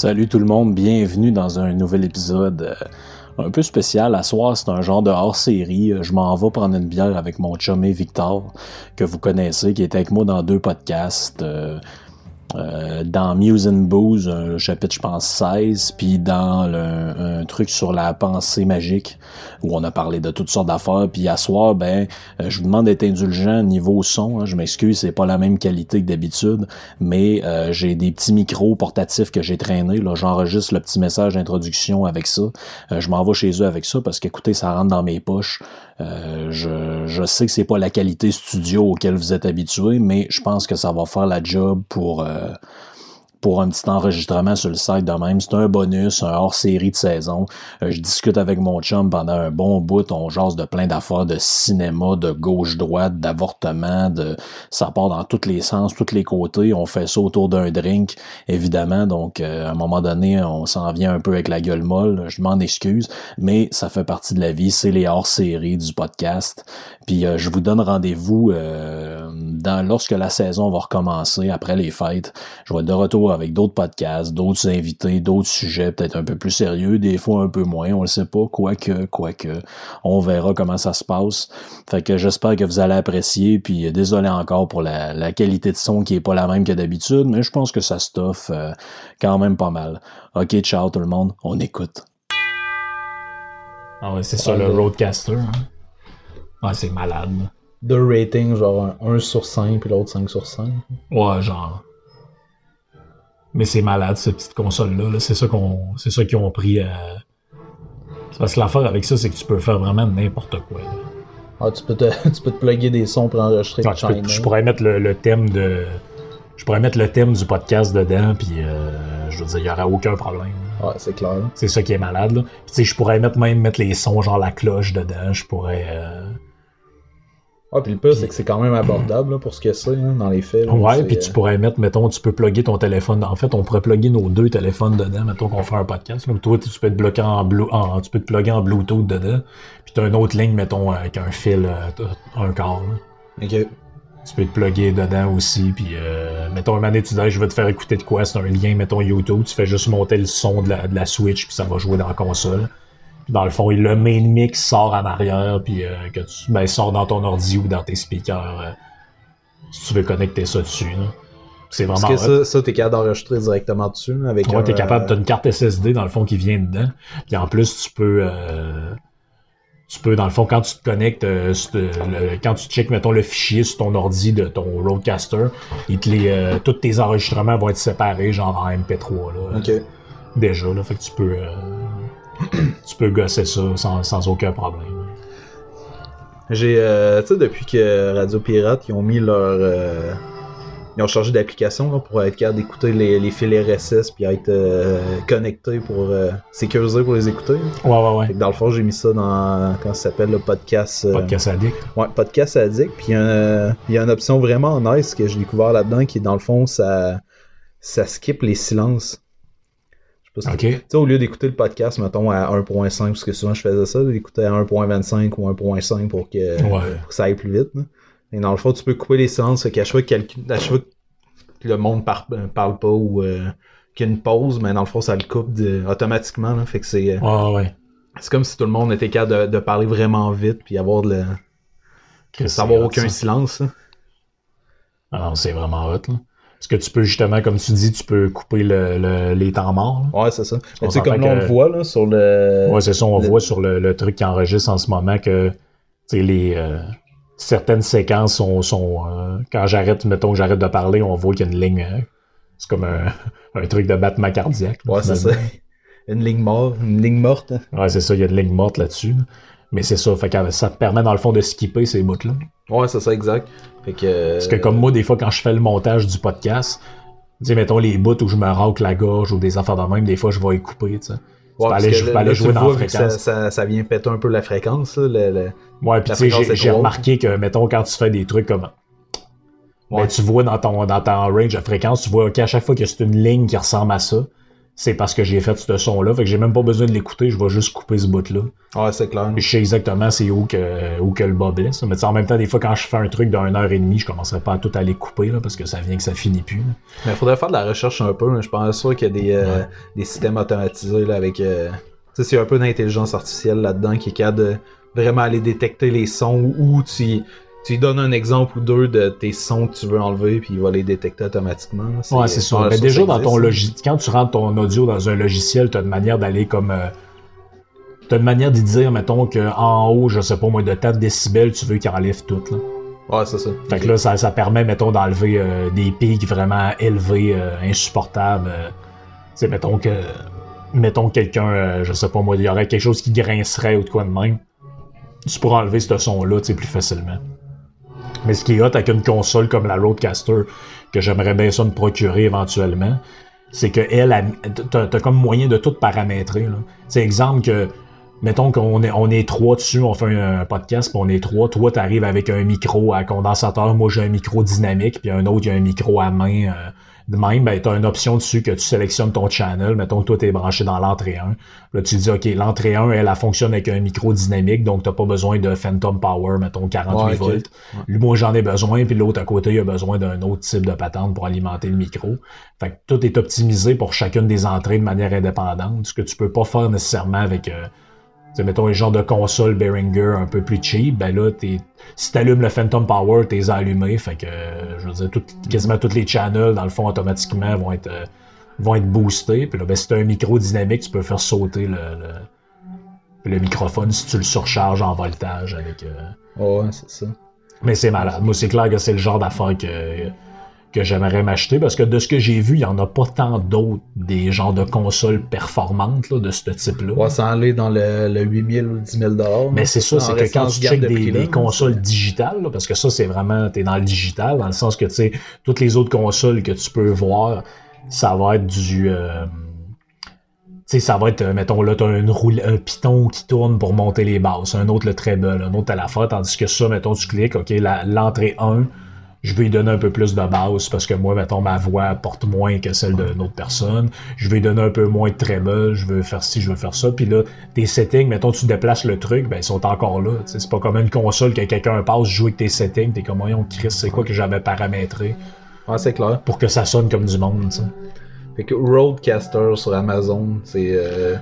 Salut tout le monde, bienvenue dans un nouvel épisode euh, un peu spécial. À soir, c'est un genre de hors-série. Je m'en vais prendre une bière avec mon chumé Victor, que vous connaissez, qui est avec moi dans deux podcasts. Euh, euh, dans Muse and Booze, un chapitre, je pense, 16, puis dans un truc sur la pensée magique, où on a parlé de toutes sortes d'affaires. Puis à soir, ben, euh, je vous demande d'être indulgent niveau son. Hein, je m'excuse, c'est pas la même qualité que d'habitude, mais euh, j'ai des petits micros portatifs que j'ai traînés. Là, j'enregistre le petit message d'introduction avec ça. je m'en vais chez eux avec ça parce qu'écoutez, ça rentre dans mes poches. Je, je sais que c'est pas la qualité studio auquel vous êtes habitué, mais je pense que ça va faire la job pour euh, pour un petit enregistrement sur le site de même. C'est un bonus, un hors-série de saison. Euh, je discute avec mon chum pendant un bon bout. On jase de plein d'affaires de cinéma, de gauche-droite, d'avortement, de ça part dans tous les sens, tous les côtés. On fait ça autour d'un drink, évidemment. Donc, euh, à un moment donné, on s'en vient un peu avec la gueule molle. Je m'en excuse, mais ça fait partie de la vie. C'est les hors-séries du podcast. Puis, euh, je vous donne rendez-vous dans lorsque la saison va recommencer après les fêtes. Je vais être de retour avec d'autres podcasts, d'autres invités, d'autres sujets peut-être un peu plus sérieux, des fois un peu moins, on le sait pas, quoique, quoique, on verra comment ça se passe. Fait que j'espère que vous allez apprécier, puis désolé encore pour la, qualité de son qui est pas la même que d'habitude, mais je pense que ça stuff euh, quand même pas mal. Ok, ciao tout le monde, on écoute. Ah ouais, c'est ça le Roadcaster. Hein? Ouais, c'est malade. Deux ratings, genre 1 sur 5 puis l'autre 5 sur 5. Ouais, genre. Mais c'est malade, cette petite console-là. C'est ça qu'on. C'est ça qu'ils ont pris à. Parce que l'affaire avec ça, c'est que tu peux faire vraiment n'importe quoi. Ah, tu peux te, tu peux te plugger des sons pour enregistrer ah, Je pourrais mettre le, thème de. Je pourrais mettre le thème du podcast dedans, puis euh, je veux dire, il n'y aurait aucun problème. Ouais, c'est clair. C'est ça qui est malade. Là. tu sais, je pourrais mettre même mettre les sons, genre la cloche dedans. Je pourrais. Euh, ah, puis le pire, c'est que c'est quand même abordable pour ce que c'est hein, dans les faits. ouais, puis tu pourrais mettre, mettons, tu peux plugger ton téléphone. En fait, on pourrait plugger nos deux téléphones dedans, mettons qu'on fait un podcast. Là. Toi, tu peux être bloqué en, en, tu peux te plugger en Bluetooth dedans. Puis tu as une autre ligne, mettons, avec un fil, euh, un câble. Ok. Tu peux te plugger dedans aussi, puis euh, mettons un moment tu dis je vais te faire écouter de quoi, c'est un lien, mettons YouTube, tu fais juste monter le son de la, de la Switch, puis ça va jouer dans la console dans le fond, le main mix sort en arrière, puis euh, que tu ben, sort dans ton ordi ou dans tes speakers euh, si tu veux connecter ça dessus. C'est vraiment. Parce que ça, ça t'es capable d'enregistrer directement dessus avec. Ouais, t'es capable, t'as une carte SSD dans le fond qui vient dedans. Puis en plus, tu peux. Euh, tu peux, dans le fond, quand tu te connectes, quand tu checkes, mettons, le fichier sur ton ordi de ton Roadcaster, il te les, tous tes enregistrements vont être séparés, genre en MP3. Là, OK. Déjà, là, fait que tu peux tu peux gosser ça sans, aucun problème. J'ai, euh, tu sais, depuis que Radio Pirate, ils ont mis leur. Euh, ils ont changé d'application pour être capable d'écouter les, les fils RSS puis être euh, connecté pour sécuriser pour les écouter. Ouais, ouais, ouais. dans le fond, j'ai mis ça dans. Comment ça s'appelle le podcast. podcast Addict. Ouais, Podcast Addict. Puis il y, a une option vraiment nice que j'ai découvert là-dedans qui est dans le fond, ça, ça skip les silences. Tu au lieu d'écouter le podcast, mettons, à 1.5, parce que souvent je faisais ça, d'écouter à 1.25 ou 1.5 pour que, ça aille plus vite. Et dans le fond, tu peux couper les séances, qu'à chaque, fois que le monde euh, parle pas ou euh, qu'il y a une pause, mais dans le fond, ça le coupe automatiquement. fait que c'est. Euh, ouais. C'est comme si tout le monde était capable de, parler vraiment vite puis avoir de le. avoir aucun silence. Alors, c'est vraiment hot, là. Parce que tu peux justement, comme tu dis, tu peux couper le, les temps morts. Ouais, c'est ça. Mais tu comme on le voit là, sur le. Ouais, c'est ça, on voit sur le, truc qui enregistre en ce moment que les euh, certaines séquences sont. sont euh, quand j'arrête, mettons que j'arrête de parler, on voit qu'il y a une ligne. Euh, c'est comme un, un, truc de battement cardiaque. ouais, c'est ça. Une ligne morte. Une ligne morte. Ouais, c'est ça, il y a une ligne morte là-dessus. Mais c'est ça, fait que ça te permet dans le fond de skipper ces bouts-là. Ouais, c'est ça, exact. Fait que, Parce que comme moi, des fois, quand je fais le montage du podcast, tu sais, mettons les bouts où je me racle la gorge ou des affaires de même, des fois, je vais y couper, tu sais. Ouais, aller, je aller jouer dans la fréquence. Ça, ça, vient péter un peu la fréquence. Là, le, ouais, puis tu sais, j'ai remarqué que, mettons, quand tu fais des trucs comme. Ben, ouais. tu vois dans ton, dans ton range de fréquence, tu vois qu'à chaque fois que c'est une ligne qui ressemble à ça, c'est parce que j'ai fait ce son-là. Fait que j'ai même pas besoin de l'écouter, je vais juste couper ce bout-là. Ouais, c'est clair. je sais exactement c'est où que, où que le bas blesse. Mais en même temps, des fois, quand je fais un truc d'une heure et demie, je commencerai pas à tout aller couper, là, parce que ça vient que ça finit plus. Mais il faudrait faire de la recherche un peu. Je pense sûr qu'il y a des, euh, des systèmes automatisés là, avec. Euh... Tu sais, c'est un peu d'intelligence artificielle là-dedans qui est capable de vraiment aller détecter les sons où tu tu lui donnes un exemple ou deux de tes sons que tu veux enlever, puis il va les détecter automatiquement. Ouais, c'est ça. Mais déjà, dans ton logiciel, quand tu rentres ton audio dans un logiciel, tu as une manière d'aller comme. Euh, tu as une manière d'y dire, mettons, qu'en haut, je sais pas, moins de 4 décibels, tu veux qu'il enlève tout. Là. Ouais, c'est ça. Fait que là, ça, ça permet, mettons, d'enlever euh, des pics vraiment élevés, euh, insupportables. tu sais, mettons que. Mettons quelqu'un, je sais pas moi, il y aurait quelque chose qui grincerait ou de quoi de même. Tu pourras enlever ce son-là, tu sais, plus facilement. Mais ce qui est hot avec une console comme la Roadcaster, que j'aimerais bien ça me procurer éventuellement, c'est que elle, t'as as comme moyen de tout paramétrer. C'est exemple que, mettons qu'on est, on est trois dessus, on fait un, podcast, puis on est trois. Toi, t'arrives avec un micro à condensateur, moi j'ai un micro dynamique, puis un autre, il a un micro à main. Euh, de même, ben, tu as une option dessus que tu sélectionnes ton channel. Mettons que toi, tu es branché dans l'entrée 1. Là, tu dis, OK, l'entrée 1, elle, elle fonctionne avec un micro dynamique, donc tu pas besoin de Phantom Power, mettons 48 volts. Moi, j'en ai besoin, puis l'autre à côté, il a besoin d'un autre type de patente pour alimenter le micro. Fait que tout est optimisé pour chacune des entrées de manière indépendante, ce que tu peux pas faire nécessairement avec... Euh, mettons un genre de console Behringer un peu plus cheap, ben là, t'es, si t'allumes le Phantom Power, t'es allumé, fait que, je veux dire, quasiment tous les channels, dans le fond, automatiquement, vont être, euh, vont être boostés, puis là, ben, si t'as un micro dynamique, tu peux faire sauter le, le, microphone si tu le surcharges en voltage avec... Euh, ouais, c'est ça. Mais c'est malade. Moi, c'est clair que c'est le genre d'affaire que que j'aimerais m'acheter parce que de ce que j'ai vu, il n'y en a pas tant d'autres des genres de consoles performantes de ce type-là. Ouais, ça aller dans le, le 8000 ou 10 000 Mais c'est ça, c'est que quand tu checkes des, consoles digitales, parce que ça, c'est vraiment, t'es dans le digital, dans le sens que, tu sais, toutes les autres consoles que tu peux voir, ça va être du... Euh, tu sais, ça va être, mettons, là, t'as un, un piton qui tourne pour monter les basses, un autre le treble, un autre à la fois, tandis que ça, mettons, tu cliques, OK, l'entrée 1, je vais lui donner un peu plus de base parce que moi, mettons, ma voix porte moins que celle d'une autre personne. Je vais lui donner un peu moins de treble, je veux faire ci, je veux faire ça. Puis là, tes settings, mettons, tu déplaces le truc, ben ils sont encore là. C'est pas comme une console que quelqu'un passe, joue avec tes settings, t'es comme, voyons, Chris, c'est quoi que j'avais paramétré? Ouais, c'est clair. Pour que ça sonne comme du monde, ça. Fait que Roadcaster sur Amazon, c'est... Euh...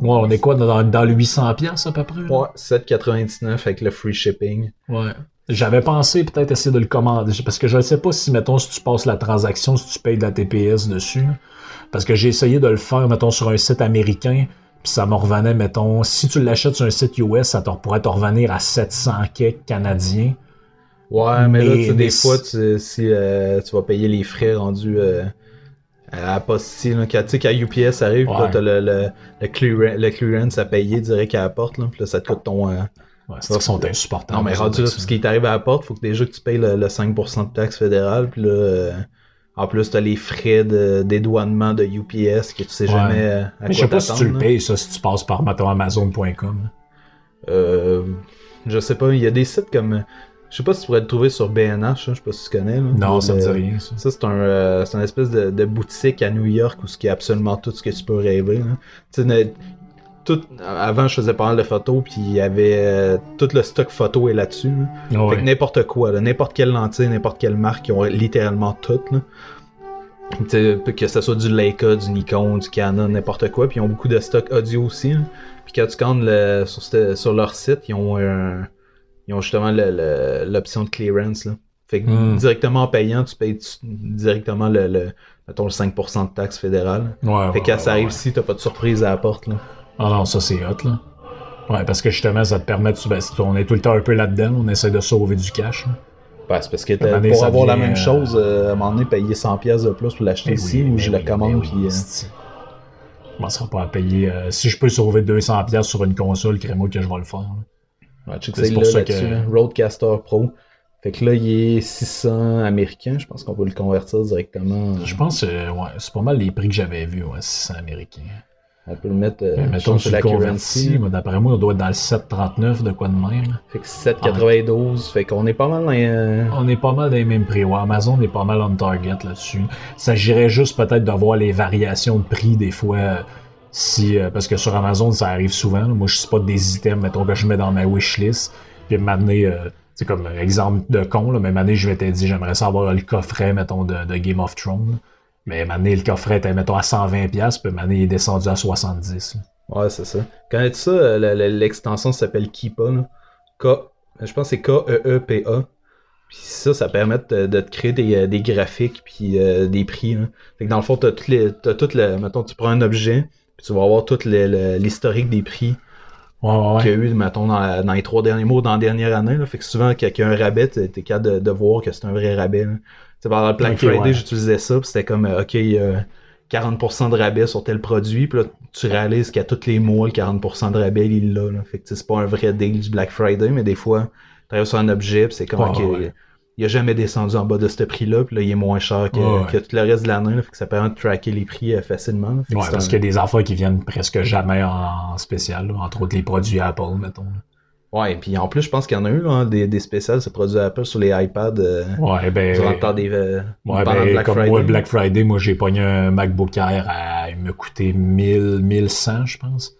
Ouais, on est quoi, dans, dans le 800$ à peu près? Ouais, 7,99 avec le free shipping. Ouais. J'avais pensé peut-être essayer de le commander, parce que je ne sais pas si, mettons, si tu passes la transaction, si tu payes de la TPS dessus. Parce que j'ai essayé de le faire, mettons, sur un site américain, puis ça me revenait, mettons, si tu l'achètes sur un site US, ça pourrait te revenir à 700 kek canadiens. Ouais, mais, là, tu des fois, tu, si euh, tu vas payer les frais rendus euh, à la poste, tu sais, quand UPS arrive, ouais. tu as le, le, le, clearance à payer direct à la porte, là, puis là, ça te coûte ton... Euh, Ouais, c'est sont insupportables. Non, mais rendu là, ce qui t'arrive à la porte, faut que déjà que tu payes le, 5% de taxe fédérale, puis là, euh, en plus, t'as les frais de dédouanement de UPS que tu sais jamais euh, à mais je sais pas si tu le payes, ça, si tu passes par, Amazon.com. Euh, je sais pas, il y a des sites comme... Je sais pas si tu pourrais le trouver sur BNH, hein, je sais pas si tu connais. non, ça me dit rien. Ça, ça c'est un, euh, une espèce de, de, boutique à New York où il y a absolument tout ce que tu peux rêver. Avant, je faisais pas mal de photos, puis il y avait euh, tout le stock photo est là-dessus. n'importe quoi, n'importe quelle lentille, n'importe quelle marque, ils ont littéralement tout. Que ce soit du Leica, du Nikon, du Canon, n'importe quoi. Puis ils ont beaucoup de stock audio aussi. Puis quand tu comptes le, sur, leur site, ils ont, ils ont justement l'option de clearance. Là. Fait que hmm. directement en payant, tu payes directement le, le, mettons, le 5% de taxe fédérale. fait que quand ça arrive ici, t'as pas de surprise à la porte. Là. Ah non, ça c'est hot, là. Ouais, parce que justement, ça te permet de. Ben, on est tout le temps un peu là-dedans, on essaie de sauver du cash. Ben, c'est parce que pour avoir la même chose, euh, à un moment donné, payer 100$ de plus pour l'acheter ben ici, ou ben je la commande, puis. Euh... Je ne pas à payer. Euh, si je peux sauver 200$ sur une console, crée-moi que je vais le faire. Ouais, c'est pour ça que. Roadcaster Pro. Fait que là, il est 600 américains. Je pense qu'on peut le convertir directement. Je pense, euh, ouais, c'est pas mal les prix que j'avais vus, ouais, 600 américains. On peut le mettre, euh, mettons sur la currency. D'après moi, on doit être dans le 7,39 de quoi de même. Fait que 7,92. Fait qu'on est pas mal dans euh, On est pas mal dans les mêmes prix. Ouais, Amazon est pas mal on target là-dessus. Ça s'agirait juste peut-être de voir les variations de prix des fois. Euh, si, euh, parce que sur Amazon, ça arrive souvent. Moi, je sais pas des items, mettons, que je mets dans ma wishlist. Puis maintenant, c'est comme exemple de con, là, mais maintenant, je m'étais dit, j'aimerais savoir le coffret, mettons, de, de Game of Thrones. Mais maintenant, le coffret était, mettons, à 120$, puis maintenant, il est descendu à 70$. Ouais, c'est ça. Connais-tu ça? Euh, l'extension s'appelle Keepa. K... Je pense que c'est K-E-E-P-A. Puis ça, ça permet de, te créer des, euh, des graphiques puis euh, des prix. Là. Fait que dans le fond, t'as les. Les. Mettons, tu prends un objet, puis tu vas avoir tout l'historique des prix ouais, ouais, qu'il y a eu, mettons, dans, les trois derniers mois, dans la dernière année. Là. Fait que souvent, quand il y a un rabais, t'es capable de, de, voir que c'est un vrai rabais. Là pendant le Black Friday, j'utilisais ça, puis c'était comme, euh, OK, il y a 40% de rabais sur tel produit, puis là, tu réalises qu'à tous les mois, le 40% de rabais, il est là. là. Fait que c'est pas un vrai deal du Black Friday, mais des fois, tu arrives sur un objet, puis c'est comme, OK, il a jamais descendu en bas de ce prix-là, puis là, il est moins cher que, que tout le reste de l'année, fait que ça permet de tracker les prix euh, facilement. ouais, parce qu'il y a des affaires qui viennent presque jamais en spécial, entre autres les produits Apple, mettons. Ouais, et puis en plus, je pense qu'il y en a eu là, des, des spéciales, c'est produit Apple sur les iPads. Euh, ouais, ben. Durant le temps des. Euh, ouais, ben, Black comme Friday. moi, Black Friday, moi, j'ai pogné un MacBook Air à. Il me coûtait 1000, 1100, je pense.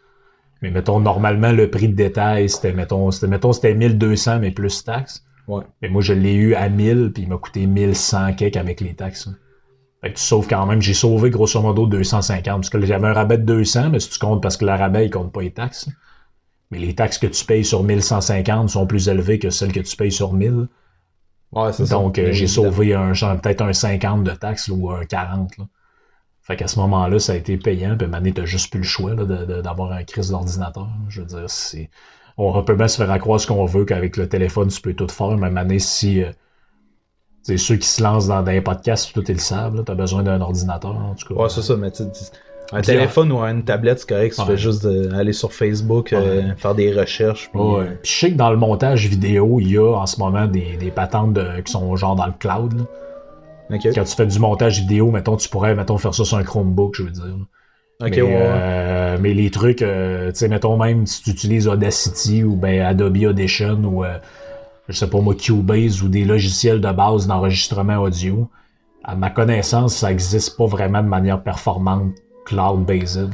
Mais mettons, normalement, le prix de détail, c'était, mettons, c'était, mettons, c'était 1200, mais plus taxes. Ouais. Mais moi, je l'ai eu à 1000, puis il m'a coûté 1100 quelque avec les taxes. Fait que tu sauves quand même. J'ai sauvé grosso modo 250, parce que j'avais un rabais de 200, mais si tu comptes parce que le rabais, il compte pas les taxes. Mais les taxes que tu payes sur 1150 sont plus élevées que celles que tu payes sur 1000. Ouais, c'est Donc, euh, j'ai sauvé un peut-être un 50 de taxes ou un 40. Là. Fait qu'à ce moment-là, ça a été payant. Puis maintenant, t'as juste plus le choix d'avoir un crise d'ordinateur. Je veux dire, c'est. On peut bien se faire accroire ce qu'on veut qu'avec le téléphone, tu peux tout faire. Mais maintenant, si. c'est euh, ceux qui se lancent dans des podcasts, tout ils le savent. T'as besoin d'un ordinateur, en tout cas. Ouais, c'est ça, mais tu un téléphone ou une tablette, c'est correct. Tu fais juste aller sur Facebook, euh, faire des recherches. Puis... Ouais. je sais que dans le montage vidéo, il y a en ce moment des, des patentes qui sont genre dans le cloud. Quand tu fais du montage vidéo, mettons, tu pourrais mettons, faire ça sur un Chromebook, je veux dire. mais, euh, mais, les trucs, euh, tu sais, mettons même si tu utilises Audacity ou ben Adobe Audition ou je sais pas moi, Cubase ou des logiciels de base d'enregistrement audio, à ma connaissance, ça existe pas vraiment de manière performante cloud-based.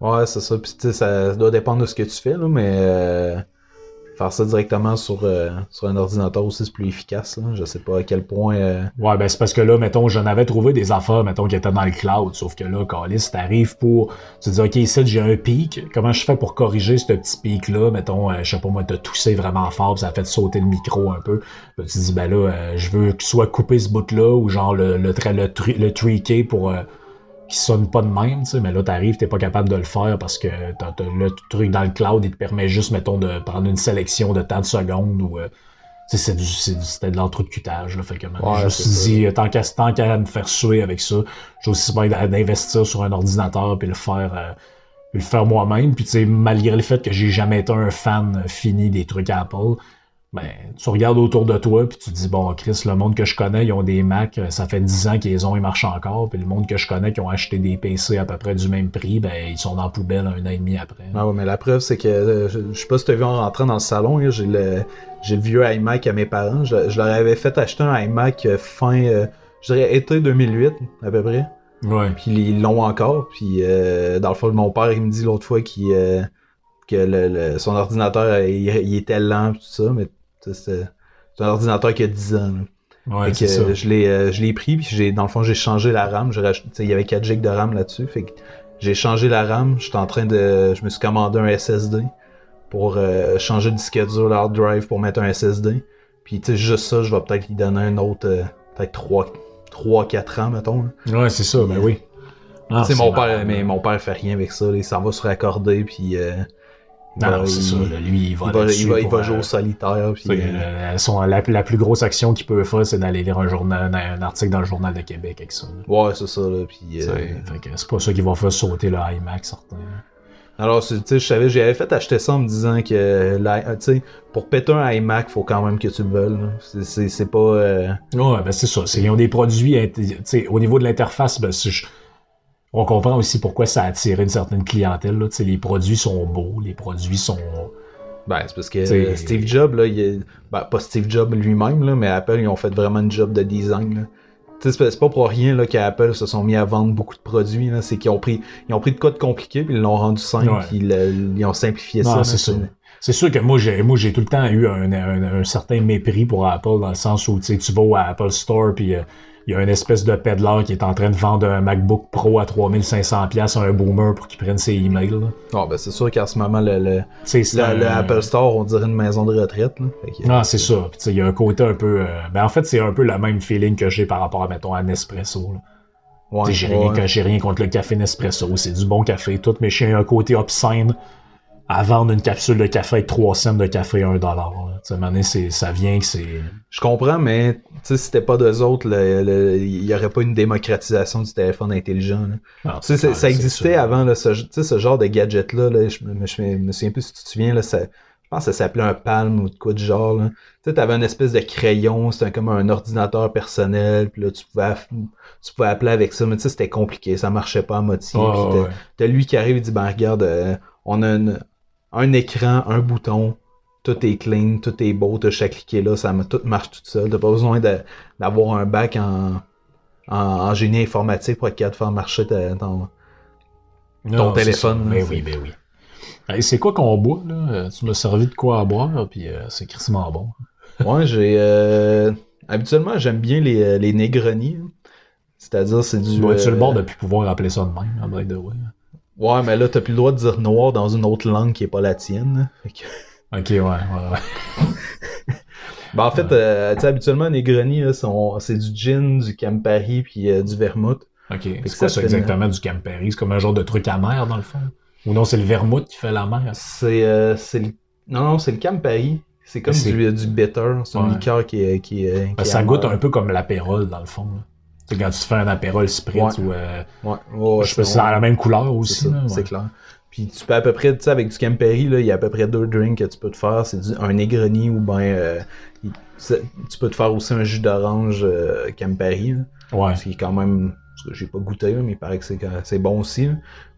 Ouais, c'est ça. Puis, tu sais, ça doit dépendre de ce que tu fais, là, mais euh, faire ça directement sur, euh, sur un ordinateur aussi, c'est plus efficace. Là. Je sais pas à quel point. Euh, ouais, ben c'est parce que là, mettons, j'en avais trouvé des affaires, mettons, qui étaient dans le cloud. Sauf que là, Calis, t'arrives pour. Tu te dis, OK, ici, j'ai un pic. Comment je fais pour corriger ce petit pic-là? Mettons, je sais pas moi, t'as toussé vraiment fort, ça a fait sauter le micro un peu. tu te dis, ben là, je veux soit couper ce bout-là ou genre le, le, le, le, pour qui sonne pas de même, tu sais, mais là, t'arrives, t'es pas capable de le faire parce que t'as, le truc dans le cloud, il te permet juste, mettons, de prendre une sélection de tant de secondes ou. Euh, c'est du, c'était de l'entrecutage, là. Fait que, ouais, je me suis dit, tant qu'à, tant qu'à me faire suer avec ça, j'ai aussi bien d'investir sur un ordinateur puis le faire, euh, le faire moi-même. Puis, tu sais, malgré le fait que j'ai jamais été un fan fini des trucs Apple, ben, tu regardes autour de toi, puis tu te dis, bon, Chris, le monde que je connais, ils ont des Mac, ça fait 10 ans qu'ils ont, ils marchent encore, puis le monde que je connais, qui ont acheté des PC à peu près du même prix, ben, ils sont dans la poubelle un an et demi après. Ah ouais, mais la preuve, c'est que, euh, je, sais pas si tu as vu en rentrant dans le salon, j'ai le, j'ai le vieux iMac à mes parents, je, leur avais fait acheter un iMac euh, fin, euh, je dirais été 2008, à peu près. Ouais. Puis ils l'ont encore, puis dans le fond, mon père, il me dit l'autre fois qu'il que le, son ordinateur il, était lent tout ça mais c'est un ordinateur qui a 10 ans. Ouais, que, ça. je l'ai euh, je l'ai pris puis j'ai dans le fond j'ai changé la RAM, il y avait 4 GB de RAM là-dessus, fait que j'ai changé la RAM, j'étais en train de je me suis commandé un SSD pour euh, changer le disque dur, hard drive pour mettre un SSD. Puis tu sais juste ça, je vais peut-être lui donner un autre euh, peut-être 3 3 4 ans mettons. Ouais, c'est ça, ben oui. Ah, mon père mais mon père fait rien avec ça, ça va se raccorder puis non, c'est ça. lui, il va, il va, il va, jouer au euh, solitaire. Puis, euh, son, la, la, plus grosse action qu'il peut faire, c'est d'aller lire un journal, un article dans le journal de Québec avec ça. Ouais, c'est ça. Là, puis, euh... c'est pas ça qui va faire sauter le iMac, certain. Alors, tu sais, je savais, j'avais fait acheter ça en me disant que, euh, tu sais, pour péter un iMac, faut quand même que tu le veuilles. C'est pas. Euh... Ouais, ben c'est ça. Ils ont des produits, tu sais, au niveau de l'interface, ben, on comprend aussi pourquoi ça a attiré une certaine clientèle. Là. Les produits sont beaux, les produits sont. Ben, c'est parce que Steve Jobs, là, il ben, pas Steve Jobs lui-même, mais Apple, ils ont fait vraiment un job de design. C'est pas pour rien là, qu'Apple se sont mis à vendre beaucoup de produits. C'est qu'ils ont pris, ils ont pris de codes compliqués, puis ils l'ont rendu simple, puis ils, ont simplifié ça. c'est C'est sûr que moi, j'ai, moi, j'ai tout le temps eu un, un, certain mépris pour Apple, dans le sens où tu vas à Apple Store, puis euh, il y a une espèce de peddler qui est en train de vendre un MacBook Pro à 3500$ à un boomer pour qu'il prenne ses emails. Là. Oh, ben c'est sûr qu'à ce moment, le, le, Apple Store, on dirait une maison de retraite. Là. ah, c'est ça. Il y a un côté un peu. Euh, ben, en fait, c'est un peu le même feeling que j'ai par rapport à, mettons, à Nespresso. Là. Ouais, j'ai rien, rien, contre le café Nespresso, c'est du bon café, tout, mais j'ai un côté obscène à vendre une capsule de café avec 3 cents de café à 1 dollar. c'est ça vient que c'est. Je comprends, mais si c'était pas d'eux autres, il y aurait pas une démocratisation du téléphone intelligent. Ah, ça existait avant là, ce, ce genre de gadget-là. je, me, souviens plus si tu te souviens, là, ça, je pense que ça s'appelait un Palm ou de quoi du genre. Tu sais, avais une espèce de crayon, c'était comme un ordinateur personnel, puis là, tu pouvais, tu pouvais appeler avec ça, mais tu sais, c'était compliqué, ça marchait pas à moitié. t'as lui qui arrive et dit, ben regarde, euh, on a une, un écran, un bouton, tout est clean, tout est beau, t'as chaque cliqué là, ça tout marche tout seul. T'as pas besoin d'avoir un bac en, en, génie informatique pour être capable de faire marcher ton, ton téléphone. Mais ben oui, ben oui. c'est quoi qu'on boit, là? Euh, tu m'as servi de quoi à boire, puis euh, c'est crissement bon. ouais, j'ai... Euh, habituellement, j'aime bien les, les Negroni. C'est-à-dire, c'est du... Bois-tu le bord de plus pouvoir appeler ça de même, en vrai de ouais. Ouais, mais là, t'as plus le droit de dire noir dans une autre langue qui est pas la tienne. Ok, ouais, ouais, ouais. ben, en fait, euh, tu sais, habituellement, Negroni, c'est du gin, du Campari, puis euh, du vermouth. Ok, c'est quoi ça exactement du Campari? C'est comme un genre de truc amer, dans le fond? Ou non, c'est le vermouth qui fait la mer? C'est, euh, le... Non, non, c'est le Campari. C'est comme du, du bitter. C'est un liqueur qui est... Qui, qui ben, ça goûte un peu comme l'apérole, dans le fond. Là. C'est quand tu fais un apérole spritz ou. Euh, ouais. ouais je c'est la même couleur aussi. C'est clair. Puis tu peux à peu près, tu sais, avec du Campari, il y a à peu près deux drinks que tu peux te faire. C'est un Negroni ou ben euh, tu peux te faire aussi un jus d'orange euh, Campari. Ouais. Ce qui est quand même. J'ai pas goûté, mais il paraît que c'est bon aussi.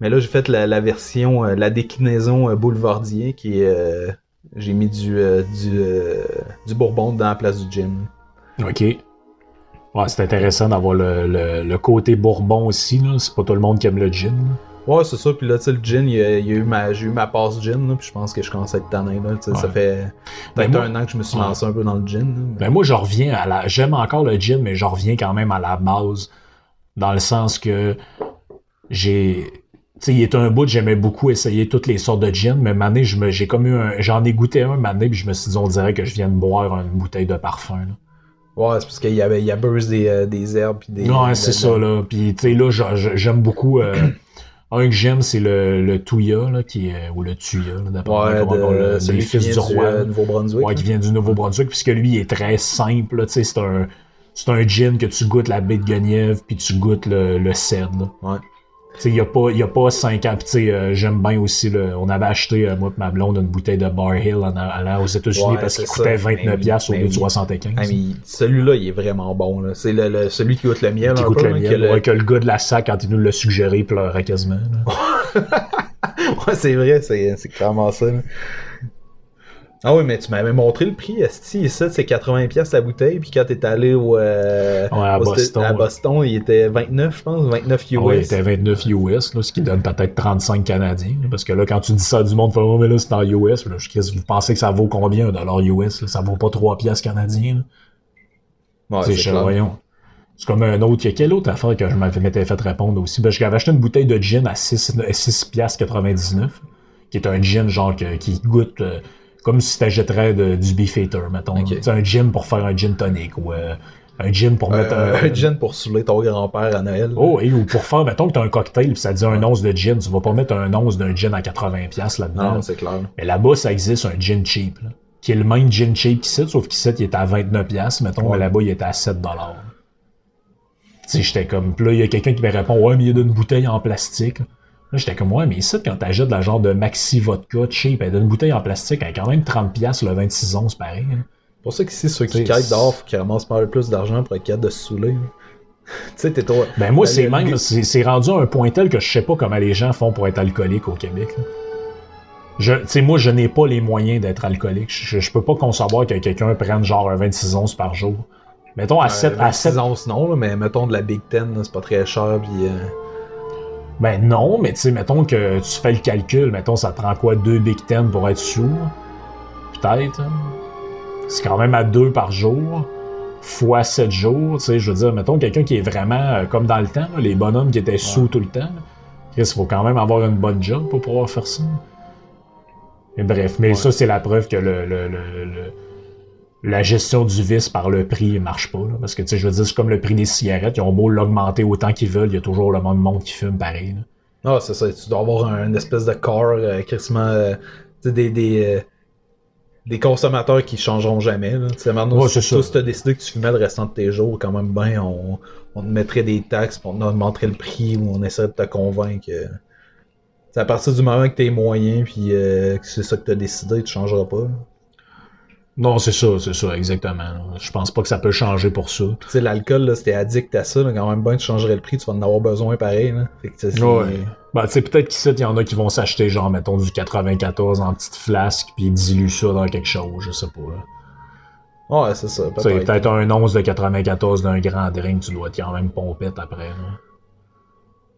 Mais là, j'ai fait la, la version, la déclinaison boulevardier qui est. j'ai mis du, du, du bourbon dans la place du gin. Ok. Ouais, c'est intéressant d'avoir le, le, côté bourbon aussi. C'est pas tout le monde qui aime le gin. Ouais, c'est ça. Puis là, tu sais, le gin, il y a, eu ma, j'ai eu ma passe gin, là, puis je pense que je commence à être tanné. Là, Ça fait peut-être ben, un an que je me suis lancé un peu dans le gin. Ben moi, je reviens à la. J'aime encore le gin, mais je reviens quand même à la base. Dans le sens que j'ai. Tu sais, il est un bout, j'aimais beaucoup essayer toutes les sortes de gin, mais mané, j'ai comme eu un. J'en ai goûté un mané, puis je me suis dit, on dirait que je viens de boire une bouteille de parfum. Là. Ouais, c'est parce qu'il y avait il y a burst des, euh, des herbes puis des. Ouais, c'est ça là. Puis tu sais là, j'aime beaucoup. Euh, un que j'aime, c'est le, le Touya, là, qui est, ou le Tuya, d'après ouais, comment le, le fils du roi. Du, euh, Nouveau-Brunswick. Ouais, qui vient du Nouveau-Brunswick, puisque lui, il est très simple, tu sais, c'est un, c'est un gin que tu goûtes la baie de Guenièvre, puis tu goûtes le, le cèdre, Ouais. Il n'y a, pas, y a pas 5 ans. Euh, j'aime bien aussi, le, on avait acheté, euh, moi et ma blonde, une bouteille de Bar Hill en allant aux États-Unis parce qu'il coûtait 29$ ben au lieu de 75$. Ah, celui-là, il est vraiment bon. C'est le, celui qui goûte le miel. Qui goûte le miel. Que, que, le gars de la sac, quand il nous l'a suggéré, pleurait quasiment. ouais, c'est vrai, c'est clairement ça. Ah oui, mais tu m'avais montré le prix. Esti, ça, c'est 80$ la bouteille. Puis quand t'es allé au, euh, à, Boston, à Boston, il était 29, je pense, 29 US. Oui, il était 29 US, là, ce qui donne peut-être 35 Canadiens. Parce que là, quand tu dis ça du monde, oh, mais là, c'est en US. Là, vous pensez que ça vaut combien un dollar US? Ça vaut pas 3 piastres canadiens. Ouais, c'est voyons. C'est comme un autre. Il y a quelle autre affaire que je m'étais fait répondre aussi? Ben, j'avais acheté une bouteille de gin à 6, 6 piastres 99, qui est un gin genre qui goûte. Euh, comme si t'achèterais du beef eater, mettons. C'est un gin pour faire un gin tonic ou euh, un gin pour mettre euh, un... gin pour saouler ton grand-père à Noël. Oh, et ou pour faire, mettons que t'as un cocktail pis ça dit un once de gin, tu vas pas mettre un once d'un gin à 80$ là-dedans. Non, c'est clair. Mais là-bas, ça existe un gin cheap, là, qui est le même gin cheap qu'ici, sauf qu'ici, il est à 29$, mettons, mais là-bas, il est à 7$. Tu sais, j'étais comme, puis là, il y a quelqu'un qui me répond, ouais, mais il y a une bouteille en plastique. Là, j'étais comme, ouais, mais ici, quand t'achètes la genre de Maxi Vodka cheap, elle une bouteille en plastique, elle a quand même 30$ le 26 onces, pareil. C'est pour ça qu'ici, ceux qui quittent d'or, faut qu'ils ramassent pas plus d'argent pour être capable de se saouler. sais, t'es trop. Ben moi, c'est même, c'est rendu à un point tel que je sais pas comment les gens font pour être alcooliques au Québec. Je, tu sais, moi, je n'ai pas les moyens d'être alcoolique. Je, je peux pas concevoir que quelqu'un prenne genre un 26 onces par jour. Mettons à 7 à 7 onces non, mais mettons de la Big Ten, c'est pas très cher puis. Euh, ben non, mais tu sais, mettons que tu fais le calcul, mettons, ça te prend quoi, deux Big Ten pour être sous? Peut-être. C'est quand même à deux par jour, fois sept jours, tu sais, je veux dire, mettons, quelqu'un qui est vraiment euh, comme dans le temps, les bonhommes qui étaient sous tout le temps. Il faut quand même avoir une bonne job pour pouvoir faire ça. Mais bref, mais ça, c'est la preuve que le, le, le, la gestion du vice par le prix marche pas. parce que, tu sais, je veux dire, c'est comme le prix des cigarettes. Ils ont beau l'augmenter autant qu'ils veulent, il y a toujours le même monde qui fume pareil. Là. Ah, c'est ça. Tu dois avoir un, une espèce de corps, euh, quasiment, euh, des, des, euh, des consommateurs qui changeront jamais. Là. Tu sais, maintenant, ouais, si tu as décidé que tu fumais le restant de tes jours, quand même, ben, on, on te mettrait des taxes, on augmenterait le prix, ou on essaierait de te convaincre. C'est à partir du moment que tu es moyen, puis que c'est ça que tu as décidé, tu changeras pas. Non, c'est ça, c'est ça, exactement. Je pense pas que ça peut changer pour ça. Tu sais, l'alcool, là, si addict à ça, quand même bien, tu changerais le prix, tu vas en avoir besoin pareil, là. Fait que, ouais. Ben, tu sais, peut-être qu'ici, il y en a qui vont s'acheter, genre, mettons, du 94 en petite flasque, puis ils diluent ça dans quelque chose, je sais pas, là. Ouais, c'est ça. Peut-être peut un 11 de 94 d'un grand drink, tu dois quand même pompette après, là.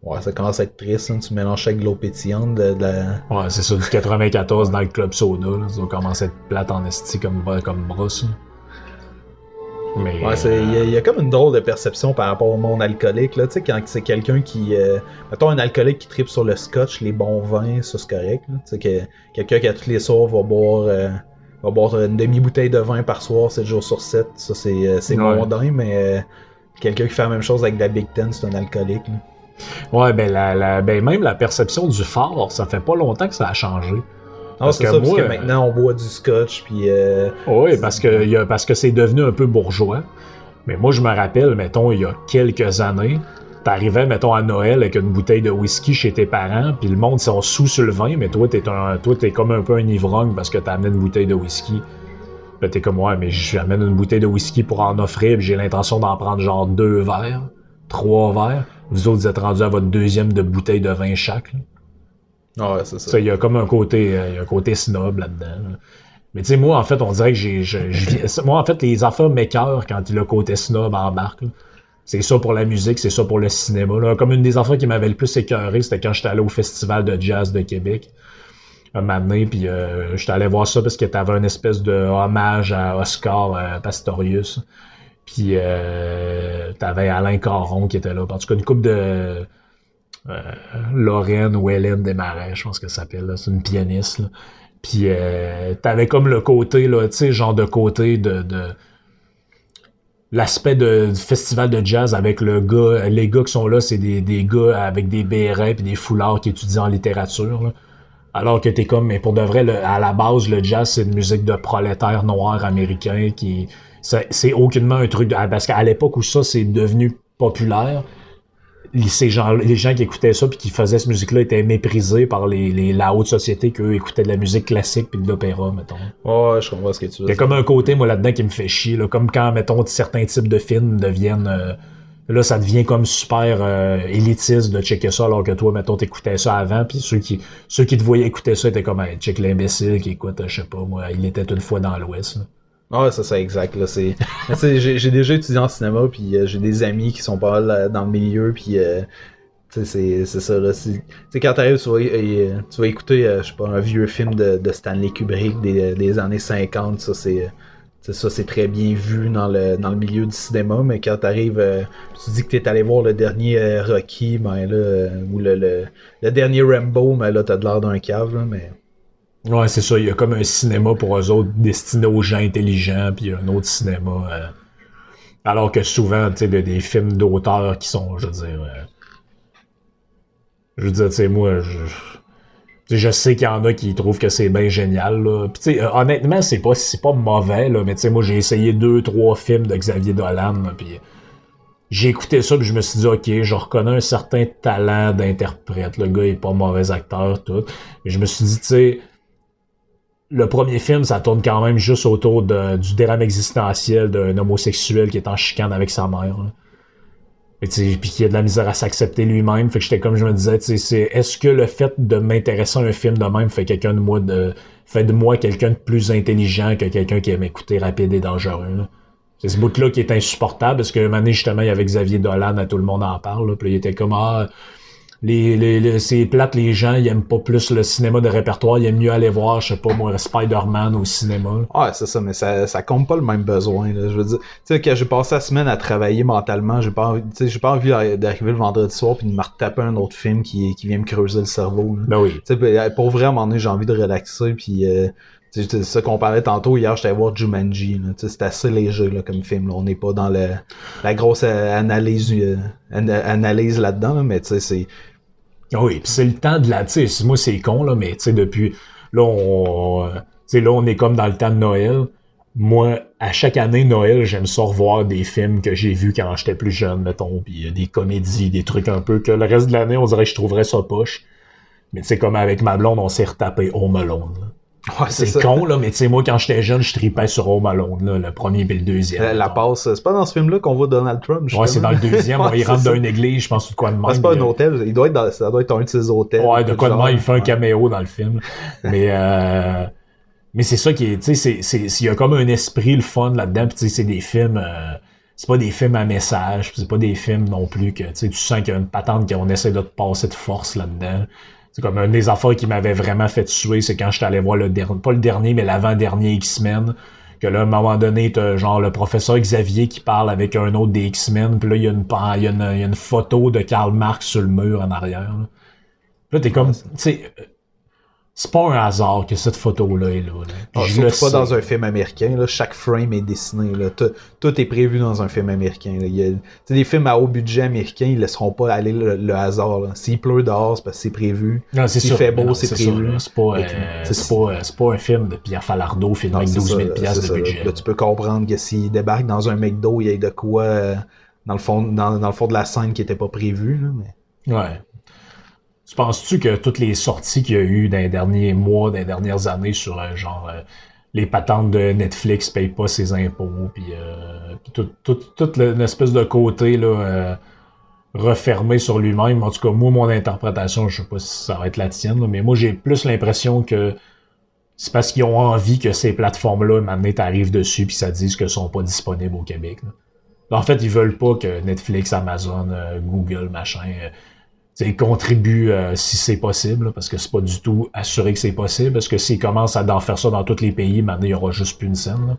Ouais, ça commence à être triste, hein. tu mélanges avec de l'eau pétillante, de, la... Ouais, c'est ça, du 94 dans le club soda, là. ça commence à être plate en esti comme, comme brosse. Mais, ouais, il y, a comme une drôle de perception par rapport au monde alcoolique, là, tu sais, quand c'est quelqu'un qui... Euh, mettons un alcoolique qui tripe sur le scotch, les bons vins, ça c'est correct, tu sais, que, quelqu'un qui à tous les soirs va boire... Euh, va boire une demi-bouteille de vin par soir, 7 jours sur 7, ça c'est euh, mondain, mais euh, quelqu'un qui fait la même chose avec de la Big Ten, c'est un alcoolique. Là. Ouais, ben, la, ben même la perception du fort, ça fait pas longtemps que ça a changé. Ah, parce, que ça, parce que maintenant on boit du scotch puis. Euh, oui, parce que y a, parce que c'est devenu un peu bourgeois. Mais moi je me rappelle, mettons, il y a quelques années, t'arrivais, mettons, à Noël avec une bouteille de whisky chez tes parents, puis le monde sont sous sur le vin, mais toi t'es un, toi t'es comme un peu un ivrogne parce que t'as amené une bouteille de whisky. Là t'es comme ouais, mais j'amène une bouteille de whisky pour en offrir, puis j'ai l'intention d'en prendre genre deux verres, trois verres. Vous autres, vous êtes rendus à votre deuxième de bouteille de vin chaque. Ah ouais, c'est ça. Il y a comme un côté, euh, il y a un côté snob là-dedans. Mais tu sais, moi, en fait, on dirait que j'ai. moi, en fait, les affaires m'écœurent quand le côté snob embarque. C'est ça pour la musique, c'est ça pour le cinéma. Là. Comme une des affaires qui m'avait le plus écœuré, c'était quand j'étais allé au Festival de jazz de Québec un moment donné, puis euh, j'étais allé voir ça parce que t'avais une espèce de hommage à Oscar euh, Pastorius. Puis euh, t'avais Alain Caron qui était là. En tout cas, une coupe de euh, Lorraine ou Hélène Desmarais, je pense que ça s'appelle. C'est une pianiste. Là. Puis euh, t'avais comme le côté, tu sais, genre de côté de, l'aspect du festival de jazz avec le gars, les gars qui sont là, c'est des, gars avec des bérets et des foulards qui étudient en littérature. Alors que t'es comme, mais pour de vrai, à la base, le jazz, c'est une musique de prolétaires noirs américains qui, c'est aucunement un truc de, ah, parce qu'à l'époque où ça c'est devenu populaire, ces gens, les gens qui écoutaient ça puis qui faisaient cette musique-là étaient méprisés par les, la haute société qu'eux écoutaient de la musique classique puis de l'opéra, mettons. Ouais, je comprends ce que tu veux Il y a comme un côté, moi, là-dedans qui me fait chier, là, comme quand, mettons, certains types de films deviennent... Euh, là, ça devient comme super euh, élitiste de checker ça, alors que toi, mettons, t'écoutais ça avant, puis ceux qui ceux qui te voyaient écouter ça étaient comme, hey, check l'imbécile qui écoute, je sais pas, moi, il était une fois dans l'Ouest. Ah ouais, c'est exact. Là, c'est... j'ai, déjà étudié en cinéma, puis euh, j'ai des amis qui sont pas là dans le milieu, puis euh, c'est, c'est ça. Là, c'est... quand t'arrives, tu vas, euh, tu vas écouter, je sais pas, un vieux film de, Stanley Kubrick des, des années 50, ça c'est... ça, c'est très bien vu dans le, dans le milieu du cinéma, mais quand t'arrives, tu dis que t'es allé voir le dernier Rocky, ben là, ou le, le, le, dernier Rambo, mais là, t'as de l'air d'un cave, là, mais... Ouais, c'est ça. Il y a comme un cinéma pour eux autres destiné aux gens intelligents, puis un autre cinéma. Euh, alors que souvent, tu sais, des films d'auteurs qui sont, je veux dire. Euh, je veux dire, tu sais, moi, je. Je sais qu'il y en a qui trouvent que c'est bien génial. Là. Puis, tu sais, euh, honnêtement, c'est pas, c'est pas mauvais, là, mais tu sais, moi, j'ai essayé deux, trois films de Xavier Dolan, puis j'ai écouté ça, puis je me suis dit, OK, je reconnais un certain talent d'interprète. Le gars est pas mauvais acteur, tout. Mais je me suis dit, tu sais, le premier film, ça tourne quand même juste autour du drame existentiel d'un homosexuel qui est en chicane avec sa mère. puis qu'il a de la misère à s'accepter lui-même. Fait que j'étais comme je me disais, c'est est-ce que le fait de m'intéresser à un film de même fait quelqu'un de moi de fait de moi quelqu'un de plus intelligent que quelqu'un qui aime écouter rapide et dangereux. C'est ce bout-là qui est insupportable parce que un moment justement, il y avait Xavier Dolan, à tout le monde en parle. Là, puis il était comme ah, les, les, c'est plate, les gens, ils aiment pas plus le cinéma de répertoire, ils aiment mieux aller voir, je sais pas, moi, Spider-Man au cinéma. Ouais, c'est ça, mais ça, ça compte pas le même besoin, là. Je veux dire, tu sais, quand j'ai passé la semaine à travailler mentalement, j'ai pas envie, tu sais, j'ai pas envie d'arriver le vendredi soir puis de me retaper un autre film qui, qui vient me creuser le cerveau, là. Ben oui. Tu sais, ben, pour vrai, à un moment donné, j'ai envie de relaxer puis euh, c'est ça qu'on parlait tantôt hier, j'étais voir Jumanji. C'est assez léger là, comme film. Là. On n'est pas dans le, la grosse analyse, euh, analyse là-dedans, là, mais tu sais, c'est ah oui, puis c'est le temps de la, moi c'est con là, mais depuis là on, euh, là on est comme dans le temps de Noël. Moi, à chaque année Noël, j'aime ça revoir des films que j'ai vus quand j'étais plus jeune, mettons, puis des comédies, des trucs un peu que le reste de l'année on dirait que je trouverais ça poche. Mais sais comme avec ma blonde, on s'est retapé Home Alone. C'est con, là, mais tu sais, moi, quand j'étais jeune, je tripais sur Home Alone, là, le premier et le deuxième. La, passe, c'est pas dans ce film-là qu'on voit Donald Trump, Ouais, c'est dans le deuxième, il rentre dans une église, je pense, ou quoi de même. c'est pas un hôtel, il doit être dans, ça doit être un de ses hôtels. Ouais, de quoi de même, il fait un caméo dans le film. mais, euh, mais c'est ça qui est, tu sais, il y a comme un esprit, le fun là-dedans, tu sais, c'est des films, euh, c'est pas des films à message, c'est pas des films non plus que, tu sais, tu sens qu'il y a une patente qu'on essaie de te passer de force là-dedans. C'est comme un des affaires qui m'avait vraiment fait suer, c'est quand j'étais allé voir le dernier, pas le dernier, mais l'avant-dernier X-Men. Que là, à un moment donné, t'as genre le professeur Xavier qui parle avec un autre des X-Men, puis là, il y, a une, il, y a une, il y a une photo de Karl Marx sur le mur en arrière. Là, là t'es comme, tu sais, c'est pas un hasard que cette photo-là est là. là. Ah, je le pas dans un film américain. Là. Chaque frame est dessiné. Là. Tout, est prévu dans un film américain. Là. Il y a, des films à haut budget américain, ils laisseront pas aller le, hasard. S'il pleut dehors, c'est parce que c'est prévu. S'il fait beau, c'est prévu. C'est pas, euh, pas, pas, un film de Pierre Falardeau filmé avec 12 000 de budget. Là, tu peux comprendre que s'il débarque dans un McDo, il y a de quoi euh, dans, le fond, dans, dans, le fond de la scène qui était pas prévu. Mais... Ouais. Tu penses-tu que toutes les sorties qu'il y a eu dans les derniers mois, dans les dernières années sur euh, genre euh, les patentes de Netflix payent pas ses impôts, puis euh, toute tout, tout, une espèce de côté là, refermé sur lui-même? En tout cas, moi, mon interprétation, je sais pas si ça va être la tienne, mais moi j'ai plus l'impression que c'est parce qu'ils ont envie que ces plateformes-là, maintenant, t'arrives dessus puis ça dise que sont pas disponibles au Québec. En fait, ils veulent pas que Netflix, Amazon, Google, machin contribue euh, si c'est possible, parce que c'est pas du tout assuré que c'est possible, parce que s'ils commencent à en faire ça dans tous les pays, maintenant il y aura juste plus une scène.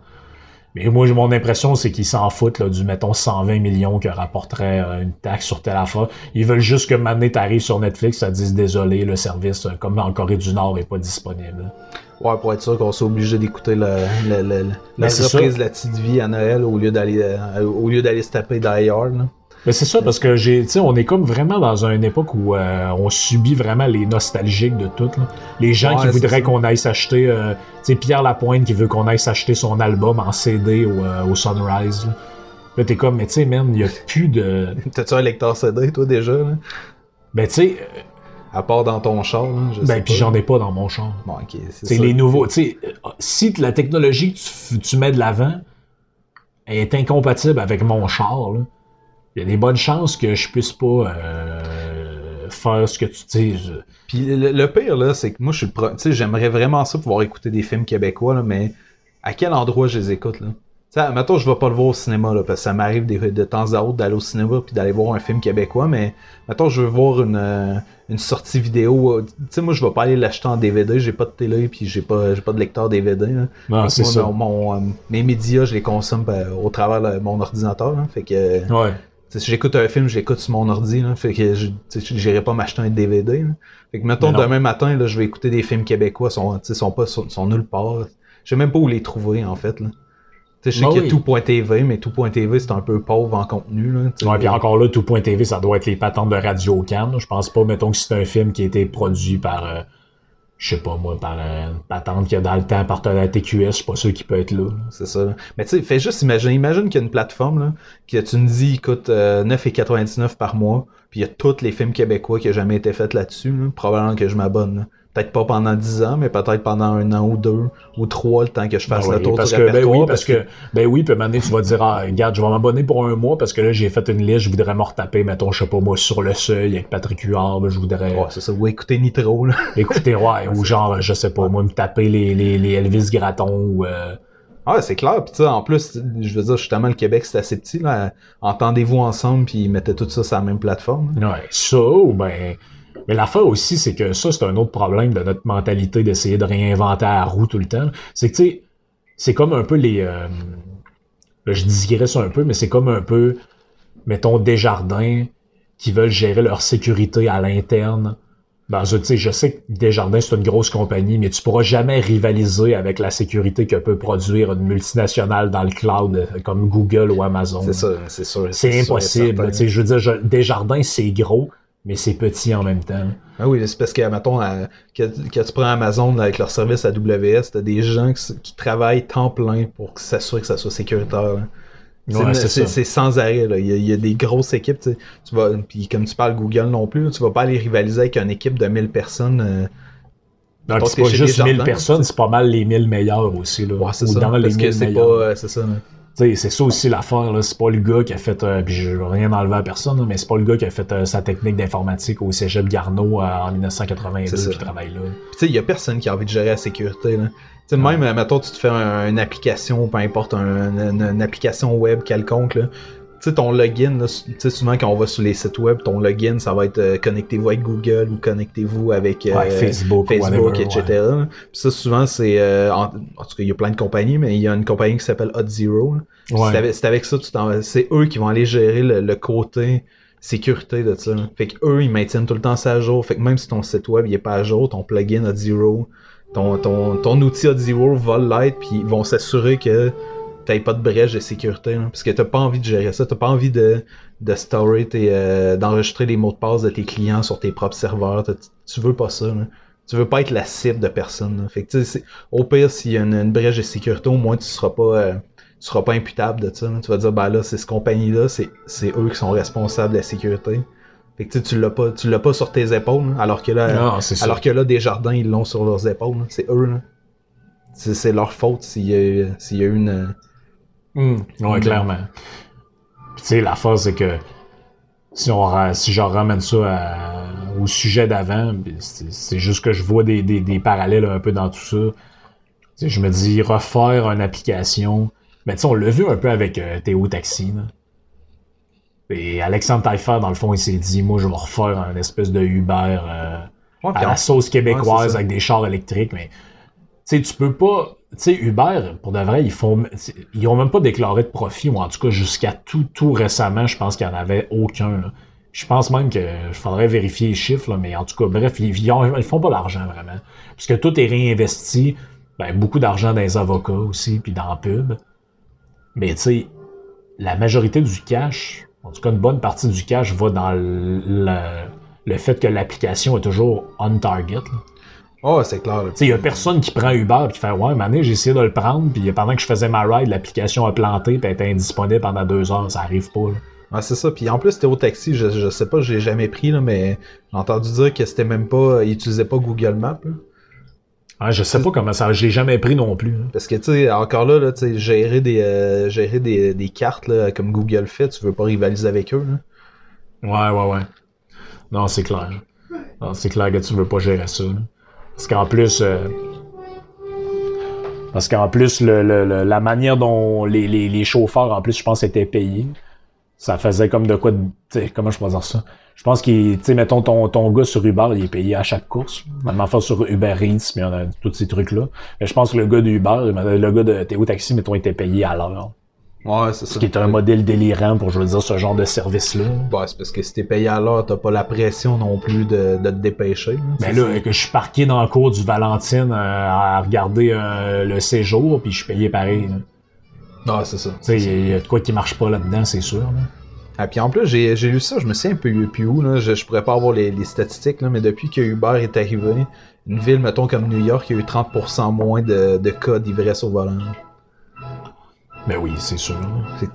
Mais moi, mon impression, c'est qu'ils s'en foutent là, du, mettons, 120 millions que rapporterait euh, une taxe sur telle affaire. Ils veulent juste que maintenant t'arrives sur Netflix, ça dise désolé, le service, euh, comme en Corée du Nord, est pas disponible. Ouais, pour être sûr qu'on soit obligé d'écouter la, la, la, la reprise de la petite vie à Noël au lieu d'aller au lieu d'aller se taper d'ailleurs. Mais c'est ça, parce que j'ai, on est comme vraiment dans une époque où euh, on subit vraiment les nostalgiques de tout. Les gens qui voudraient qu'on aille s'acheter, euh, tu sais, Pierre Lapointe qui veut qu'on aille s'acheter son album en CD au, euh, au Sunrise. Là, là t'es comme, mais tu sais, man, il y a plus de. T'as-tu un lecteur CD, toi, déjà? Là? Ben, tu sais. À part dans ton char, là, je Ben, puis j'en ai pas dans mon char. Bon, ok. C'est les nouveaux. Tu sais, si la technologie que tu, tu mets de l'avant est incompatible avec mon char, là il y a des bonnes chances que je puisse pas euh, faire ce que tu dis. Puis le, pire, là, c'est que moi, je suis Tu sais, j'aimerais vraiment ça pouvoir écouter des films québécois, là, mais à quel endroit je les écoute, là? sais, maintenant je vais pas le voir au cinéma, là, parce que ça m'arrive de, temps à autre d'aller au cinéma puis d'aller voir un film québécois, mais maintenant je veux voir une, euh, une sortie vidéo. Euh, tu sais, moi, je vais pas aller l'acheter en DVD, j'ai pas de télé puis j'ai pas, j'ai pas de lecteur DVD. Là. Non, c'est ça. Mon, mes médias, je les consomme au travers de mon ordinateur, là, fait que... Ouais si j'écoute un film, je l'écoute sur mon ordi, là, fait que je n'irai pas m'acheter un DVD. Là. Fait que mettons demain matin, là, je vais écouter des films québécois, sont, sont pas sont, sont nulle part. Je sais même pas où les trouver en fait. Là. je sais bah qu'il y a tout.tv, mais tout.tv c'est un peu pauvre en contenu. Là, ouais, puis encore là, tout.tv, ça doit être les patentes de Radio Can. Je pense pas, mettons que c'est un film qui a été produit par euh, je sais pas moi, par une patente qui a dans le temps appartenait à TQS, je suis pas sûr qu'il peut être là. C'est ça. Mais tu sais, fais juste imaginer, imagine qu'il y a une plateforme là, que tu me dis coûte euh, 9,99 par mois, puis il y a tous les films québécois qui ont jamais été faits là-dessus. Là. Probablement que je m'abonne. Peut-être pas pendant 10 ans, mais peut-être pendant un an ou deux ou trois, le temps que je fasse Ben le oui, tour parce du que, ben oui, parce que, ben oui, puis maintenant tu vas dire, ah, regarde, je vais m'abonner pour un mois parce que là, j'ai fait une liste, je voudrais me retaper, mettons, je sais pas moi, sur le seuil avec Patrick Huard, ben, je voudrais Ouais, c'est ça. Ou écouter Nitro, là. écouter, ouais, ou genre, je sais pas, moi, me taper les, les, les Elvis Gratton ou, euh, Ah, c'est clair. Puis tu sais, en plus, je veux dire, justement, le Québec, c'est assez petit, là. Entendez-vous ensemble, puis ils mettaient tout ça sur la même plateforme. Ouais, ça, ou ben. Mais l'affaire aussi, c'est que ça, c'est un autre problème de notre mentalité d'essayer de réinventer la roue tout le temps. C'est que, tu sais, c'est comme un peu les. euh, là, je digresse un peu, mais c'est comme un peu, mettons, Desjardins qui veulent gérer leur sécurité à l'interne. Ben, je, je sais que Desjardins, c'est une grosse compagnie, mais tu pourras jamais rivaliser avec la sécurité que peut produire une multinationale dans le cloud euh, comme Google ou Amazon. C'est ça, c'est sûr. C'est impossible. certain. Tu sais, je veux dire, je- Desjardins, c'est gros, mais c'est petit en même temps. Ah oui, c'est parce que, mettons, à- que, que tu prends Amazon avec leur service AWS, t'as des gens qui, travaillent temps plein pour s'assurer que ça soit sécuritaire. là. C'est- Ouais, sans arrêt. Là. Il, y a, il y a des grosses équipes. tu sais. Tu vas, puis comme tu parles Google non plus, tu vas pas aller rivaliser avec une équipe de 1000 personnes. euh, Donc, c'est pas juste Desjardins, 1000 personnes, c'est pas mal les 1000 meilleurs aussi. Là, ouais, c'est Ou ça. dans les Parce que 1000 c'est pas. meilleurs. euh, C'est ça. là. C'est ça aussi l'affaire, là. C'est pas le gars qui a fait, euh, puis je veux rien enlever à personne, mais c'est pas le gars qui a fait euh, sa technique d'informatique au cégep Garneau euh, en 1982 C'est ça. puis travaille là. Puis tu sais, il y a personne qui a envie de gérer la sécurité. Là. Même, mettons, tu te fais un- une application, peu importe, un- une, une application web quelconque, là. Tu sais, ton login, tu sais, souvent quand on va sur les sites web, ton login, ça va être euh, connectez-vous avec Google ou connectez-vous avec euh, Ouais, Facebook, Facebook, whatever, etc. ouais. Puis ça, souvent, c'est... euh, en, en tout cas, il y a plein de compagnies, mais il y a une compagnie qui s'appelle Hot Zero. Ouais. C'est avec, c'est avec ça, tu t'en- c'est eux qui vont aller gérer le, le côté sécurité de ça. Fait que eux, ils maintiennent tout le temps ça à jour. Fait que même si ton site web il est pas à jour, ton plugin Hot Zero, ton, ton, ton outil Hot Zero va l'être, puis ils vont s'assurer que t'aies pas de brèche de sécurité. là. parce que t'as pas envie de gérer ça. T'as pas envie de, de storer tes, euh, d'enregistrer les mots de passe de tes clients sur tes propres serveurs. Tu veux pas ça. là. Tu veux pas être la cible de personne. là. Fait que tu sais, c'est- au pire, s'il y a une, une brèche de sécurité, au moins tu seras pas. euh, tu seras pas imputable de ça. là. Tu vas dire, ben là, c'est cette compagnie-là, c'est, c'est eux qui sont responsables de la sécurité. Fait que tu sais, tu l'as pas, tu l'as pas sur tes épaules, là, alors que là, Non, alors que là, des jardins, ils l'ont sur leurs épaules. C'est eux, là. C'est, c'est leur faute s'il y a, eu- s'il y a eu une. Hum, ouais, Mm. clairement. Puis tu sais, la phase, c'est que si, on, si je ramène ça à- au sujet d'avant, c'est juste que je vois des, des, des parallèles un peu dans tout ça. Je me dis, refaire une application. Mais tu sais, on l'a vu un peu avec euh, Théo Taxi. Là. Et Alexandre Taillefer, dans le fond, il s'est dit, moi, je vais refaire un espèce de Uber euh, Ouais, à la sauce québécoise avec des chars électriques, mais tu sais, tu peux pas. Tu sais, Uber, pour de vrai, ils font. Ils ont même pas déclaré de profit, ou en tout cas, jusqu'à tout, tout récemment, je pense qu'il n'y en avait aucun. Je pense même que je faudrait vérifier les chiffres, mais en tout cas, bref, ils, ils, ils font pas d'argent vraiment. Puisque tout est réinvesti, ben, beaucoup d'argent dans les avocats aussi, puis dans la pub. Mais tu sais, la majorité du cash, en tout cas une bonne partie du cash, va dans le, fait que l'application est toujours on target. Oh, c'est clair. là. Tu sais, il y a personne qui prend Uber et qui fait Ouais, mané, j'ai essayé de le prendre, puis pendant que je faisais ma ride, l'application a planté puis elle était indisponible pendant deux heures, ça arrive pas. là. C'est ça. Puis en plus, Théo Taxi, je, je sais pas, je l'ai jamais pris, là, mais j'ai entendu dire que c'était même pas. Ils utilisaient pas Google Maps. là. Ouais, je sais pas comment ça. Je l'ai jamais pris non plus. là. Parce que, tu sais, encore là, là tu gérer, des, euh, gérer des, des cartes là, comme Google fait, tu veux pas rivaliser avec eux. Là. Ouais, ouais, ouais. Non, c'est clair. Non, c'est clair que tu veux pas gérer ça. là. Parce qu'en plus. euh, Parce qu'en plus, la manière dont les, chauffeurs, en plus, je pense, étaient payés, ça faisait comme de quoi de. Comment je peux dire ça? Je pense qu'il. Tu sais, mettons, ton, gars sur Uber, il est payé à chaque course. Même faire sur Uber Eats, mais on a tous ces trucs-là. Mais je pense que le gars d'Uber, le gars de Théo Taxi, mettons, était payé à l'heure. Ouais, c'est ça. Ce qui est un modèle délirant pour, je veux dire, ce genre de service-là. Bah, c'est parce que si t'es payé à l'heure, t'as pas la pression non plus de, de te dépêcher. là. Mais C'est là, ça. que je suis parqué dans le cours du Valentine euh, à regarder euh, le séjour, puis je suis payé pareil. là. Ah, c'est ça. Tu sais, il y a- il y, a de quoi qui marche pas là-dedans, c'est sûr. là. Ah, puis en plus, j'ai lu ça, je me souviens un peu plus où, là, je, je pourrais pas avoir les, les statistiques, là, mais depuis que Uber est arrivé, une ville, mettons comme New York, il y a eu 30% moins de, de cas d'ivresse au volant. Ben oui, c'est sûr. là.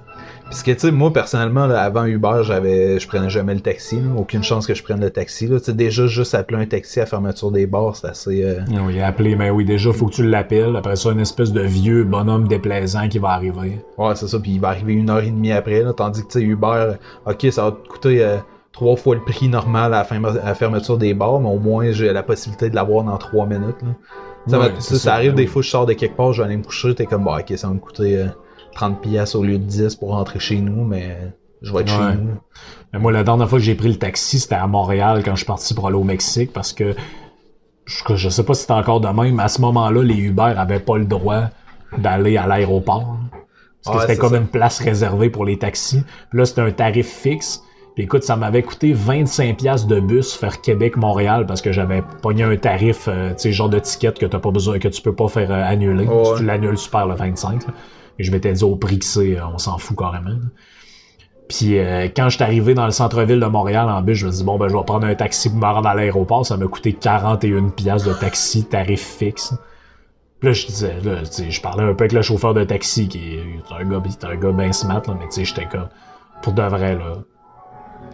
Parce que, tu sais, moi, personnellement, avant Uber, j'avais, je prenais jamais le taxi. Aucune chance que je prenne le taxi. Tu sais, déjà, juste appeler un taxi à fermeture des bars, c'est assez... Euh... Oui, appeler, mais oui, déjà, faut que tu l'appelles. Après ça, une espèce de vieux bonhomme déplaisant qui va arriver. Ouais, c'est ça. Puis il va arriver une heure et demie après. Là, tandis que, tu sais, Uber, OK, ça va te coûter... Euh, trois fois le prix normal à la, fermeture des bars, mais au moins j'ai la possibilité de l'avoir dans trois minutes. Là. Ça, ça, arrive des fois, je sors de quelque part, je vais aller me coucher, t'es comme, bah, ok, ça va me coûter 30 euh, pièces au lieu de 10 pour rentrer chez nous, mais je vais être chez nous. Mais moi, la dernière fois que j'ai pris le taxi, c'était à Montréal quand je suis parti pour aller au Mexique, parce que je, je sais pas si c'était encore de même, mais à ce moment-là, les Uber avaient pas le droit d'aller à l'aéroport. Parce que c'était comme une place réservée pour les taxis. Puis là, c'était un tarif fixe. Puis écoute, ça m'avait coûté 25 pièces de bus faire Québec-Montréal parce que j'avais pogné un tarif, euh, tu sais, genre de ticket que t'as pas besoin, que tu peux pas faire euh, annuler. Si tu l'annules, tu perds le 25. Et je m'étais dit au prix que c'est, euh, on s'en fout carrément. Puis quand je suis arrivé dans le centre-ville de Montréal en bus, je me suis dit bon ben je vais prendre un taxi pour me rendre à l'aéroport. Ça m'a coûté 41 pièces de taxi, tarif fixe. Puis là, je disais, je parlais un peu avec le chauffeur de taxi qui est un gars, un gars là, mais tu sais, j'étais comme, pour de vrai, là,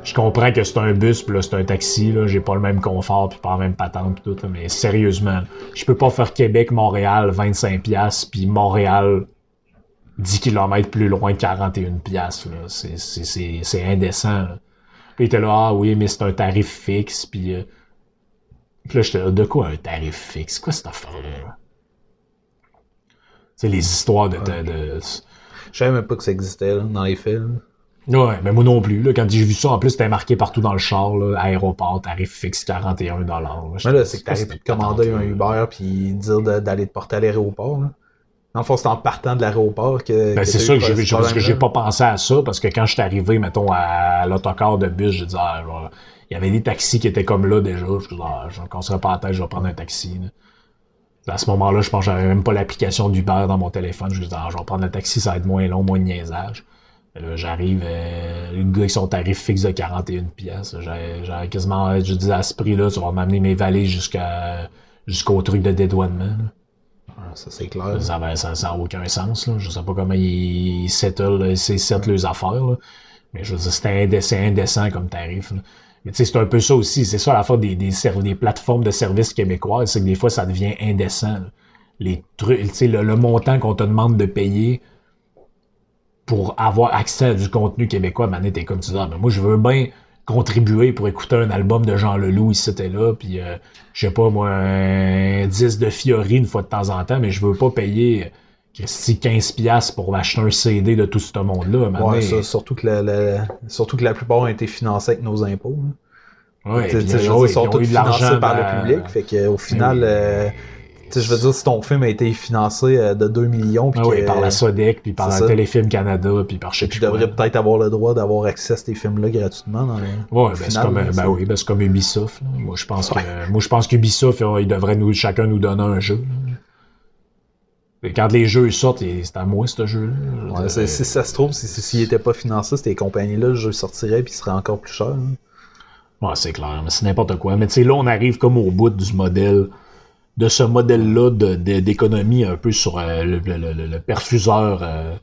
je comprends que c'est un bus, puis là, c'est un taxi, là, j'ai pas le même confort, puis pas la même patente, pis tout, mais sérieusement, je peux pas faire Québec-Montréal 25$, puis Montréal 10 km plus loin 41$, là. C'est indécent, là. Puis il était là, ah oui, mais c'est un tarif fixe, puis... Euh... Puis là, j'étais là, de quoi un tarif fixe? Quoi cette affaire-là? C'est les histoires de... de, de... Je savais même pas que ça existait, là, dans les films. Ouais, mais moi non plus. Là, quand j'ai vu ça, en plus, c'était marqué partout dans le char, là, aéroport, tarif fixe 41 Mais là, c'est que t'arrives de commander un Uber puis dire d'aller te porter à l'aéroport. Dans le fond, c'est en partant de l'aéroport que. Ben, c'est ça que j'ai parce que j'ai pas pensé à ça, parce que quand je suis arrivé, mettons, à l'autocar de bus, j'ai dit, ah, il y avait des taxis qui étaient comme là déjà. Je dis, ah, je ne pas la tête, je vais prendre un taxi. À ce moment-là, je pense que j'avais même pas l'application d'Uber dans mon téléphone. Je dis, ah, je vais prendre un taxi, ça va être moins long, moins de niaisage. Là, j'arrive, euh, le gars avec son tarif fixe de 41 pièces. J'avais quasiment, je disais à ce prix-là, tu vas m'amener mes valises jusqu'à jusqu'au truc de dédouanement. Ça c'est clair. Ça n'a ça aucun sens. Là. Je sais pas comment ils settle, settle les affaires. Mais je veux dire, c'était indécent, comme tarif. Mais tu sais, c'est un peu ça aussi. C'est ça la fois des, plateformes de services québécois, c'est que des fois, ça devient indécent. Les trucs, le, montant qu'on te demande de payer pour avoir accès à du contenu québécois, Mané, t'es comme tu dis, ah, mais moi, je veux bien contribuer pour écouter un album de Jean Leloup ici et là, puis euh, je sais pas, moi, un 10 de Fiori une fois de temps en temps, mais je veux pas payer 15$ pour acheter un CD de tout ce monde-là. Ouais, ça, surtout, que la, surtout que la plupart ont été financés avec nos impôts. Hein. Ouais, ils sont tous financés par le public, fait qu'au final... Euh, je veux dire, si ton film a été financé euh, de 2 millions. Puis ah par la Sodec, puis par la Téléfilm Canada, puis par chez Tu devrais peut-être avoir le droit d'avoir accès à ces films-là gratuitement. Dans ouais, ben, c'est comme, ben oui, ben, c'est comme Ubisoft. Moi, je pense que, moi, je pense qu'Ubisoft, il devrait nous, chacun nous donner un jeu. Et quand les jeux sortent, c'est à moi, ce jeu-là. Ouais, si ça se trouve, s'il n'était pas financé, ces compagnies-là, le jeu sortirait puis il serait encore plus cher. Hein. Ouais, c'est clair, mais c'est n'importe quoi. Mais tu sais, là, on arrive comme au bout du modèle de ce modèle-là d'économie un peu sur euh, le, perfuseur, euh,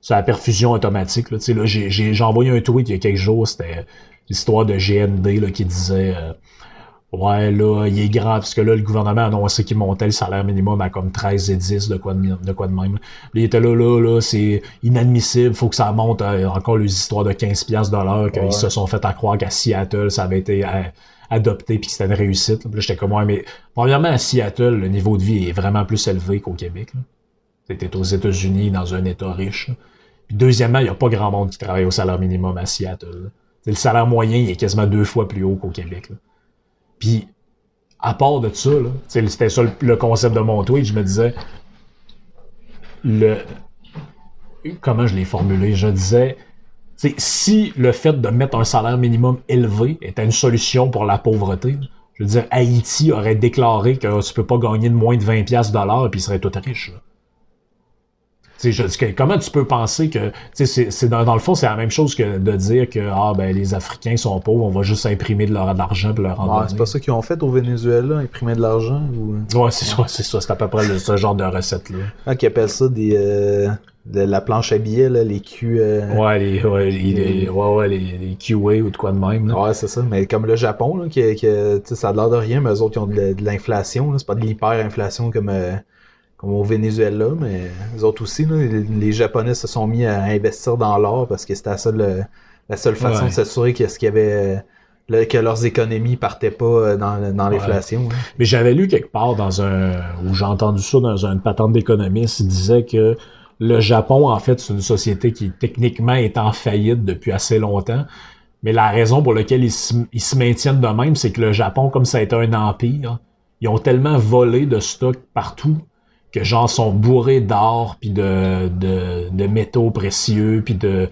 sur la perfusion automatique. Là. Là, j'ai envoyé un tweet il y a quelques jours, c'était l'histoire de GND là, qui disait euh, Ouais, là, il est grand, parce que là, le gouvernement a annoncé qu'il montait le salaire minimum à comme 13 et 10, de quoi de, de, quoi de même. il était là, là, là, c'est inadmissible, faut que ça monte encore les histoires de 15 piastres de l'heure, qu'ils se sont fait à croire qu'à Seattle, ça avait été adopté puis que c'était une réussite. Là, j'étais comme, ouais, mais premièrement, à Seattle, le niveau de vie est vraiment plus élevé qu'au Québec. C'était aux États-Unis, dans un État riche. Puis deuxièmement, il n'y a pas grand monde qui travaille au salaire minimum à Seattle. Le salaire moyen il est quasiment deux fois plus haut qu'au Québec. Puis, à part de ça, c'était ça le, concept de mon tweet, je me disais, le, comment je l'ai formulé, je disais, si le fait de mettre un salaire minimum élevé était une solution pour la pauvreté, je veux dire, Haïti aurait déclaré que tu peux pas gagner de moins de 20 pièces de l'heure et puis il serait tout riche. Je, comment tu peux penser que c'est dans, dans, le fond c'est la même chose que de dire que ah ben les Africains sont pauvres, on va juste imprimer de leur de l'argent pour leur en C'est pas ça qu'ils ont fait au Venezuela, imprimer de l'argent ou... Ouais, c'est ça, c'est ça, c'est à peu près ce genre de recette là. Ah, qui appellent ça des euh, de la planche à billets là, les Q. Euh, ouais, les, ouais, les, ouais, ouais, les, les QA ou de quoi de même. Là. Ouais, c'est ça. Mais comme le Japon, là, qui, qui ça a l'air de rien, mais eux autres, ils ont de, l'inflation. C'est pas de l'hyper-inflation comme. Euh, comme au Venezuela, mais les autres aussi, les, Japonais se sont mis à investir dans l'or parce que c'était la seule, la seule façon de s'assurer qu'il y avait que leurs économies partaient pas euh, dans, dans l'inflation. Mais j'avais lu quelque part dans un où j'ai entendu ça dans une patente d'économiste, il disait que le Japon, en fait, c'est une société qui techniquement est en faillite depuis assez longtemps. Mais la raison pour laquelle ils se, ils se maintiennent de même, c'est que le Japon, comme ça a été un empire, ils ont tellement volé de stock partout que gens sont bourrés d'or, puis de, de, de, métaux précieux, puis de,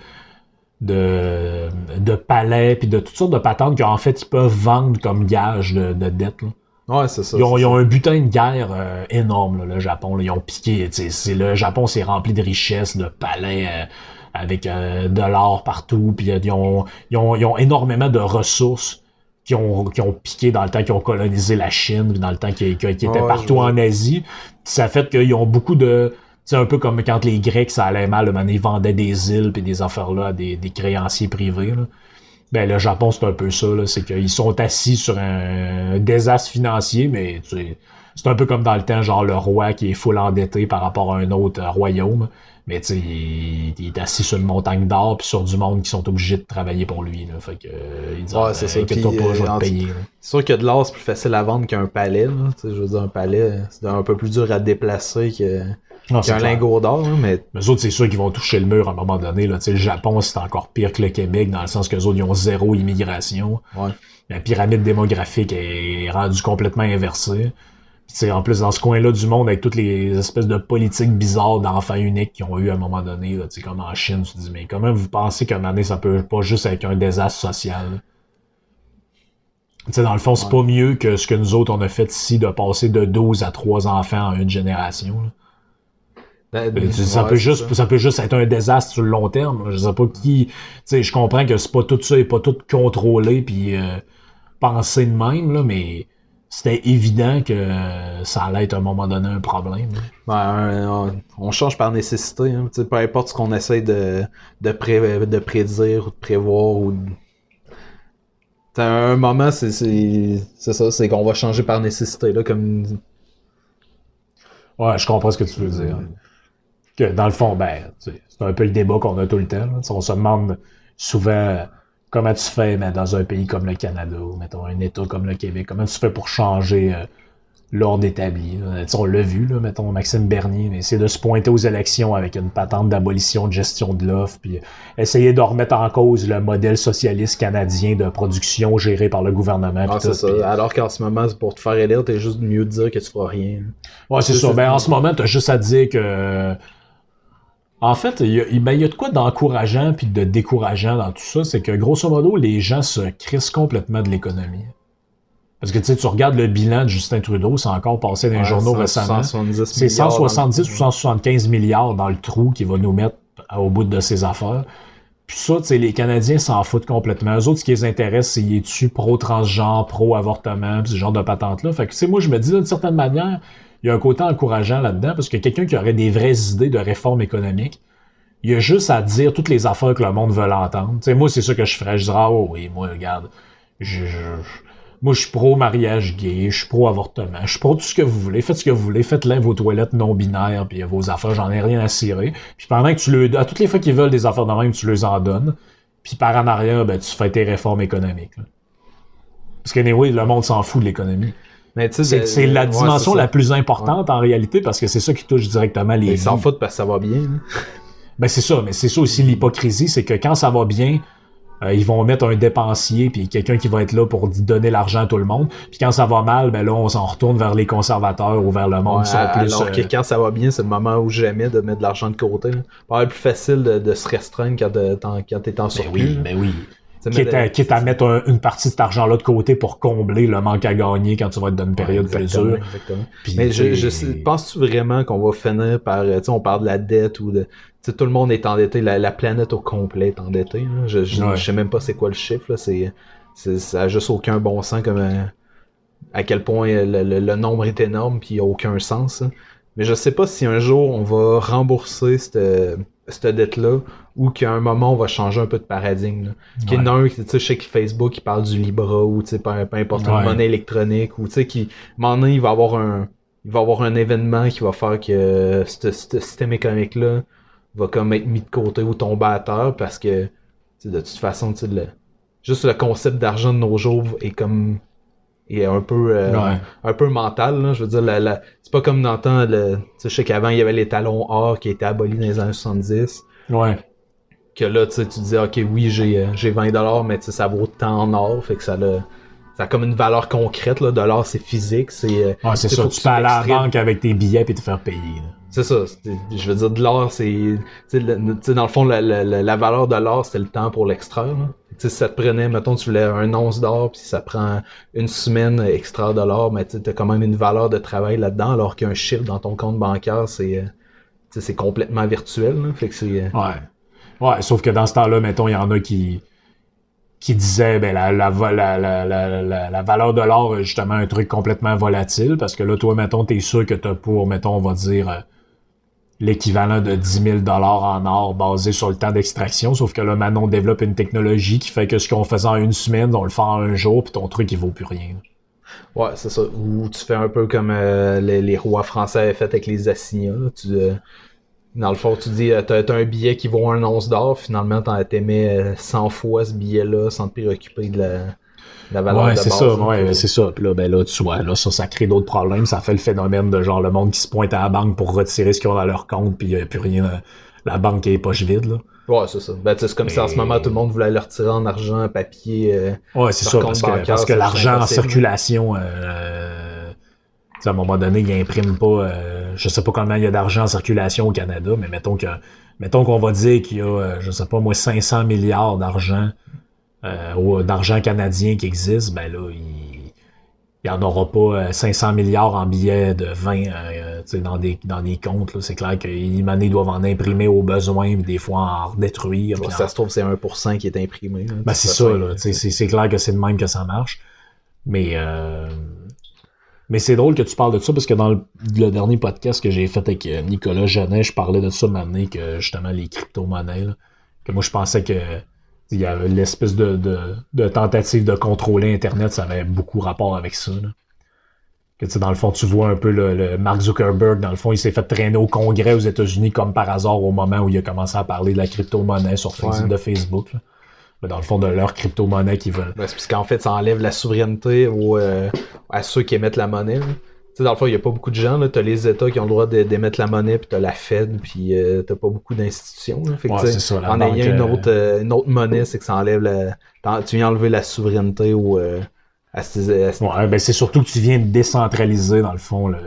de, de palais, puis de toutes sortes de patentes qu'en fait, ils peuvent vendre comme gage de, de dette. Là. Ouais, c'est ça. Ils ont, un butin de guerre euh, énorme, le Japon. Ils ont piqué. C'est, le Japon, c'est rempli de richesses, de palais euh, avec euh, de l'or partout. Puis ils ont, ils, ont, ils ont énormément de ressources qui ont, qui ont piqué dans le temps qu'ils ont colonisé la Chine, dans le temps qu'ils étaient partout en Asie. Ça fait qu'ils ont beaucoup de... C'est un peu comme quand les Grecs, ça allait mal, ils vendaient des îles et des affaires-là à des, des créanciers privés. Ben, le Japon, c'est un peu ça. C'est qu'ils sont assis sur un, désastre financier, mais c'est un peu comme dans le temps, genre le roi qui est full endetté par rapport à un autre royaume. Mais tu sais, il, est assis sur une montagne d'or puis sur du monde qui sont obligés de travailler pour lui. Là. Fait que euh, il dit ouais, c'est ça. Puis, pas, je vais euh, payer. C'est sûr que de l'or, c'est plus facile à vendre qu'un palais. Là. Je veux dire, un palais, c'est un peu plus dur à déplacer que. qu'un lingot d'or, mais... Les autres, c'est sûr qu'ils vont toucher le mur à un moment donné. Là. le Japon, c'est encore pire que le Québec, dans le sens que les autres, ils ont zéro immigration. Ouais. La pyramide démographique est rendue complètement inversée c'est en plus dans ce coin-là du monde avec toutes les espèces de politiques bizarres d'enfants uniques qu'ils ont eu à un moment donné, là, comme en Chine, tu te dis mais comment vous pensez qu'un moment donné ça peut pas juste être un désastre social? sais dans le fond, c'est pas mieux que ce que nous autres on a fait ici de passer de 12 à 3 enfants en une génération. Ben, ça peut juste ça. peut juste être un désastre sur le long terme. Je sais pas qui. Je comprends que c'est pas tout ça et pas tout contrôlé puis euh, pensé de même, là, mais c'était évident que ça allait être à un moment donné un problème. Ben, on, change par nécessité. Hein. Peu importe ce qu'on essaie de, de, de prédire ou de prévoir ou à un moment, c'est ça, c'est qu'on va changer par nécessité. Là, comme... Ouais, je comprends ce que tu veux dire. Que dans le fond, ben, c'est un peu le débat qu'on a tout le temps. On se demande souvent comment tu fais mais dans un pays comme le Canada ou mettons un État comme le Québec, comment tu fais pour changer euh, l'ordre établi. On l'a vu, là, mettons Maxime Bernier, c'est de se pointer aux élections avec une patente d'abolition de gestion de l'offre, puis essayer de remettre en cause le modèle socialiste canadien de production géré par le gouvernement. Ah, c'est ça. Alors qu'en ce moment, pour te faire élire, t'es juste mieux de dire que tu feras rien. Ouais, c'est ça. Ben, en ce moment, t'as juste à dire que en fait, il y, a, ben, il y a de quoi d'encourageant puis de décourageant dans tout ça, c'est que grosso modo, les gens se crissent complètement de l'économie. Parce que tu sais, tu regardes le bilan de Justin Trudeau, c'est encore passé dans les journaux récemment. C'est 170 ou 175 milliards dans le trou qu'il va nous mettre au bout de ses affaires. Puis ça, tu sais, les Canadiens s'en foutent complètement. Eux autres, ce qui les intéresse, c'est y est-tu pro-transgenre, pro-avortement, ce genre de patente-là. Fait que, tu sais, moi, je me dis, d'une certaine manière, il y a un côté encourageant là-dedans parce que quelqu'un qui aurait des vraies idées de réforme économique, il a juste à dire toutes les affaires que le monde veut entendre. sais, moi, c'est ça que je ferais. Je dirais, oh oui, moi, regarde, je, moi, je suis pro-mariage gay, je suis pro-avortement, je suis pro tout ce que vous voulez. Faites ce que vous voulez, faites-le vos toilettes non-binaires, puis vos affaires, j'en ai rien à cirer. Puis pendant que tu le... À toutes les fois qu'ils veulent des affaires de même, tu les en donnes. Puis par en arrière, ben, tu fais tes réformes économiques. Parce que, anyway, le monde s'en fout de l'économie. C'est la dimension la plus importante en réalité parce que c'est ça qui touche directement les. Ils s'en foutent parce que ça va bien. Ben c'est ça, mais c'est ça aussi l'hypocrisie, c'est que quand ça va bien, euh, ils vont mettre un dépensier puis quelqu'un qui va être là pour donner l'argent à tout le monde. Puis quand ça va mal, ben là on s'en retourne vers les conservateurs ou vers le monde qui sont plus. Alors que euh, quand ça va bien, c'est le moment où jamais de mettre de l'argent de côté. Pas plus facile de, se restreindre quand, t'es en, ben surplus. oui, ben oui. Quitte, à, mettre une partie de cet argent-là de côté pour combler le manque à gagner quand tu vas être dans une période plus dure. Exactement. Mais je, je penses-tu vraiment qu'on va finir par, tu sais, on parle de la dette ou de, tu tout le monde est endetté, la, planète au complet est endettée. Je, je, sais même pas c'est quoi le chiffre, c'est, ça a juste aucun bon sens comme euh, à quel point le, nombre est énorme puis il a aucun sens. Mais je sais pas si un jour on va rembourser cette, cette dette-là ou qu'à un moment on va changer un peu de paradigme. Qu'il y en a un, tu sais, je sais que Facebook il parle du Libra ou tu sais, peu, importe, une monnaie électronique ou tu sais, qui, maintenant il va avoir un, il va avoir un événement qui va faire que ce système économique-là va comme être mis de côté ou tomber à terre parce que de toute façon, tu sais, le, juste le concept d'argent de nos jours est comme est un peu euh, un peu mental là. je veux dire la, c'est pas comme dans le temps le je sais qu'avant il y avait les talons or qui étaient abolis dans les années 70 ouais. Que là tu tu disais ok oui j'ai euh, j'ai 20 dollars mais ça vaut tant en or. Fait que ça a, ça a comme une valeur concrète là. De l'or c'est physique c'est euh, ouais, c'est tu peux aller à la banque avec tes billets et te faire payer c'est ça. Je veux dire de l'or c'est dans le fond la, la, la valeur de l'or c'était le temps pour l'extraire si ça te prenait, mettons, tu voulais un once d'or, puis ça prend une semaine extra de l'or, mais tu as quand même une valeur de travail là-dedans, alors qu'un chiffre dans ton compte bancaire, c'est euh, c'est complètement virtuel. Fait que c'est. Euh, ouais. Ouais, sauf que dans ce temps-là, mettons, il y en a qui qui disaient ben la, la, la, la, valeur de l'or est justement un truc complètement volatile parce que là, toi, mettons, t'es sûr que t'as pour, mettons, on va dire euh, l'équivalent de 10 000 dollars en or basé sur le temps d'extraction. Sauf que là, maintenant, on développe une technologie qui fait que ce qu'on faisait en une semaine, on le fait en un jour, puis ton truc, il vaut plus rien. Ouais, c'est ça. Ou tu fais un peu comme euh, les, rois français avaient fait avec les assignats. Tu, euh, dans le fond, tu dis, euh, t'as as un billet qui vaut un once d'or, finalement, t'aimais 100 fois ce billet-là sans te préoccuper de la ouais, c'est ça, ouais, c'est ça. Puis là, ben là, tu vois, là, ça, ça crée d'autres problèmes. Ça fait le phénomène de genre le monde qui se pointe à la banque pour retirer ce qu'ils ont dans leur compte, puis il n'y a plus rien. La banque est poche vide, là. Ouais, c'est ça. Ben, c'est comme si en ce moment tout le monde voulait le retirer en argent, papier. Euh, ouais, c'est ça, parce que, parce que l'argent en circulation, euh, à un moment donné, il imprime pas. Euh, je sais pas combien il y a d'argent en circulation au Canada, mais mettons que mettons qu'on va dire qu'il y a, euh, je sais pas moi, 500 milliards d'argent euh, d'argent canadien qui existe, ben là, il n'y en aura pas 500 euh, milliards en billets de 20 euh, dans, des, dans des comptes. C'est clair qu'ils doivent en imprimer au besoin, des fois en redétruire. ça se trouve, c'est 1% qui est imprimé. ben, c'est ça, c'est clair que c'est de même que ça marche. Mais, mais c'est drôle que tu parles de ça parce que dans le, dernier podcast que j'ai fait avec Nicolas Genet, je parlais de ça maintenant que justement les crypto-monnaies. Que moi, je pensais que il y a l'espèce de, de, tentative de contrôler Internet, ça avait beaucoup rapport avec ça. Que, tu dans le fond, tu vois un peu le, Mark Zuckerberg, dans le fond, il s'est fait traîner au Congrès aux États-Unis comme par hasard au moment où il a commencé à parler de la crypto-monnaie sur Facebook, de Facebook. Mais dans le fond, de leur crypto-monnaie qu'ils veulent. C'est parce qu'en fait, ça enlève la souveraineté aux, euh, à ceux qui émettent la monnaie sais, dans le fond, il n'y a pas beaucoup de gens. Tu as les États qui ont le droit d'émettre la monnaie, puis tu as la Fed, puis euh, tu pas beaucoup d'institutions. en ayant une, euh, autre, euh, une autre monnaie, c'est que ça enlève la. Tu viens enlever la souveraineté au, à ces, Ouais, ben c'est surtout que tu viens décentraliser, dans le fond, le,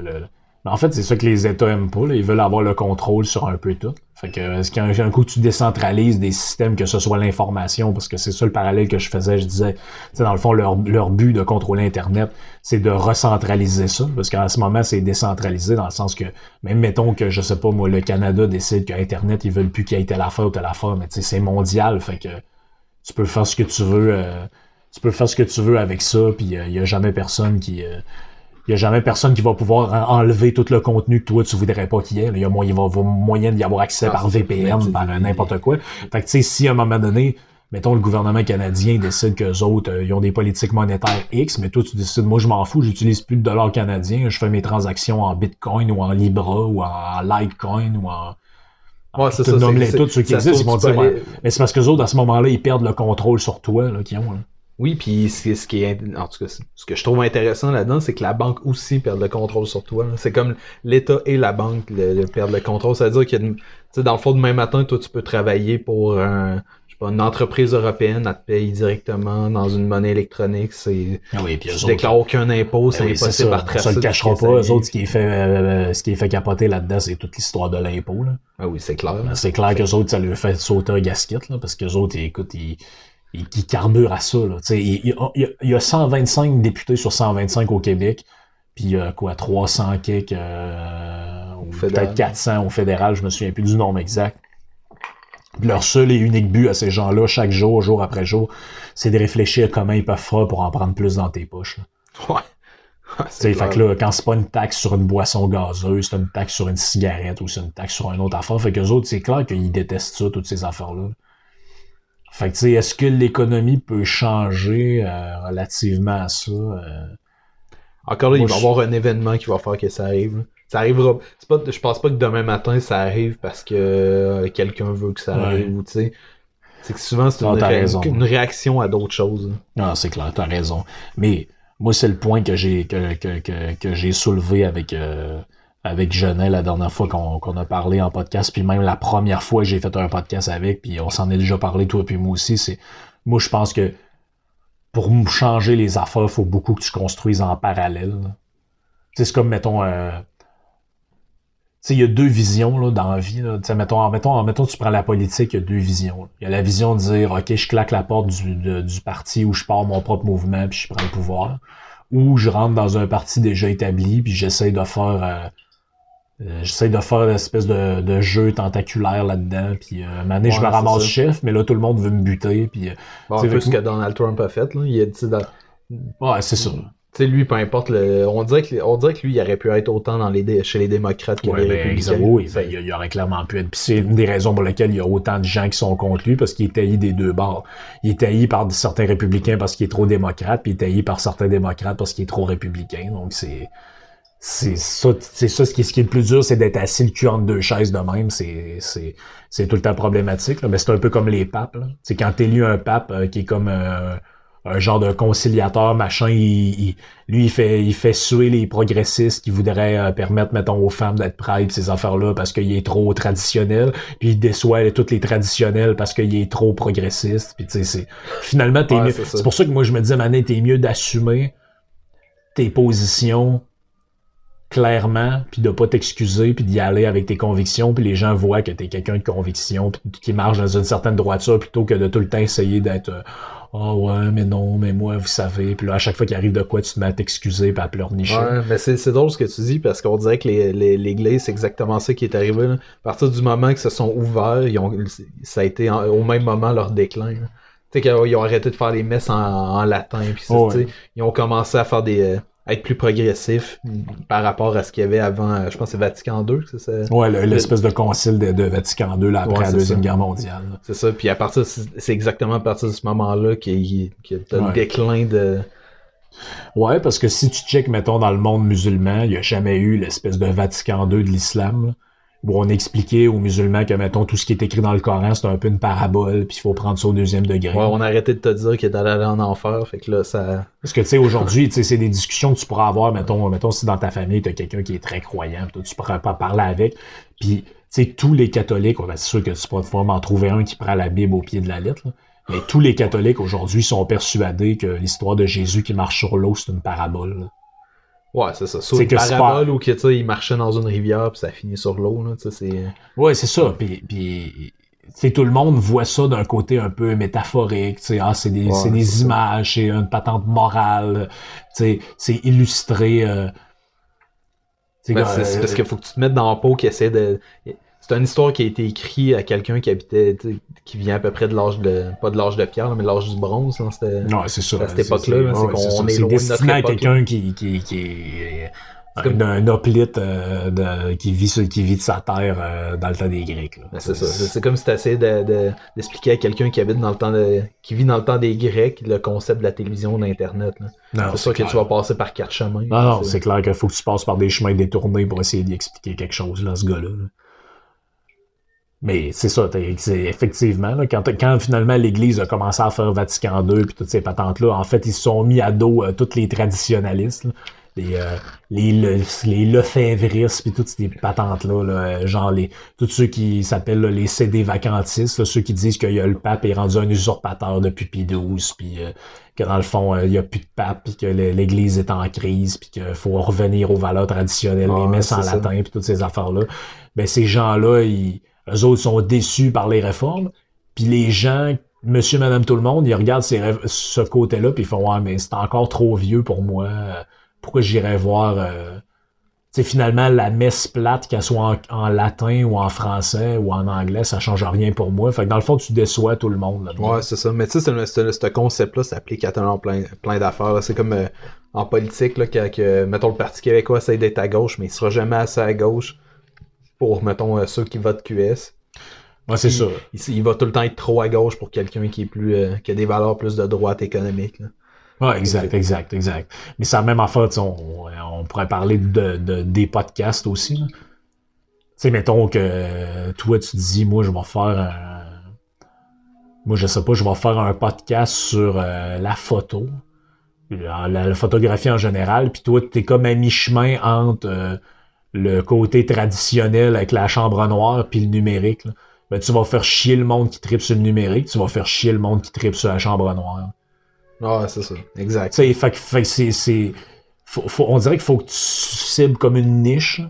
en fait, c'est ça que les États aiment pas. Ils veulent avoir le contrôle sur un peu tout. Fait que est-ce qu'un coup tu décentralises des systèmes, que ce soit l'information, parce que c'est ça le parallèle que je faisais, je disais, dans le fond, leur, leur but de contrôler Internet, c'est de recentraliser ça. Parce qu'en ce moment, c'est décentralisé dans le sens que, même mettons que, je sais pas, moi, le Canada décide qu'Internet, ils veulent plus qu'il y ait telle affaire ou telle affaire, mais c'est mondial. Fait que tu peux faire ce que tu veux. Euh, tu peux faire ce que tu veux avec ça, puis il n'y a jamais personne qui. Euh, il n'y a jamais personne qui va pouvoir enlever tout le contenu que toi tu voudrais pas qu'il y ait. Il y a moyen, d'y avoir accès ah, par VPN, par n'importe quoi. Fait que tu sais, si à un moment donné, mettons le gouvernement canadien décide qu'eux autres, euh, ils ont des politiques monétaires X, mais toi tu décides, moi je m'en fous, j'utilise plus de dollars canadiens, je fais mes transactions en Bitcoin ou en Libra ou en Litecoin ou en Ouais, c'est ça. les tous ceux qui existent, ils vont dire, mais c'est parce que autres, à ce moment-là, ils perdent le contrôle sur toi, là, qu'ils ont, là. Oui, puis ce, qui est, en tout cas, ce que je trouve intéressant là-dedans, c'est que la banque aussi perd le contrôle sur toi. C'est comme l'État et la banque le, perdent le contrôle. C'est-à-dire que, tu sais, dans le fond, demain matin, toi, tu peux travailler pour un, je sais pas, une entreprise européenne, elle te paye directement dans une monnaie électronique. C'est, ah oui, tu déclares aucun impôt, ben c'est impossible à tracer. Ça le cachera pas. Eux autres, ce qui est fait, euh, ce qui est fait capoter là-dedans, c'est toute l'histoire de l'impôt. Ah oui, c'est clair. C'est clair qu'eux autres, ça leur fait sauter un gasket, là, parce qu'eux autres, écoute, ils qui carbure à ça. Là. Il, il, y a 125 députés sur 125 au Québec, puis euh, quoi, 300 quelques, euh, ou peut-être 400 au fédéral, je me souviens plus du nombre exact. leur seul et unique but à ces gens-là, chaque jour, jour après jour, c'est de réfléchir à comment ils peuvent faire pour en prendre plus dans tes poches. Ouais. fait que là, quand c'est pas une taxe sur une boisson gazeuse, c'est une taxe sur une cigarette ou c'est une taxe sur un autre affaire, fait qu'eux autres, c'est clair qu'ils détestent ça, toutes ces affaires-là. Fait que, tu sais, est-ce que l'économie peut changer euh, relativement à ça? Euh? Encore là, il va y avoir un événement qui va faire que ça arrive. Ça arrivera. Pas, je pense pas que demain matin ça arrive parce que euh, quelqu'un veut que ça arrive ou tu sais. C'est que souvent c'est une, une, réaction à d'autres choses. Ah, c'est clair, t'as raison. Mais moi, c'est le point que j'ai que, que, que, que j'ai soulevé avec avec Genet la dernière fois qu'on a parlé en podcast, puis même la première fois que j'ai fait un podcast avec, puis on s'en est déjà parlé toi puis moi aussi, c'est moi je pense que pour changer les affaires, faut beaucoup que tu construises en parallèle. C'est comme mettons euh, il y a deux visions là, dans la vie. Là. Mettons, mettons, mettons, tu prends la politique, il y a deux visions. Il y a la vision de dire OK, je claque la porte du, du parti où je pars mon propre mouvement puis je prends le pouvoir. Ou je rentre dans un parti déjà établi, puis j'essaie de faire euh, j'essaie de faire une espèce de, de jeu tentaculaire là-dedans. Puis, euh, je me ramasse chef, mais là, tout le monde veut me buter. Puis, euh, bon, un peu ce que Donald Trump a fait. Là. Il a dit dans... Ouais, c'est ça. Tu sais, lui, peu importe, le... on, dirait que, on dirait que lui, il aurait pu être autant dans les chez les démocrates que ouais, les ben, républicains. Oui, ben, il, il, aurait clairement pu être. Puis c'est une des raisons pour lesquelles il y a autant de gens qui sont contre lui, parce qu'il est taillé des deux bords. Il est taillé par certains républicains parce qu'il est trop démocrate, puis il est taillé par certains démocrates parce qu'il est trop républicain. Donc c'est c'est ça, c'est ça ce qui, ce qui est le plus dur, c'est d'être assis le cul entre deux chaises de même. C'est, c'est, c'est tout le temps problématique. Là. Mais c'est un peu comme les papes. C'est quand t'élis un pape euh, qui est comme euh, un genre de conciliateur, machin, il, lui il fait il fait suer les progressistes qui voudraient euh, permettre, mettons, aux femmes d'être prêtres, ces affaires-là, parce qu'il est trop traditionnel. Puis il déçoit toutes les traditionnels parce qu'il est trop progressiste. Puis tu sais, c'est. Finalement, t'es mieux. C'est pour ça que moi je me disais, Mané, t'es mieux d'assumer tes positions clairement, puis de pas t'excuser, puis d'y aller avec tes convictions, puis les gens voient que t'es quelqu'un de conviction, puis qui marche dans une certaine droiture, plutôt que de tout le temps essayer d'être oh ouais, mais non, mais moi, vous savez. Puis là, à chaque fois qu'il arrive de quoi, tu te mets à t'excuser puis à pleurnicher. Ouais, mais c'est drôle ce que tu dis parce qu'on dirait que l'Église, c'est exactement ça qui est arrivé. Là. À partir du moment que se sont ouverts, ils ont, ça a été au même moment leur déclin. Tu sais qu'ils ont arrêté de faire les messes en, latin, puis ça, ils ont commencé à faire des, euh, être plus progressif par rapport à ce qu'il y avait avant, euh, je pense que c'est Vatican II, c'est ça? Ouais, l'espèce de concile de, Vatican II là, après la Deuxième Guerre mondiale. C'est ça, puis à partir, c'est exactement à partir de ce moment-là qu'il y a un déclin de... Ouais, parce que si tu check, mettons, dans le monde musulman, il n'y a jamais eu l'espèce de Vatican II de l'islam où on expliquait aux musulmans que, mettons, tout ce qui est écrit dans le Coran, c'est un peu une parabole, puis il faut prendre ça au deuxième degré. Ouais, on a arrêté de te dire qu'il est allé en enfer, fait que là, ça... Parce que, tu sais, aujourd'hui, tu sais, c'est des discussions que tu pourras avoir, mettons, mettons si dans ta famille, t'as quelqu'un qui est très croyant, tu pourras pas parler avec, puis, tu sais, tous les catholiques, c'est sûr que tu pourras forcément trouver un qui prend la Bible au pied de la lettre, mais tous les catholiques, aujourd'hui, sont persuadés que l'histoire de Jésus qui marche sur l'eau, c'est une parabole. Ouais, c'est ça. C'est une parabole où que, il marchait dans une rivière puis ça finit sur l'eau. Là, c'est... Ouais, c'est ça. Puis, puis tout le monde voit ça d'un côté un peu métaphorique. Ah, c'est des, c'est des images, c'est une patente morale. C'est illustré. Euh... Ben, c'est parce qu'il faut que tu te mettes dans la peau qui essaie de c'est une histoire qui a été écrite à quelqu'un qui habitait, qui vient à peu près de l'âge de, pas de l'âge de pierre, mais de l'âge du bronze. C'était, non, c'est ça. À cette époque-là, c'est, qu'on est, loin de notre à quelqu'un qui, qui, qui est un, un hoplite euh, de, qui, vit, qui vit de sa terre euh, dans le temps des Grecs. Ben, c'est ça. C'est comme si tu essayais de, d'expliquer à quelqu'un qui habite dans le temps de, qui vit dans le temps des Grecs le concept de la télévision, de l'Internet. C'est sûr que tu vas passer par quatre chemins. Non, non, c'est clair qu'il faut que tu passes par des chemins détournés pour essayer d'y expliquer quelque chose, là, ce gars-là. là mais c'est ça, c'est effectivement, là, quand, quand finalement l'Église a commencé à faire Vatican II puis toutes ces patentes-là, en fait, ils se sont mis à dos euh, tous les traditionnalistes, les, euh, les, les Lefebvristes puis toutes ces patentes-là, là, genre les tous ceux qui s'appellent les CD vacantistes, ceux qui disent que y a le pape est rendu un usurpateur depuis Pie XII, puis euh, que dans le fond, il y a plus de pape, puis que l'Église est en crise, puis qu'il faut revenir aux valeurs traditionnelles, les messes en latin, puis toutes ces affaires-là. Ben ces gens-là, ils eux autres sont déçus par les réformes. Puis les gens monsieur, madame, tout le monde, ils regardent ce côté-là, puis ils font Ouais, mais c'est encore trop vieux pour moi. Pourquoi j'irais voir euh, sais, finalement, la messe plate, qu'elle soit en, latin ou en français ou en anglais, ça change rien pour moi. Fait que dans le fond, tu déçois tout le monde. Là ouais, c'est ça. Mais tu sais, ce concept-là s'applique à plein, plein d'affaires. C'est comme euh, en politique, là, que, mettons, le Parti québécois essaie d'être à gauche, mais il sera jamais assez à gauche pour, mettons, euh, ceux qui votent QS. Ouais, c'est ça. Il, va tout le temps être trop à gauche pour quelqu'un qui est plus euh, qui a des valeurs plus de droite économique. Là. Ouais, exact, exact, exact. Mais c'est la même affaire, on, on pourrait parler de, de des podcasts aussi. Tu sais, mettons que toi, tu te dis, moi, je vais faire un... Moi, je sais pas, je vais faire un podcast sur euh, la photo, la, photographie en général, puis toi, t'es comme à mi-chemin entre euh, le côté traditionnel avec la chambre noire puis le numérique. Ben, tu vas faire chier le monde qui tripe sur le numérique, tu vas faire chier le monde qui tripe sur la chambre noire. Ah, c'est ça. Exact. fait, fait c'est. on dirait qu'il faut que tu cibles comme une niche.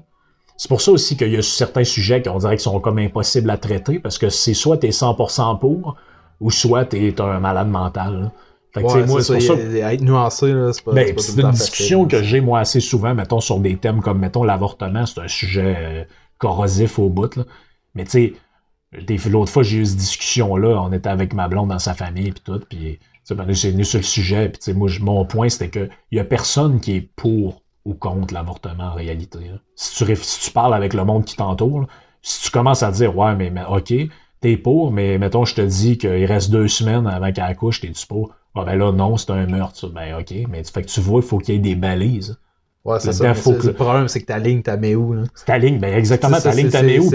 C'est pour ça aussi qu'il y a certains sujets qu'on dirait qu'ils sont comme impossibles à traiter parce que c'est soit t'es 100% pour ou soit t'es un malade mental. Fait que, moi, c'est pour ça. Être nuancé, c'est pas, ben, c'est une discussion que j'ai, moi, assez souvent, mettons, sur des thèmes comme, mettons, l'avortement, c'est un sujet euh, corrosif au bout, là. Mais, tu sais, l'autre fois, j'ai eu cette discussion-là, on était avec ma blonde dans sa famille, puis tout, puis c'est venu sur le sujet. Puis, moi, mon point, c'était qu'il n'y a personne qui est pour ou contre l'avortement en réalité. Si, tu, si tu parles avec le monde qui t'entoure, si tu commences à dire Ouais, mais, mais OK, t'es pour, mais mettons, je te dis qu'il reste deux semaines avant qu'elle accouche, t'es-tu pour? Ah ben là, non, c'est un meurtre. Ben OK, mais fait que tu vois, il faut qu'il y ait des balises. Ouais, c'est ça. Le problème, c'est que ta ligne, t'as mets où? Ta ligne, ben exactement, ta ligne, t'as mets où?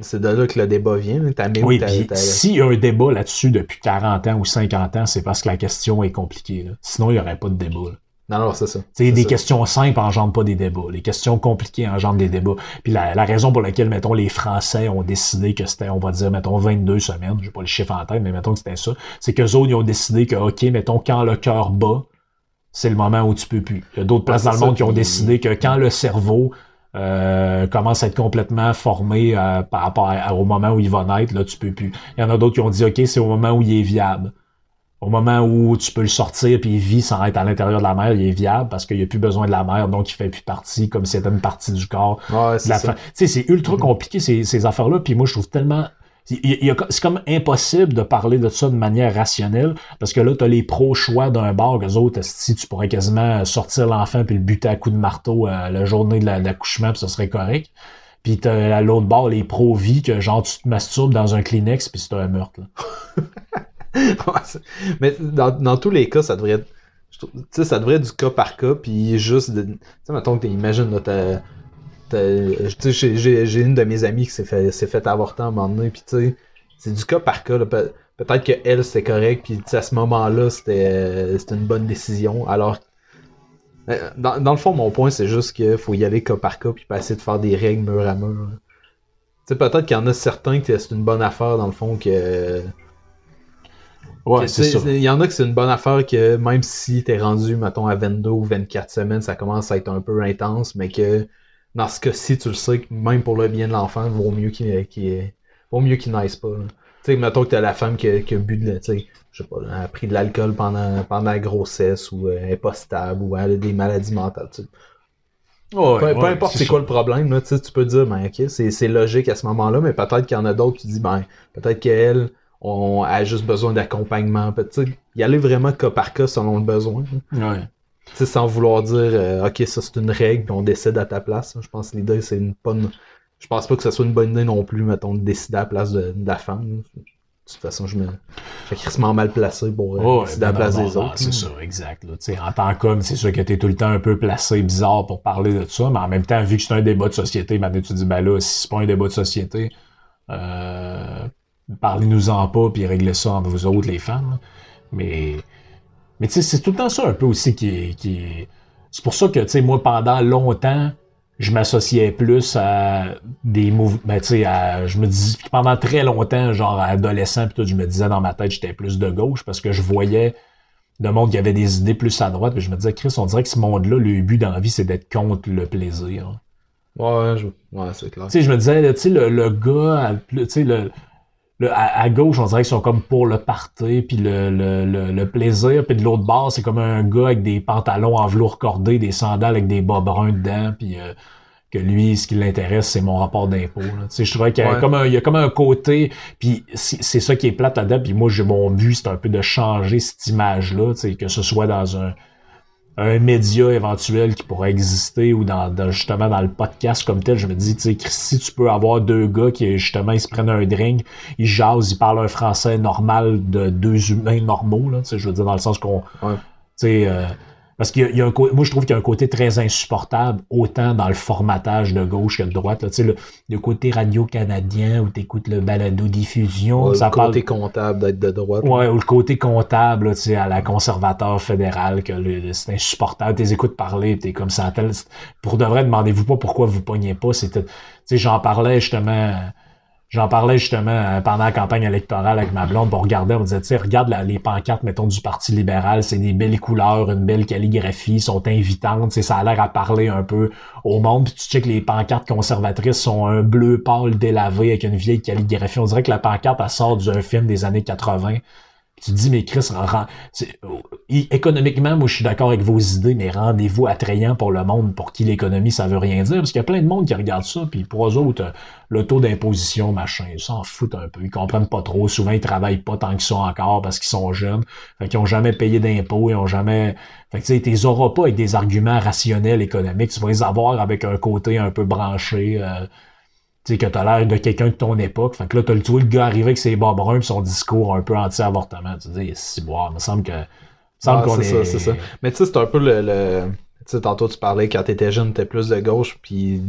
C'est de, là que le débat vient. T'as mis oui, puis s'il y a un débat là-dessus depuis 40 ans ou 50 ans, c'est parce que la question est compliquée. Là. Sinon, il n'y aurait pas de débat. Non, non, c'est ça. C'est des questions simples engendrent pas des débats. Les questions compliquées engendrent des débats. Puis la, la, raison pour laquelle, mettons, les Français ont décidé que c'était, on va dire, mettons, 22 semaines, j'ai pas le chiffre en tête, mais mettons que c'était ça, c'est qu'eux autres, ils ont décidé que, OK, mettons, quand le cœur bat, c'est le moment où tu peux plus. Il y a d'autres places dans le monde qui ont décidé que quand le cerveau euh, commence à être complètement formé euh, par rapport au moment où il va naître, là, tu peux plus. Il y en a d'autres qui ont dit, OK, c'est au moment où il est viable. Au moment où tu peux le sortir puis il vit sans être à l'intérieur de la mer, il est viable parce qu'il n'y a plus besoin de la mer, donc il fait plus partie comme si c'était une partie du corps. Ouais, c'est Tu sais, c'est ultra compliqué ces, ces affaires-là. Puis moi, je trouve tellement c'est comme impossible de parler de ça de manière rationnelle, parce que là, tu as les pro-choix d'un bar, les autres, si tu pourrais quasiment sortir l'enfant puis le buter à coup de marteau à la journée de l'accouchement, puis ça serait correct. Puis t'as à l'autre bord les pro-vie, que genre tu te masturbes dans un Kleenex, puis c'est un meurtre. mais dans, tous les cas, ça devrait être... Tu ça devrait être du cas par cas, puis juste. Tu sais, mettons que t'imagines, là, j'ai une de mes amies qui s'est fait, fait avorter à un moment donné, puis tu sais, c'est du cas par cas. Peut-être que elle c'était correct, puis à ce moment-là, c'était une bonne décision. Alors, euh, dans, dans le fond, mon point, c'est juste qu'il faut y aller cas par cas, puis pas essayer de faire des règles mur à mur. Tu sais, peut-être qu'il y en a certains que c'est une bonne affaire, dans le fond, que. Ouais. Il y en a que c'est une bonne affaire que même si t'es rendu, mettons, à 22 ou 24 semaines, ça commence à être un peu intense, mais que dans ce cas-ci, tu le sais que même pour le bien de l'enfant, vaut mieux qu'il qu vaut mieux qu'il naisse pas. Tu sais, mettons que t'as la femme qui a, qui a bu de, tu sais, je sais pas, a pris de l'alcool pendant, pendant la grossesse ou euh, elle est pas stable ou elle a des maladies mentales, tu sais. peu, importe c'est quoi le problème, là, tu peux dire, ben ok, c'est logique à ce moment-là, mais peut-être qu'il y en a d'autres, tu dis, ben, peut-être qu'elle on a juste besoin d'accompagnement. peut-être Y aller vraiment cas par cas selon le besoin. Ouais sans vouloir dire euh, ok ça c'est une règle puis on décide à ta place. Je pense que l'idée c'est une bonne. Je pense pas que ce soit une bonne idée non plus, mettons, de décider à la place de, la femme. De toute façon, je me. Je suis mal placé pour euh, décider à la place des autres. C'est ça, exact. En tant qu'homme, c'est sûr que t'es tout le temps un peu placé bizarre pour parler de ça, mais en même temps, vu que c'est un débat de société, maintenant tu dis ben là, si c'est pas un débat de société, euh, parlez-nous-en pas puis réglez ça entre vous autres, les femmes. Mais mais tu sais, c'est tout le temps ça un peu aussi qui. Qui C'est pour ça que, tu sais, moi, pendant longtemps, je m'associais plus à des mouvements. Ben, tu sais, je me dis, pendant très longtemps, genre adolescent, puis tout, je me disais dans ma tête, j'étais plus de gauche parce que je voyais de monde qui avait des idées plus à droite. Puis je me disais, Chris, on dirait que ce monde-là, le but dans la vie, c'est d'être contre le plaisir. Ouais, je... ouais c'est clair. Tu sais, je me disais, tu sais, le, le gars, tu sais, le à, gauche, on dirait qu'ils sont comme pour le party, puis le, le, le, plaisir. Puis de l'autre bord, c'est comme un gars avec des pantalons en velours cordé, des sandales avec des bas bruns dedans, puis euh, que lui, ce qui l'intéresse, c'est mon rapport d'impôt. Je trouvais qu'il y, a comme un, il y a comme un côté, puis c'est ça qui est plate là-dedans. Puis moi, j'ai mon but, c'est un peu de changer cette image-là, que ce soit dans un un média éventuel qui pourrait exister ou dans, justement dans le podcast comme tel, je me dis, tu sais, si tu peux avoir deux gars qui justement ils se prennent un drink, ils jasent, ils parlent un français normal de deux humains normaux, là, tu sais, je veux dire dans le sens qu'on, tu sais, euh, parce qu'il y, a un moi je trouve qu'il y a un côté très insupportable, autant dans le formatage de gauche que de droite. Là. Tu sais, le, le côté radio-canadien où tu écoutes le balado-diffusion. ça le côté comptable d'être de droite. Ouais, ou le côté comptable, tu sais, à la conservateur fédéral, que c'est insupportable. Tu écoutes parler, t'es comme ça. Pour de vrai, demandez-vous pas pourquoi vous pognez pas. C'était, tu sais, j'en parlais justement J'en parlais justement euh, pendant la campagne électorale avec ma blonde pour regarder, on disait, regarde les pancartes, mettons, du Parti libéral, c'est des belles couleurs, une belle calligraphie, sont invitantes, ça a l'air à parler un peu au monde, puis tu sais que les pancartes conservatrices sont un bleu pâle délavé avec une vieille calligraphie. On dirait que la pancarte, elle sort d'un film des années 80 tu dis, mais Chris, économiquement, moi je suis d'accord avec vos idées, mais rendez-vous attrayant pour le monde pour qui l'économie, ça veut rien dire. Parce qu'il y a plein de monde qui regarde ça, puis pour eux autres, le taux d'imposition, machin, ils s'en foutent un peu. Ils comprennent pas trop. Souvent, ils travaillent pas tant qu'ils sont encore parce qu'ils sont jeunes. Fait qu'ils ont jamais payé d'impôts, ils ont jamais. Fait que tu sais, t'es auras pas avec des arguments rationnels économiques. Tu vas les avoir avec un côté un peu branché. Euh, tu sais, que t'as l'air de quelqu'un de ton époque. Fait que là, t'as le, tu le gars arriver avec ses bas bruns pis son discours un peu anti-avortement. Tu te dis, si, boire, il me semble que. semble qu'on est... ça, c'est ça. Mais tu sais, c'est un peu le. le... Tu sais, tantôt, tu parlais quand t'étais jeune, t'étais plus de gauche, puis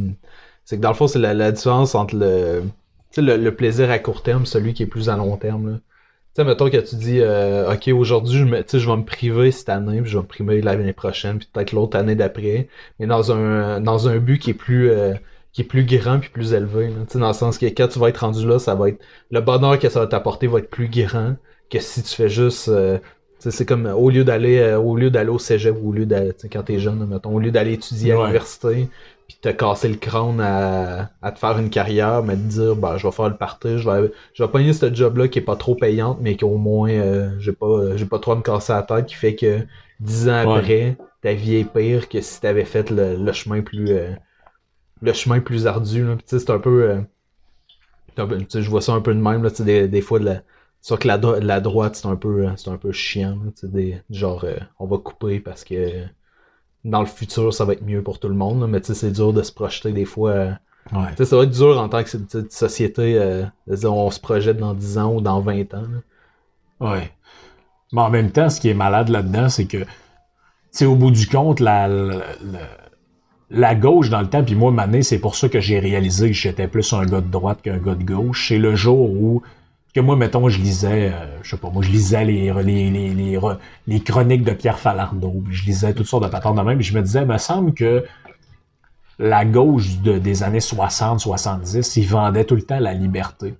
c'est que dans le fond, c'est la, différence entre le, tu sais, le, plaisir à court terme, celui qui est plus à long terme. Là. Tu sais, mettons que tu dis, euh, OK, aujourd'hui, je, je vais me priver cette année, puis je vais me priver l'année prochaine, puis peut-être l'autre année d'après, mais dans un, dans un but qui est plus, euh, qui est plus grand puis plus élevé. Là. Dans le sens que quand tu vas être rendu là, ça va être. Le bonheur que ça va t'apporter va être plus grand que si tu fais juste. Euh, c'est comme au lieu d'aller euh, au lieu d'aller au cégep ou au lieu d'aller quand t'es jeune, mettons, au lieu d'aller étudier à l'université puis te casser le crâne à, à, te faire une carrière, mais te dire bah je vais faire le partage, je vais je vais pogner ce job là qui est pas trop payante, mais qui au moins euh, j'ai pas j'ai pas trop à me casser la tête, qui fait que dix ans après, ta vie est pire que si t'avais fait le, chemin plus le chemin plus ardu. Là. c'est un peu. Euh, je vois ça un peu de même. Là, des, des fois, de la, que la, la droite, c'est un peu euh, c'est un peu chiant. des, genre, euh, on va couper parce que dans le futur, ça va être mieux pour tout le monde. mais c'est dur de se projeter des fois. Ouais. Ça va être dur en tant que société. on se projette dans 10 ans ou dans 20 ans. Ouais. Mais en même temps, ce qui est malade là-dedans, c'est que, tu au bout du compte, la, la gauche dans le temps, puis moi, Mané, c'est pour ça que j'ai réalisé que j'étais plus un gars de droite qu'un gars de gauche. C'est le jour où, que moi, mettons, je lisais, euh, je sais pas, moi, je lisais les, les, les, les, chroniques de Pierre Falardeau, je lisais toutes sortes de patterns de même, puis je me disais, il me semble que la gauche de, des années 60, 70, ils vendaient tout le temps la liberté. Tu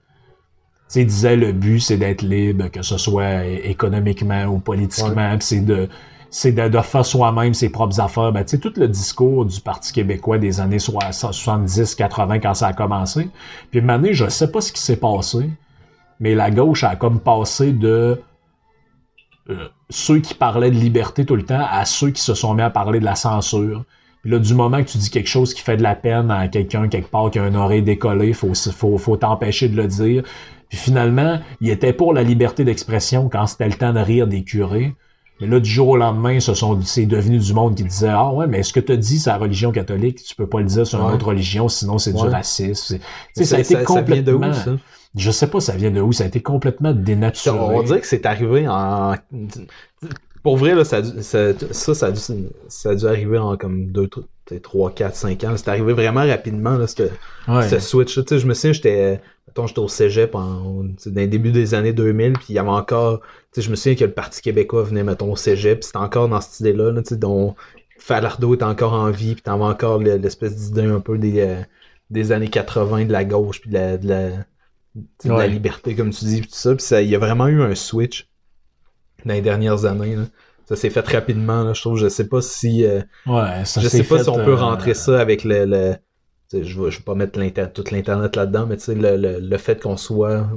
sais, disait le but, c'est d'être libre, que ce soit économiquement ou politiquement, c'est de c'est de, faire soi-même ses propres affaires. Ben, tu tout le discours du Parti québécois des années 70, 80 quand ça a commencé. Puis une année, je sais pas ce qui s'est passé, mais la gauche a comme passé de euh, ceux qui parlaient de liberté tout le temps à ceux qui se sont mis à parler de la censure. Puis là, du moment que tu dis quelque chose qui fait de la peine à quelqu'un quelque part qui a un oreille décollée, faut, faut, faut t'empêcher de le dire. Puis finalement, il était pour la liberté d'expression quand c'était le temps de rire des curés. Mais là, du jour au lendemain, ce sont, c'est devenu du monde qui disait, ah ouais, mais ce que tu dis, c'est la religion catholique, tu peux pas le dire sur une autre religion, sinon c'est du racisme. Tu sais, ça a été complètement... Ça vient de où, ça? Je sais pas ça vient de où, ça a été complètement dénaturé. On dirait que c'est arrivé en... Pour vrai, là, ça, ça, ça, ça, a dû, ça a dû arriver en comme 2, 3, 4, 5 ans. C'est arrivé vraiment rapidement, là, ce, ce switch. Tu sais, je me souviens, j'étais j'étais au cégep en, dans les débuts des années 2000, puis il y avait encore, je me souviens que le Parti québécois venait, mettons, au cégep, c'était encore dans cette idée-là, là, dont Falardeau était encore en vie, puis t'avais encore l'espèce d'idée un peu des, euh, des années 80 de la gauche, puis de la, de la, de la liberté, comme tu dis, puis tout ça, puis ça, il y a vraiment eu un switch dans les dernières années, là. Ça s'est fait rapidement, là, je trouve. Je sais pas si. Euh, ouais, ça Je sais pas si on peut euh, rentrer ça avec le, le je je vais pas mettre tout l'Internet là-dedans, mais le, le, le, fait qu'on soit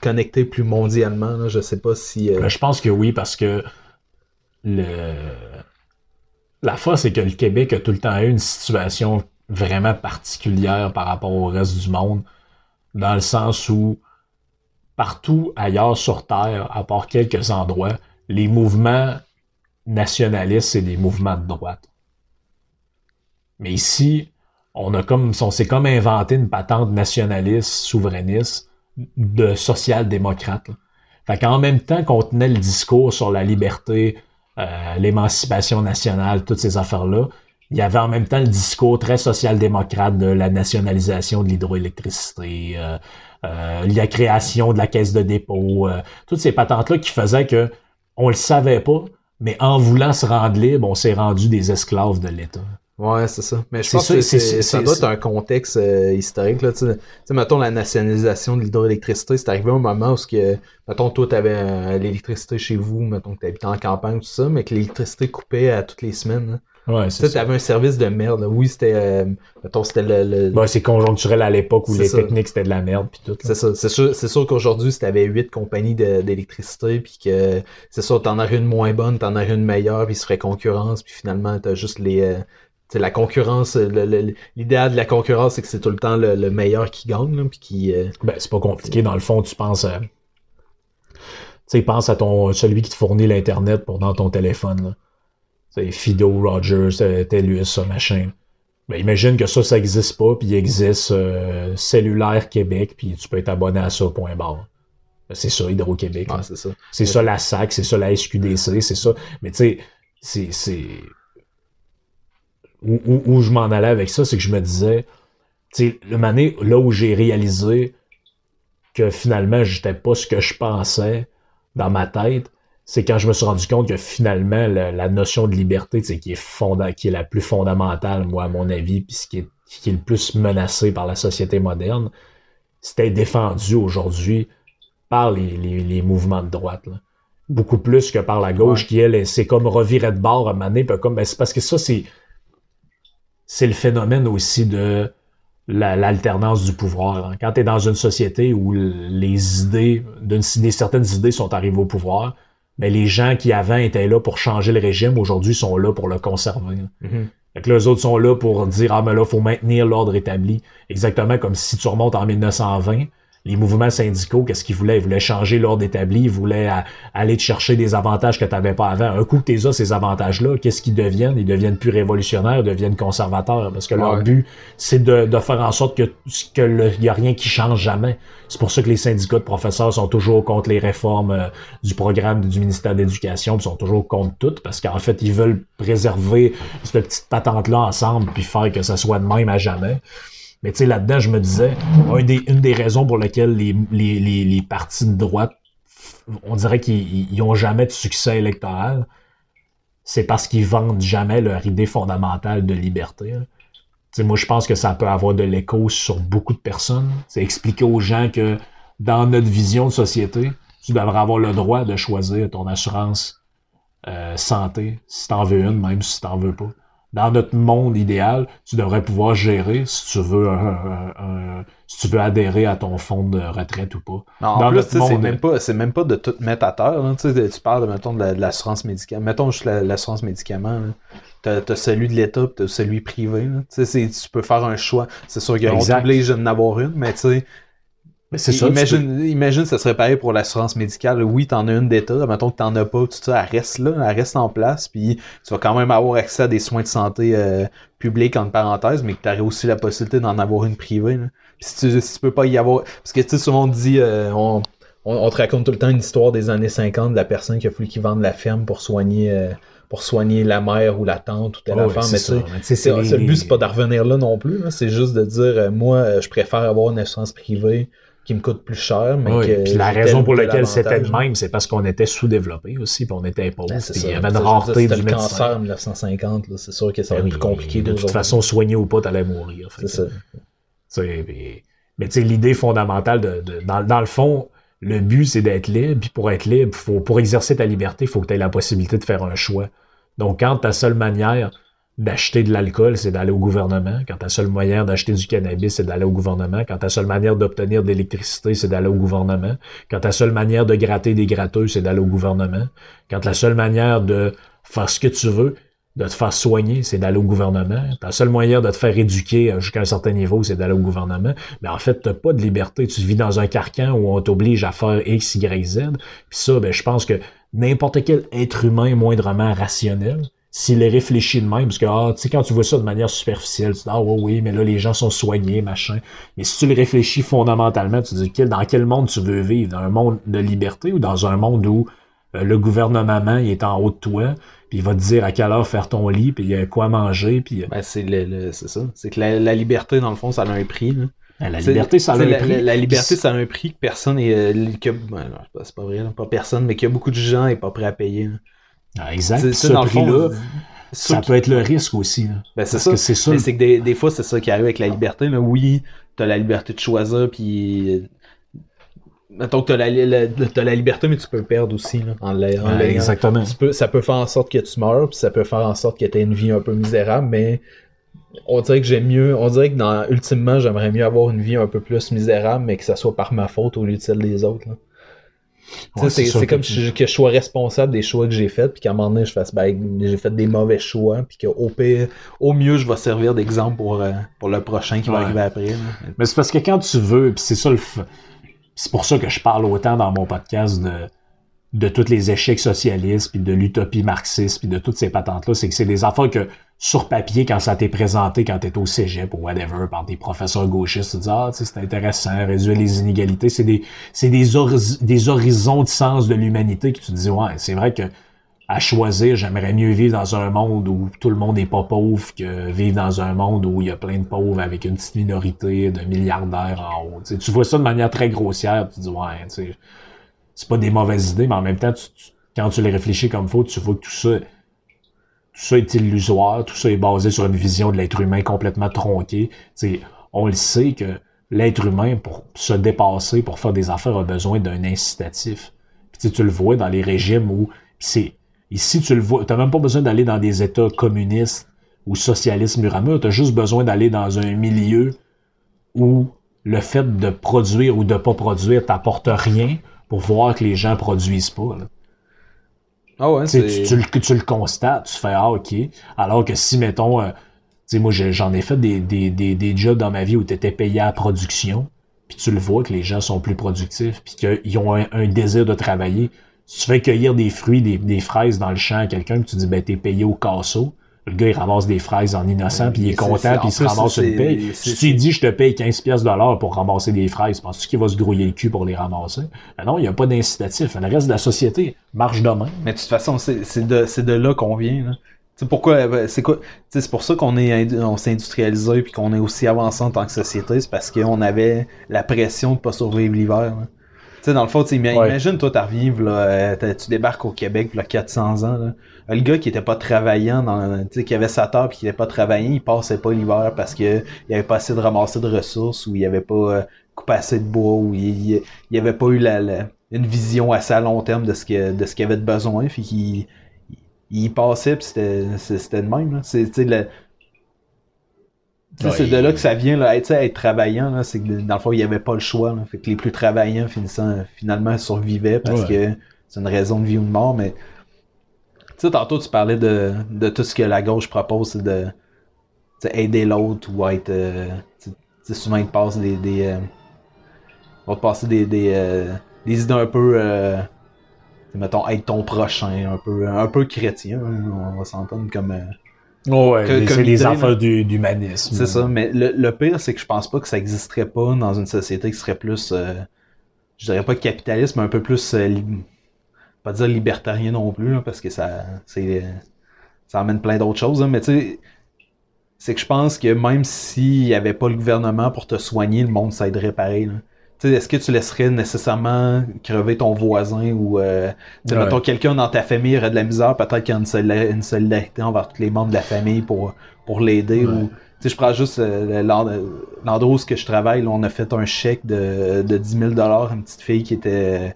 connecté plus mondialement, là, je sais pas si. Euh, ben, je pense que oui, parce que le... la force, c'est que le Québec a tout le temps eu une situation vraiment particulière par rapport au reste du monde, dans le sens où partout ailleurs sur Terre, à part quelques endroits, les mouvements nationalistes, c'est des mouvements de droite. Mais ici, on a comme, on s'est comme inventé une patente nationaliste, souverainiste, de social-démocrate. Fait qu'en même temps qu'on tenait le discours sur la liberté, euh, l'émancipation nationale, toutes ces affaires-là, il y avait en même temps le discours très social-démocrate de la nationalisation de l'hydroélectricité, euh, euh, la création de la caisse de dépôt, euh, toutes ces patentes-là qui faisaient que on le savait pas, mais en voulant se rendre libre, on s'est rendu des esclaves de l'État. Ouais, c'est ça. Mais je pense que ça doit être un contexte euh, historique. Là, tu sais, mettons la nationalisation de l'hydroélectricité, c'est arrivé à un moment où, que, mettons, toi, tu avais l'électricité chez vous, mettons que tu habitais en campagne, tout ça, mais que l'électricité coupait à toutes les semaines. Ouais, c'est ça. avais un service de merde. Oui, c'était, euh, mettons, c'était le... le... c'est conjoncturel à l'époque où les techniques, c'était de la merde, puis tout. C'est ça. C'est sûr, c'est sûr qu'aujourd'hui, si t'avais huit compagnies d'électricité, puis que, c'est sûr, t'en aurais une moins bonne, t'en aurais une meilleure, puis il se concurrence, puis finalement, t'as juste les... Euh, c'est la concurrence, l'idéal de la concurrence, c'est que c'est tout le temps le, meilleur qui gagne, puis qui. Euh, ben, c'est pas compliqué. Dans le fond, tu penses à. Tu sais, pense à ton celui qui te fournit l'internet pour dans ton téléphone. C'est Fido, Rogers, euh, TELUS, ça, machin. Ben, imagine que ça, ça existe pas, puis il existe euh, Cellulaire Québec, puis tu peux être abonné à ça, point barre. Ben, c'est ça, Hydro-Québec. Ah, c'est ça. C'est ça la SAC, c'est ça la SQDC, c'est ça. Mais tu sais, c'est où, je m'en allais avec ça, c'est que je me disais, tu sais, le mané, là où j'ai réalisé que finalement, j'étais pas ce que je pensais dans ma tête, c'est quand je me suis rendu compte que finalement, la, notion de liberté, tu qui est fonda qui est la plus fondamentale, moi, à mon avis, puis ce qui est, qui est le plus menacé par la société moderne, c'était défendu aujourd'hui par les, les, mouvements de droite. Beaucoup plus que par la gauche, qui, elle, c'est comme revirer de bord à mané, comme, ben, c'est parce que ça, c'est c'est le phénomène aussi de l'alternance du pouvoir. Hein. Quand tu es dans une société où les idées, certaines idées sont arrivées au pouvoir, mais les gens qui avant étaient là pour changer le régime, aujourd'hui sont là pour le conserver. Mm-hmm. les autres sont là pour dire Ah mais là, faut maintenir l'ordre établi. Exactement comme si tu remontes en 1920 les mouvements syndicaux, qu'est-ce qu'ils voulaient? Ils voulaient changer l'ordre établi, ils voulaient aller te chercher des avantages que tu n'avais pas avant. Un coup que tu as ces avantages-là, qu'est-ce qu'ils deviennent? Ils deviennent plus révolutionnaires, ils deviennent conservateurs. Parce que leur but, c'est de, faire en sorte que qu'il n'y a rien qui change jamais. C'est pour ça que les syndicats de professeurs sont toujours contre les réformes euh, du programme du ministère d'éducation, ils sont toujours contre toutes, parce qu'en fait, ils veulent préserver cette petite patente-là ensemble, puis faire que ça soit de même à jamais. Mais tu sais, là-dedans, je me disais, une des, raisons pour lesquelles les, partis de droite, on dirait qu'ils n'ont jamais de succès électoral, c'est parce qu'ils vendent jamais leur idée fondamentale de liberté. moi, je pense que ça peut avoir de l'écho sur beaucoup de personnes. C'est expliquer aux gens que dans notre vision de société, tu devrais avoir le droit de choisir ton assurance euh, santé, si tu en veux une, même si tu n'en veux pas dans notre monde idéal, tu devrais pouvoir gérer si tu veux si tu veux adhérer à ton fonds de retraite ou pas. Non, dans en plus, c'est même pas c'est même pas de tout mettre à terre. Tu, parles mettons, de l'assurance médicaments. Mettons juste l'assurance médicaments. Tu as, celui de l'État tu as celui privé. Tu peux faire un choix. C'est sûr qu'on t'oblige de n'avoir une, mais tu sais, c'est ça. Imagine, imagine, ça serait pareil pour l'assurance médicale. Oui, t'en as une d'État. Mettons que t'en as pas, tout ça, elle reste là, elle reste en place. Puis tu vas quand même avoir accès à des soins de santé euh, publics, en parenthèse, mais que t'aurais aussi la possibilité d'en avoir une privée. Puis si tu, si tu peux pas y avoir. Parce que tu sais, souvent on dit euh, on, on, te raconte tout le temps une histoire des années 50 de la personne qui a fallu qu'il vende la ferme pour soigner. Euh, pour soigner la mère ou la tante ou telle oh, mais tu sais, le but c'est pas d'en revenir là non plus, c'est juste de dire moi je préfère avoir une assurance privée qui me coûte plus cher. Mais que puis la raison pour laquelle c'était le même, c'est parce qu'on était sous-développé aussi, puis on était pauvres. Ben, il y avait une rareté du le cancer en 1950, c'est sûr que ça va être ben plus compliqué De toute façon, soigné ou pas, t'allais mourir. C'est ça. mais tu sais, l'idée fondamentale, de, dans, dans, le fond, le but, c'est d'être libre, puis pour être libre, faut, pour exercer ta liberté, il faut que tu aies la possibilité de faire un choix. Donc, quand ta seule manière d'acheter de l'alcool, c'est d'aller au gouvernement. Quand ta seule manière d'acheter du cannabis, c'est d'aller au gouvernement. Quand ta seule manière d'obtenir de l'électricité, c'est d'aller au gouvernement. Quand ta seule manière de gratter des gratteux, c'est d'aller au gouvernement. Quand la seule manière de faire ce que tu veux, de te faire soigner, c'est d'aller au gouvernement. Ta seule moyen de te faire éduquer jusqu'à un certain niveau, c'est d'aller au gouvernement. Mais en fait, t'as pas de liberté. Tu vis dans un carcan où on t'oblige à faire X, Y, Z. Puis ça, ben, je pense que n'importe quel être humain moindrement rationnel, s'il est réfléchi de même, parce que ah, tu sais, quand tu vois ça de manière superficielle, tu dis Ah oui, oui, mais là, les gens sont soignés, machin. Mais si tu le réfléchis fondamentalement, tu te dis dans quel monde tu veux vivre? Dans un monde de liberté ou dans un monde où euh, le gouvernement il est en haut de toi, puis il va te dire à quelle heure faire ton lit, puis il y a quoi manger, puis... Euh, ben, c'est le, ça. C'est que la, liberté, dans le fond, ça a un prix. Là. Ben, la liberté, ça a un prix. La, liberté, ça a un prix que personne est... Euh, que, ben, c'est pas vrai, pas personne, mais que beaucoup de gens n'est pas prêt à payer. Ah, exact. Ce prix-là, ça peut être le risque aussi. Ben, c'est ça. C'est que des, des fois, c'est ça qui arrive avec la liberté. Mais oui, t'as la liberté de choisir, puis Mettons que t'as la, la liberté, mais tu peux perdre aussi là, en l'air. exactement. ça peut faire en sorte que tu meurs, puis ça peut faire en sorte que tu aies une vie un peu misérable, mais on dirait que j'aime mieux. On dirait que dans, ultimement, j'aimerais mieux avoir une vie un peu plus misérable, mais que ça soit par ma faute au lieu de celle des autres. C'est comme que, je, que, je sois responsable des choix que j'ai faits, puis qu'à un moment donné, je fasse ben, j'ai fait des mauvais choix, puis qu'au pire, au mieux, je vais servir d'exemple pour, euh, pour le prochain qui va arriver après. Mais c'est parce que quand tu veux, puis c'est ça le c'est pour ça que je parle autant dans mon podcast de, de tous les échecs socialistes, puis de l'utopie marxiste, puis de toutes ces patentes-là. C'est que c'est des affaires que, sur papier, quand ça t'est présenté, quand t'es au cégep ou whatever, par des professeurs gauchistes, tu dis, ah, c'est intéressant, réduire les inégalités. C'est des, c'est des, des horizons de sens de l'humanité que tu te dis, ouais, c'est vrai que à choisir, j'aimerais mieux vivre dans un monde où tout le monde n'est pas pauvre que vivre dans un monde où il y a plein de pauvres avec une petite minorité de milliardaires en haut. tu vois ça de manière très grossière, tu dis ouais, c'est pas des mauvaises idées, mais en même temps, quand tu les réfléchis comme faut, tu vois que tout ça, tout ça est illusoire, tout ça est basé sur une vision de l'être humain complètement tronquée. on le sait que l'être humain, pour se dépasser, pour faire des affaires, a besoin d'un incitatif. Puis tu le vois dans les régimes où c'est Ici, tu le vois, tu n'as même pas besoin d'aller dans des États communistes ou socialistes mur tu as juste besoin d'aller dans un milieu où le fait de produire ou de pas produire t'apporte rien pour voir que les gens produisent pas. Ah ouais, tu, tu, tu, le constates, tu fais Ah ok. Alors que si, mettons, euh, sais, moi j'en ai fait des, des, des, des, jobs dans ma vie où tu étais payé à production, puis tu le vois que les gens sont plus productifs, puis qu'ils ont un, désir de travailler tu fais cueillir des fruits, des, fraises dans le champ à quelqu'un, puis tu dis, ben, t'es payé au casseau. Le gars, il ramasse des fraises en innocent, puis il est content, puis il se ramasse une paye. Si tu dis, je te paye 15 pièces de l'heure pour ramasser des fraises, penses-tu qu'il va se grouiller le cul pour les ramasser? Ben non, il n'y a pas d'incitatif. Le reste de la société marche demain. Mais de toute façon, c'est de, de là qu'on vient. Là. C'est pourquoi ben, c'est quoi c'est pour ça qu'on est on s'est industrialisé puis qu'on est aussi avancé en tant que société, c'est parce qu'on avait la pression de pas survivre l'hiver sais, dans le fond, imagine, toi, t'arrives, là, euh, tu débarques au Québec, là, 400 ans, là. Le gars qui était pas travaillant, dans, qui avait sa table qui était pas travaillant, il passait pas l'hiver parce que il avait pas assez de ramasser de ressources ou il avait pas euh, coupé assez de bois ou il, il, avait pas eu la, une vision assez à long terme de ce que de ce qu'il avait de besoin, puis qu'il il, passait puis c'était c'était le même. C'est c'est de là que ça vient, là, être, être travaillant, c'est que dans le fond, il n'y avait pas le choix. Fait que les plus travaillants finissant, finalement survivaient parce que c'est une raison de vie ou de mort, mais tu sais, tantôt tu parlais de, de tout ce que la gauche propose, c'est de aider l'autre ou être. Euh, sais souvent ils te passent des. des euh, vont te passer des, des, euh, des idées un peu euh, mettons être ton prochain, un peu un peu chrétien, on va s'entendre comme ouais, c'est les affaires d'humanisme. C'est ça, mais le, pire, c'est que je pense pas que ça existerait pas dans une société qui serait plus, euh, je dirais pas capitaliste, mais un peu plus, euh, pas dire libertarien non plus, parce que ça, c'est, ça amène plein d'autres choses, hein, mais tu sais, c'est que je pense que même s'il y avait pas le gouvernement pour te soigner, le monde s'aiderait pareil. Là est-ce que tu laisserais nécessairement crever ton voisin ou euh, ouais. quelqu'un dans ta famille aurait de la misère, peut-être qu'il y a une, solidarité envers tous les membres de la famille pour, pour l'aider ou je prends juste euh, l'endroit où je travaille, là, on a fait un chèque de, de 10 000 à une petite fille qui était une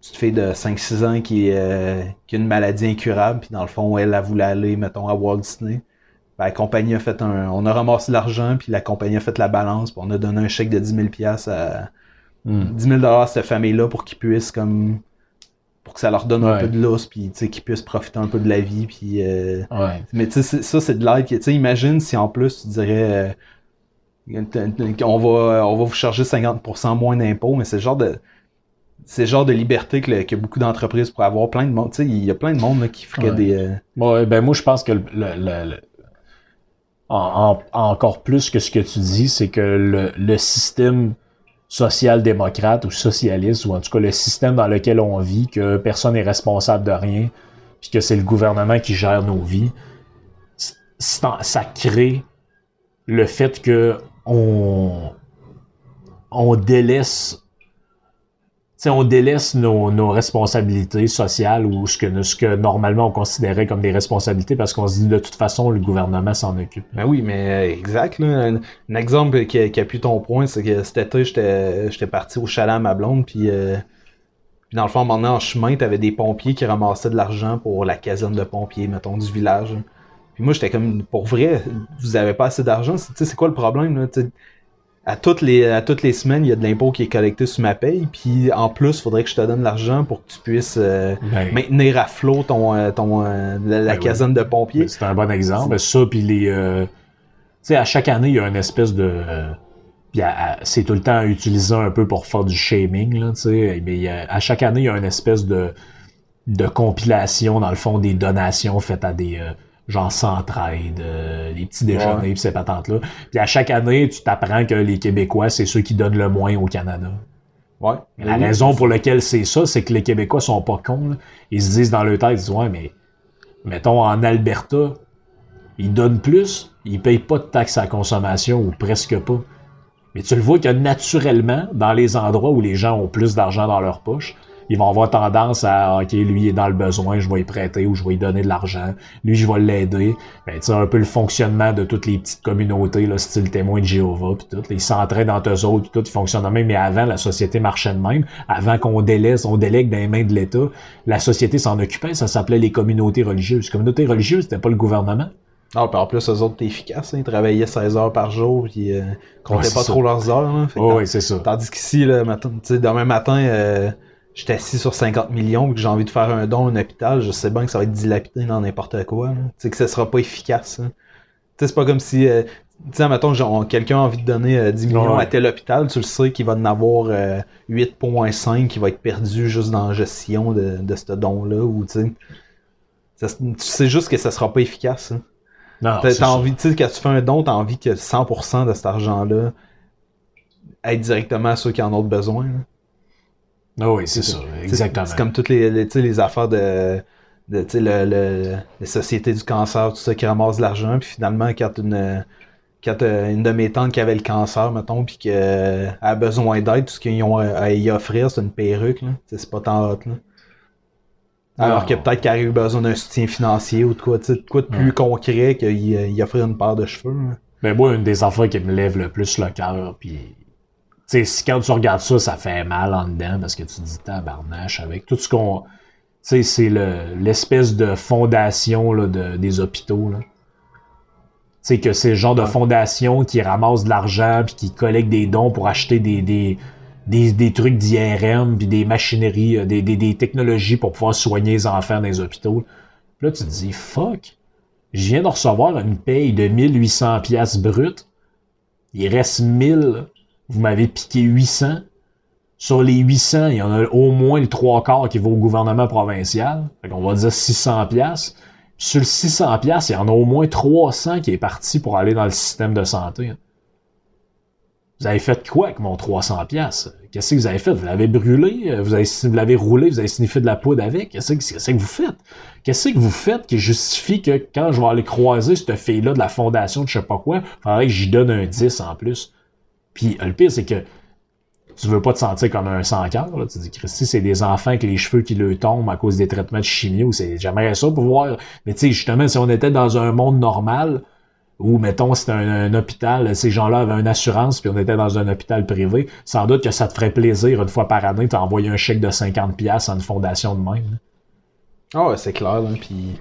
petite fille de 5-6 ans qui, euh, qui a une maladie incurable, puis dans le fond, elle, elle voulait aller, mettons, à Walt Disney. ben, la compagnie a fait un. On a ramassé l'argent, puis la compagnie a fait la balance, puis on a donné un chèque de 10 000 à. 10 000 à cette famille-là pour qu'ils puissent comme pour que ça leur donne un peu de lousse, puis qu'ils puissent profiter un peu de la vie. Puis, euh, Mais ça, c'est de l'aide. Imagine si en plus tu dirais euh, on, va, on va vous charger 50% moins d'impôts, mais c'est le genre de. C'est le genre de liberté que, beaucoup d'entreprises pourraient avoir. Plein de monde. Il y a plein de monde qui ferait des. Euh, ben moi je pense que le, encore plus que ce que tu dis, c'est que le système social-démocrate ou socialiste, ou en tout cas le système dans lequel on vit, que personne n'est responsable de rien, puis que c'est le gouvernement qui gère nos vies, ça crée le fait que on, on délaisse on délaisse nos, responsabilités sociales ou ce que, normalement on considérait comme des responsabilités parce qu'on se dit de toute façon le gouvernement s'en occupe. Ben oui, mais euh, exact. Un, exemple qui, a pu ton point, c'est que cet été, j'étais parti au chalet à ma blonde, puis, euh, dans le fond, maintenant en chemin, t'avais des pompiers qui ramassaient de l'argent pour la caserne de pompiers, mettons, du village. Puis moi, j'étais comme, pour vrai, vous avez pas assez d'argent? C'est quoi le problème? À toutes les à toutes les semaines, il y a de l'impôt qui est collecté sur ma paye, puis en plus, il faudrait que je te donne l'argent pour que tu puisses euh, ben. maintenir à flot ton euh, ton euh, la, ben caserne de pompiers. Ben, c'est un bon exemple. Ça puis les tu sais à chaque année, il y a une espèce de puis c'est tout le temps utilisé un peu pour faire du shaming là, tu sais, mais à chaque année, il y a une espèce de de compilation dans le fond des donations faites à des genre Centraide, euh, les petits déjeuners pis ces patentes-là. Puis à chaque année, tu t'apprends que les Québécois, c'est ceux qui donnent le moins au Canada. Ouais. La raison pour laquelle c'est ça, c'est que les Québécois sont pas cons. Ils se disent dans leur tête, ils disent Ouais, mais mettons en Alberta, ils donnent plus, ils payent pas de taxes à la consommation ou presque pas. Mais tu le vois que naturellement, dans les endroits où les gens ont plus d'argent dans leur poche, ils vont avoir tendance à OK, lui il est dans le besoin, je vais lui prêter ou je vais lui donner de l'argent. Lui, je vais l'aider. Ben, tu sais, un peu le fonctionnement de toutes les petites communautés, là, style témoin de Jéhovah, puis tout. Ils s'entraident entre eux autres, puis tout, ils fonctionnent de même. Mais avant, la société marchait de même. Avant qu'on délaisse, on délègue dans les mains de l'État, la société s'en occupait. Ça s'appelait les communautés religieuses. Les communautés religieuses, c'était pas le gouvernement. Ah, puis en plus, eux autres, étaient efficaces. Hein. Ils travaillaient 16 heures par jour, puis euh, comptaient pas trop leurs heures. Hein. oui, c'est ça. Tandis qu'ici, matin, demain matin, euh, j'étais assis sur 50 millions et que j'ai envie de faire un don à un hôpital, je sais bien que ça va être dilapidé dans n'importe quoi. Tu sais que ça sera pas efficace. Hein. Tu sais, c'est pas comme si. Euh, tu sais, mettons, quelqu'un a envie de donner 10 euh, millions à tel hôpital, tu le sais qu'il va en avoir 8.5 euh, qui va être perdu juste dans la gestion de, de ce don-là. Ou tu sais. Juste que ça sera pas efficace. Hein. Non, t'as envie, tu sais, quand tu fais un don, t'as envie que 100% de cet argent-là aille directement à ceux qui en ont besoin. Ah oui, c'est ça, exactement. C'est comme toutes les, les, les affaires de, de le, le, les sociétés du cancer, tout ça, qui ramassent de l'argent, puis finalement, quand une, quand euh, une de mes tantes qui avait le cancer, mettons, puis qu'elle a besoin d'aide, tout ce qu'ils ont à y offrir, c'est une perruque, là. C'est pas tant hot, là. Alors que peut-être qu'elle a eu besoin d'un soutien financier ou de quoi, de quoi de plus concret qu'il offrir une paire de cheveux. Mais moi, une des affaires qui me lève le plus le cœur, puis sais, quand tu regardes ça, ça fait mal en dedans parce que tu dis tabarnache avec tout ce qu'on. Tu sais, c'est l'espèce de fondation là, de, des hôpitaux. Là. Tu sais, que c'est le genre de fondation qui ramasse de l'argent puis qui collecte des dons pour acheter des, des, des, des trucs d'IRM puis des machineries, euh, des, des, des, technologies pour pouvoir soigner les enfants dans les hôpitaux. Puis là, tu te dis, fuck, je viens de recevoir une paye de 1800 pièces brutes. Il reste 1000 vous m'avez piqué 800. Sur les 800, il y en a au moins le trois quarts qui va au gouvernement provincial. Fait qu'on va dire 600 pièces. Sur le 600 pièces, il y en a au moins 300 qui est parti pour aller dans le système de santé. Vous avez fait quoi avec mon 300 pièces Qu'est-ce que vous avez fait? Vous l'avez brûlé? Vous avez vous l'avez roulé Vous avez sniffé de la poudre avec? Qu'est-ce que, que vous faites? Qu'est-ce que vous faites qui justifie que quand je vais aller croiser cette fille-là de la fondation de je sais pas quoi, il faudrait que j'y donne un 10 en plus? Puis le pire, c'est que tu veux pas te sentir comme un sans cœur. Tu dis, Christy, c'est des enfants avec les cheveux qui leur tombent à cause des traitements de chimio. C'est, j'aimerais ça pour voir. Mais tu sais, justement, si on était dans un monde normal, où, mettons, c'était un, hôpital, ces gens-là avaient une assurance, puis on était dans un hôpital privé, sans doute que ça te ferait plaisir, une fois par année, t'envoyer un chèque de 50$ à une fondation de même. Ah ouais, c'est clair, là, puis...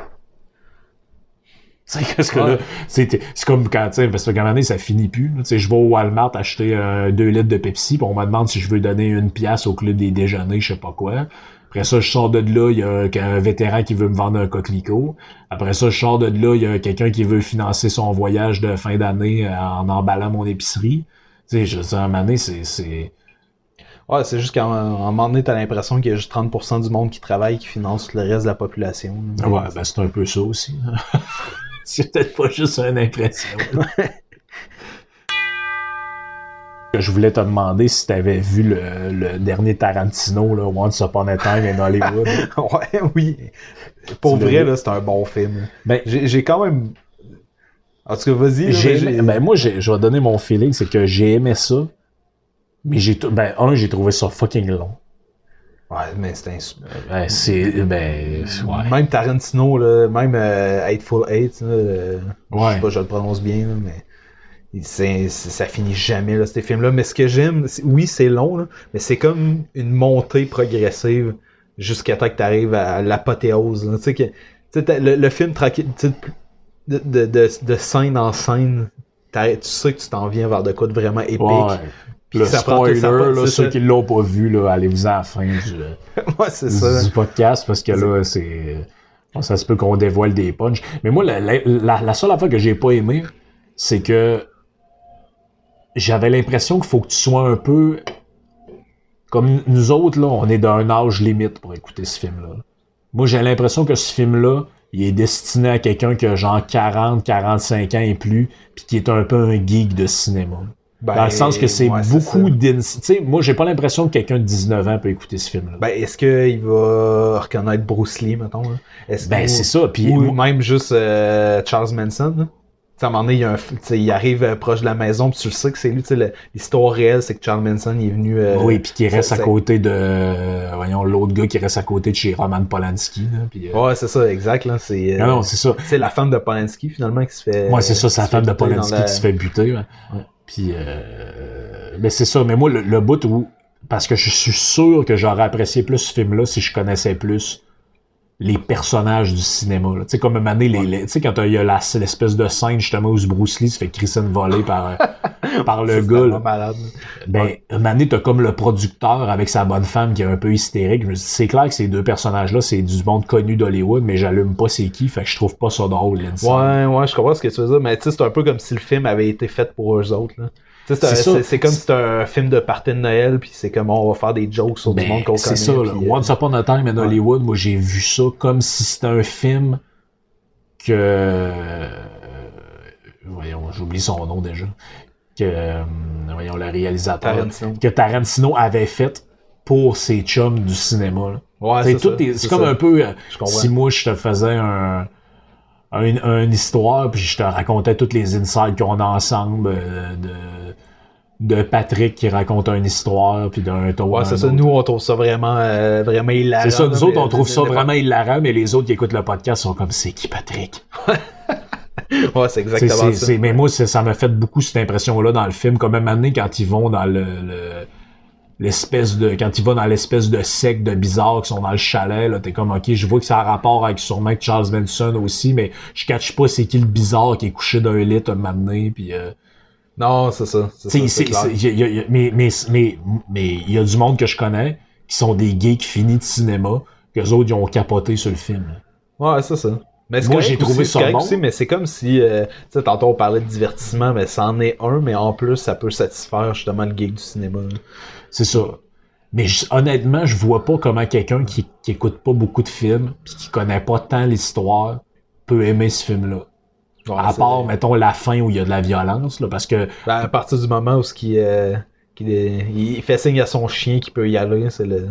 Parce que là, c'est comme quand, tu sais, parce que quand même, ça finit plus. Tu je vais au Walmart acheter euh, deux litres de Pepsi, puis on me demande si je veux donner une pièce au club des déjeuners, je sais pas quoi. Après ça, je sors de là, il y a un vétéran qui veut me vendre un coquelicot. Après ça, je sors de là, il y a quelqu'un qui veut financer son voyage de fin d'année euh, en emballant mon épicerie. Tu sais, je à un moment donné, c'est... Ouais, c'est juste qu'à un moment donné, t'as l'impression qu'il y a juste 30% du monde qui travaille qui finance le reste de la population. Ouais, ben c'est un peu ça aussi. c'est peut-être pas juste une impression. Je voulais te demander si tu avais vu le, dernier Tarantino, là, Once Upon a Time in Hollywood. ouais, oui. Pour vrai, c'est un bon film. Ben, j'ai quand même. En tout cas, vas-y. Ben, moi, je vais donner mon feeling, c'est que j'ai aimé ça. Mais j'ai. Ben, un, j'ai trouvé ça fucking long. Ouais, mais c'est un... Ben, c'est. Ben. Ouais. Même Tarantino, là, même euh, Eightful Eight, là, euh, je sais pas, je le prononce bien, là, mais c'est, ça finit jamais là, ces films-là. Mais ce que j'aime, oui, c'est long, là, mais c'est comme une montée progressive jusqu'à temps que tu arrives à l'apothéose. Tu sais que le, le, film de, de, de, de, scène en scène, tu sais que tu t'en viens vers de quoi de vraiment épique. Ouais. Le ça spoiler, là, ceux qui l'ont pas vu, là, allez-vous à la fin du, ouais, du, podcast parce que là, c'est. Ça se peut qu'on dévoile des punchs. Mais moi, la, la, la seule affaire que j'ai pas aimé, c'est que j'avais l'impression qu'il faut que tu sois un peu comme nous autres, là, on est d'un âge limite pour écouter ce film-là. Moi, j'ai l'impression que ce film-là, il est destiné à quelqu'un qui a genre 40, 45 ans et plus, puis qui est un peu un geek de cinéma. Ben, dans le sens que c'est beaucoup Tu sais, moi, j'ai pas l'impression que quelqu'un de 19 ans peut écouter ce film-là. Ben, est-ce qu'il va reconnaître Bruce Lee, mettons? Ben, c'est ça. Puis, ou même juste euh, Charles Manson? à un moment donné, il, un, il arrive euh, proche de la maison, puis tu le sais que c'est lui. L'histoire réelle, c'est que Charles Manson est venu. Euh, oui, puis qu'il reste à côté de. Euh, voyons, l'autre gars qui reste à côté de chez Roman Polanski. Là, ouais, c'est ça, exact. Là, c'est, non, non, c'est ça. C'est la femme de Polanski, finalement, qui se fait. Ouais, c'est ça, c'est la femme de Polanski qui se fait buter. Ouais. Puis. Mais c'est ça. Mais moi, le, le bout où. Parce que je suis sûr que j'aurais apprécié plus ce film-là si je connaissais plus les personnages du cinéma. Tu sais, comme un les, tu sais, quand il y a l'espèce de scène justement où Bruce Lee se fait crisser une volée par, euh, par le gars. Là. Malade. Ben, un t'as comme le producteur avec sa bonne femme qui est un peu hystérique. C'est clair que ces deux personnages-là, c'est du monde connu d'Hollywood, mais j'allume pas c'est qui, fait que je trouve pas ça drôle. Ouais, ouais, je comprends ce que tu veux dire, mais tu sais, c'est un peu comme si le film avait été fait pour eux autres. Là. C'est comme si c'était un film de party de Noël, puis c'est comme on va faire des jokes sur du ben, monde qu'on connaît. C'est ça, là. Euh, Once Upon a Time in Hollywood, moi j'ai vu ça comme si c'était un film que... Euh, voyons, j'oublie son nom déjà. Que, euh, voyons, le réalisateur. Tarantino. Que Tarantino avait fait pour ses chums du cinéma. Ouais, c'est comme un peu... si moi je te faisais un une, une, histoire, puis je te racontais toutes les insights qu'on a ensemble euh, de, de Patrick qui raconte une histoire, puis d'un tour. Ouais, c'est ça. Nous, on trouve ça vraiment, euh, vraiment hilarant. C'est ça. Nous autres, on trouve ça vraiment hilarant, mais les autres qui écoutent le podcast sont comme c'est qui Patrick? ouais, c'est exactement ça. Mais moi, ça m'a fait beaucoup cette impression-là dans le film. Comme même année, quand ils vont dans le l'espèce de quand il va dans l'espèce de sec de bizarre qui sont dans le chalet là t'es comme ok je vois que ça a rapport avec sûrement Charles Manson aussi mais je catch pas c'est qui le bizarre qui est couché dans un lit un moment puis euh... non c'est ça mais mais mais mais il y a du monde que je connais qui sont des geeks finis de cinéma que les autres ils ont capoté sur le film ouais c'est ça mais Moi, j'ai trouvé ça bon. Aussi, mais c'est comme si, euh, tu sais, tantôt on parlait de divertissement, mais ça en est un, mais en plus, ça peut satisfaire justement le geek du cinéma. C'est ça. Mais honnêtement, je vois pas comment quelqu'un qui, qui écoute pas beaucoup de films puis qui connaît pas tant l'histoire peut aimer ce film-là. À part, mettons, la fin où il y a de la violence, là, parce que... Ben, à partir du moment où ce qui, euh, il fait signe à son chien qui peut y aller, c'est le...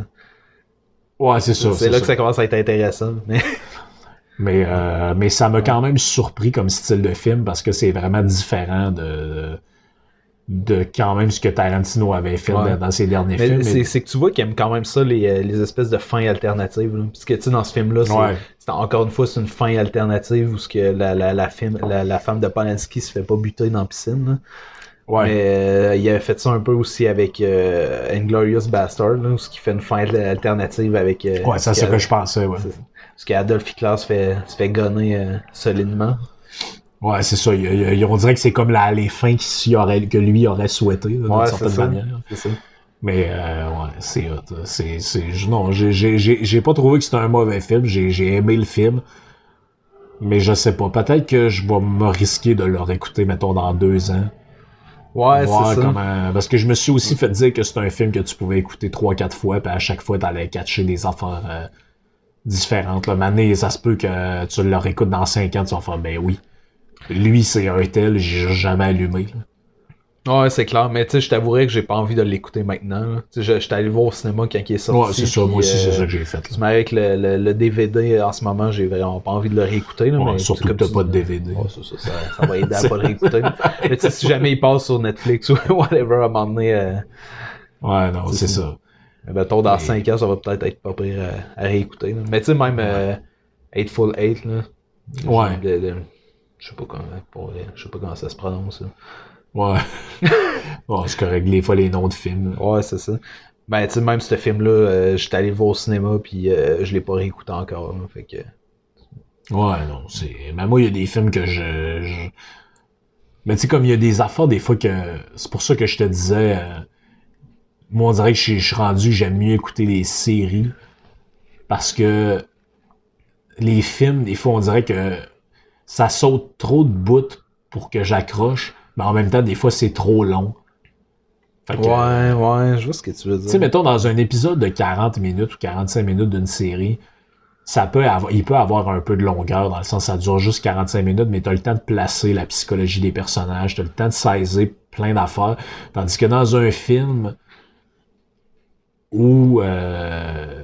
Ouais, c'est ça. C'est là que ça commence à être intéressant. Mais, mais, euh, mais ça m'a quand même surpris comme style de film parce que c'est vraiment différent de de quand même ce que Tarantino avait fait dans, ses derniers films. C'est que tu vois qu'il aime quand même ça, les, euh, les espèces de fins alternatives. Là. Parce que tu sais, dans ce film-là, c'est encore une fois c'est une fin alternative où ce que la, la, la, film, la, femme de Polanski se fait pas buter dans la piscine. Ouais. Mais euh, il avait fait ça un peu aussi avec euh, Inglorious Bastard, là, où ce qui fait une fin alternative avec. ouais, ça c'est ce que je pensais, ouais. Parce qu'Adolf Hitler se fait, se fait gonner solidement. Ouais, c'est ça. on dirait que c'est comme la, les fins aurait, que lui aurait souhaité, d'une certaine manière. Ça. Mais euh, ouais, c'est c'est c'est non, j'ai pas trouvé que c'était un mauvais film. J'ai aimé le film. Mais je sais pas. Peut-être que je vais me risquer de le réécouter, mettons, dans deux ans. Ouais, c'est ça. Parce que je me suis aussi fait dire que c'est un film que tu pouvais écouter trois, quatre fois, puis à chaque fois, t'allais catcher des affaires euh, différentes. Là. Mané, ça se peut que tu le réécoutes dans cinq ans, tu vas faire, ben oui. Lui, c'est un tel, j'ai jamais allumé. Ouais, c'est clair. Mais tu sais, je t'avouerais que j'ai pas envie de l'écouter maintenant. Tu sais, j'étais allé voir au cinéma quand il est sorti. Ouais, c'est ça. Moi aussi, c'est ça que j'ai fait. Tu avec le, le, DVD en ce moment, j'ai vraiment pas envie de le réécouter. Là, mais surtout que t'as pas de DVD. Ouais, ça, ça, ça, va aider à pas le réécouter. mais tu sais, si jamais il passe sur Netflix ou whatever, à un moment donné... Euh, ouais, non, c'est ça. Mettons, dans 5 ans, ça va peut-être être pas pire à, à réécouter. Mais tu sais, même euh, Eightful Eight, là. Ouais. Je sais pas comment, je sais pas comment ça se prononce. Là. Ouais. bon, c'est correct, des fois les noms de films. Ouais, c'est ça. Ben, tu sais, même ce film-là, euh, j'étais allé le voir au cinéma, puis euh, je l'ai pas réécouté encore. fait que... Ouais, non, c'est. Mais moi, il y a des films que je. Mais tu sais, comme il y a des affaires, des fois que. C'est pour ça que je te disais. Euh, moi, on dirait que je suis rendu, j'aime mieux écouter les séries. Parce que les films, des fois, on dirait que ça saute trop de bouts pour que j'accroche. Mais en même temps, des fois, c'est trop long. ouais, ouais, je vois ce que tu veux dire. Tu sais, mettons, dans un épisode de 40 minutes ou 45 minutes d'une série, ça peut avoir, il peut avoir un peu de longueur, dans le sens ça dure juste 45 minutes, mais tu as le temps de placer la psychologie des personnages, tu as le temps de saisir plein d'affaires. Tandis que dans un film où euh,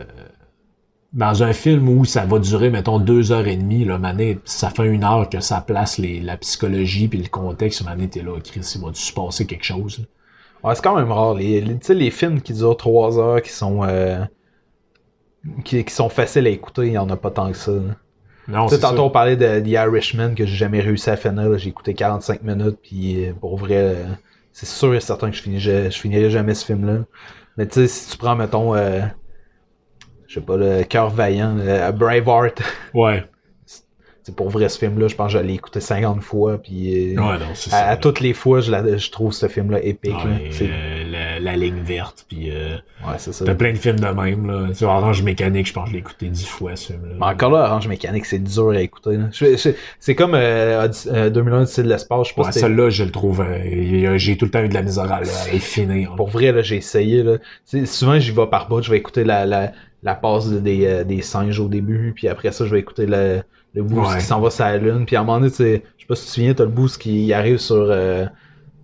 dans un film où ça va durer, mettons, deux heures et demie, là, mané, ça fait une heure que ça place les, la psychologie puis le contexte, mané, t'es là, Chris, il va se passer quelque chose. Ouais, c'est quand même rare. Les, les, les films qui durent trois heures, qui sont euh, qui, qui, sont faciles à écouter, il n'y en a pas tant que ça. Non, c'est tantôt on parlait de The Irishman que j'ai jamais réussi à finir. J'ai écouté 45 minutes, puis euh, pour vrai, euh, c'est sûr et certain que je je finirais jamais ce film-là. Mais tu sais, si tu prends, mettons, je sais pas, le cœur vaillant, le Braveheart. Ouais. C'est pour vrai ce film-là, je pense que je l'ai écouté 50 fois, puis euh, ouais, non, à, à, toutes les fois, je, la, je trouve ce film-là épique. Euh, la, ligne verte, puis euh, ouais, c'est ça. T'as plein de films de même. Là. Tu Orange Mécanique, je pense que je l'ai écouté 10 fois ce film-là. Mais encore là, Orange Mécanique, c'est dur à écouter. c'est comme euh, 2001 c'est de l'espace. Je pense ouais, celle-là, je le trouve. j'ai tout le temps eu de la misère à, à finir. Pour vrai, là, j'ai essayé. Là. souvent, j'y vais par bout, je vais écouter la, la, la passe des, euh, des singes au début, puis après ça, je vais écouter le, le boost qui s'en va sur la Lune. Puis à un moment donné, je sais pas si tu te souviens, t'as le boost qui arrive sur, euh,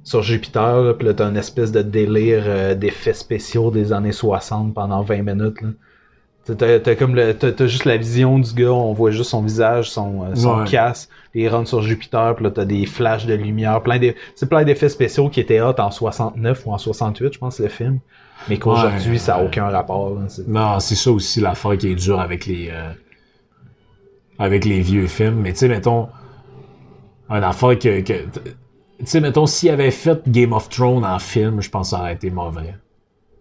sur Jupiter, là, puis là, t'as une espèce de délire euh, d'effets spéciaux des années 60 pendant 20 minutes. Là. T'as, t'as comme le, t'as, juste la vision du gars, on voit juste son visage, son, son casse, il rentre sur Jupiter, puis là t'as des flashs de lumière, plein de, c'est plein d'effets spéciaux qui étaient hot en 69 ou en 68, je pense, le film. Mais qu'aujourd'hui, ça n'a aucun rapport. non, c'est ça aussi l'affaire qui est dure avec les euh, avec les vieux films. Mais tu sais, mettons, une affaire que. tu sais, mettons, s'il avait fait Game of Thrones en film, je pense que ça aurait été mauvais.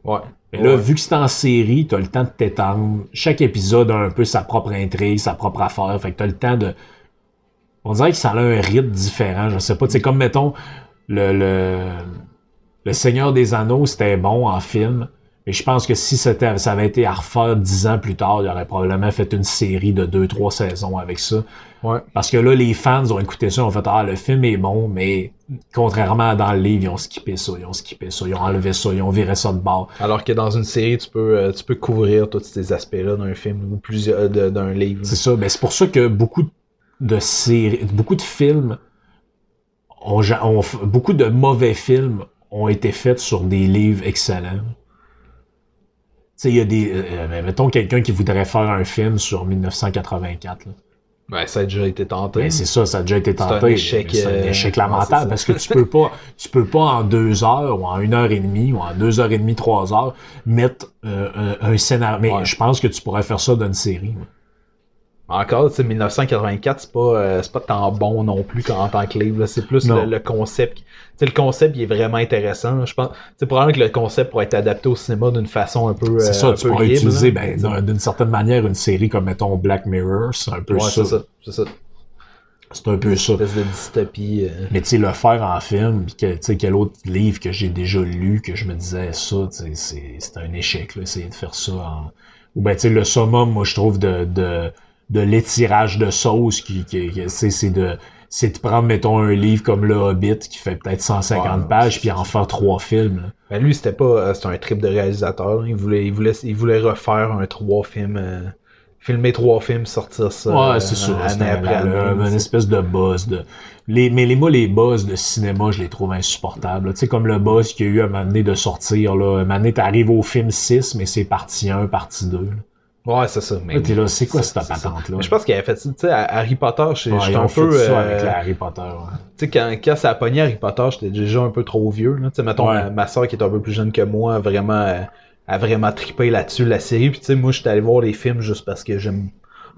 Ouais. Mais là, vu que c'est en série, t'as le temps de t'étendre. Chaque épisode a un peu sa propre intrigue, sa propre affaire. Fait que t'as le temps de. On dirait que ça a un rythme différent. Je sais pas. C'est comme, mettons, le, le le Seigneur des Anneaux, c'était bon en film. Mais je pense que si c'était, ça avait été à refaire dix ans plus tard, il aurait probablement fait une série de deux, trois saisons avec ça. Ouais. Parce que là, les fans ont écouté ça, ont fait Ah, le film est bon, mais contrairement à dans le livre, ils ont skippé ça, ils ont skippé ça, ils ont enlevé ça, ils ont viré ça de bord. Alors que dans une série, tu peux, euh, tu peux couvrir tous ces aspects-là d'un film ou plusieurs d'un livre. C'est ça. Ben, c'est pour ça que beaucoup de séries, beaucoup de films ont, ont beaucoup de mauvais films ont été faites sur des livres excellents. Tu sais, il y a des. Euh, euh, mettons quelqu'un qui voudrait faire un film sur 1984. Là. Ben, ça a déjà été tenté. Ben, c'est ça, ça a déjà été tenté. C'est un échec, c'est un euh, lamentable parce que tu peux pas, tu peux pas en deux heures ou en une heure et demie ou en deux heures et demie, trois heures mettre un, scénario. Mais je pense que tu pourrais faire ça dans une série. Encore, tu sais, 1984, c'est pas, euh, pas tant bon non plus qu'en tant que livre. C'est plus le, concept. Tu sais, le concept, il est vraiment intéressant. Je pense, c'est probablement que le concept pourrait être adapté au cinéma d'une façon un peu. C'est ça, tu pourrais utiliser, ben, d'une certaine manière, une série comme, mettons, Black Mirror. C'est un peu ouais, ça. c'est ça. C'est ça. C'est un peu ça. Une espèce de dystopie. euh. Mais tu sais, le faire en film, que, tu sais, quel autre livre que j'ai déjà lu, que je me disais ça, c'est, c'est un échec, là, essayer de faire ça en... Ou ben, tu sais, le summum, moi, je trouve, de, de, de l'étirage de sauce, qui, qui, qui- c'est, c'est de, c'est de prendre, mettons, un livre comme Le Hobbit, qui fait peut-être 150 Ouais, pages, puis en faire trois films, là. Ben lui, c'était pas. euh, C'était un trip de réalisateur. là. Il voulait, il voulait, il voulait refaire un trois films. euh, filmer trois films, sortir ça. Ouais, euh, c'est année après la- année, une espèce de buzz. De... Les, mais les, moi, les buzz de cinéma, je les trouve insupportables. Tu sais, comme le buzz qu'il y a eu à un moment donné de sortir. Là. Un moment donné, t'arrives au film 6, mais c'est partie 1, partie 2. Là, Ouais, c'est ça. Mais, Là, t'es là, c'est quoi cette patente-là? Je pense qu'il avait fait ça. Tu sais, Harry Potter, je- Ouais, j'étais un fait peu. ça euh, avec Harry Potter. ouais. Tu sais, quand, quand ça a pogné Harry Potter, j'étais déjà un peu trop vieux. Là. Tu sais, mettons, Ouais. ma, ma soeur qui est un peu plus jeune que moi, a vraiment, euh, a vraiment trippé là-dessus, la série. Puis tu sais, moi, j'étais allé voir les films juste parce que j'aime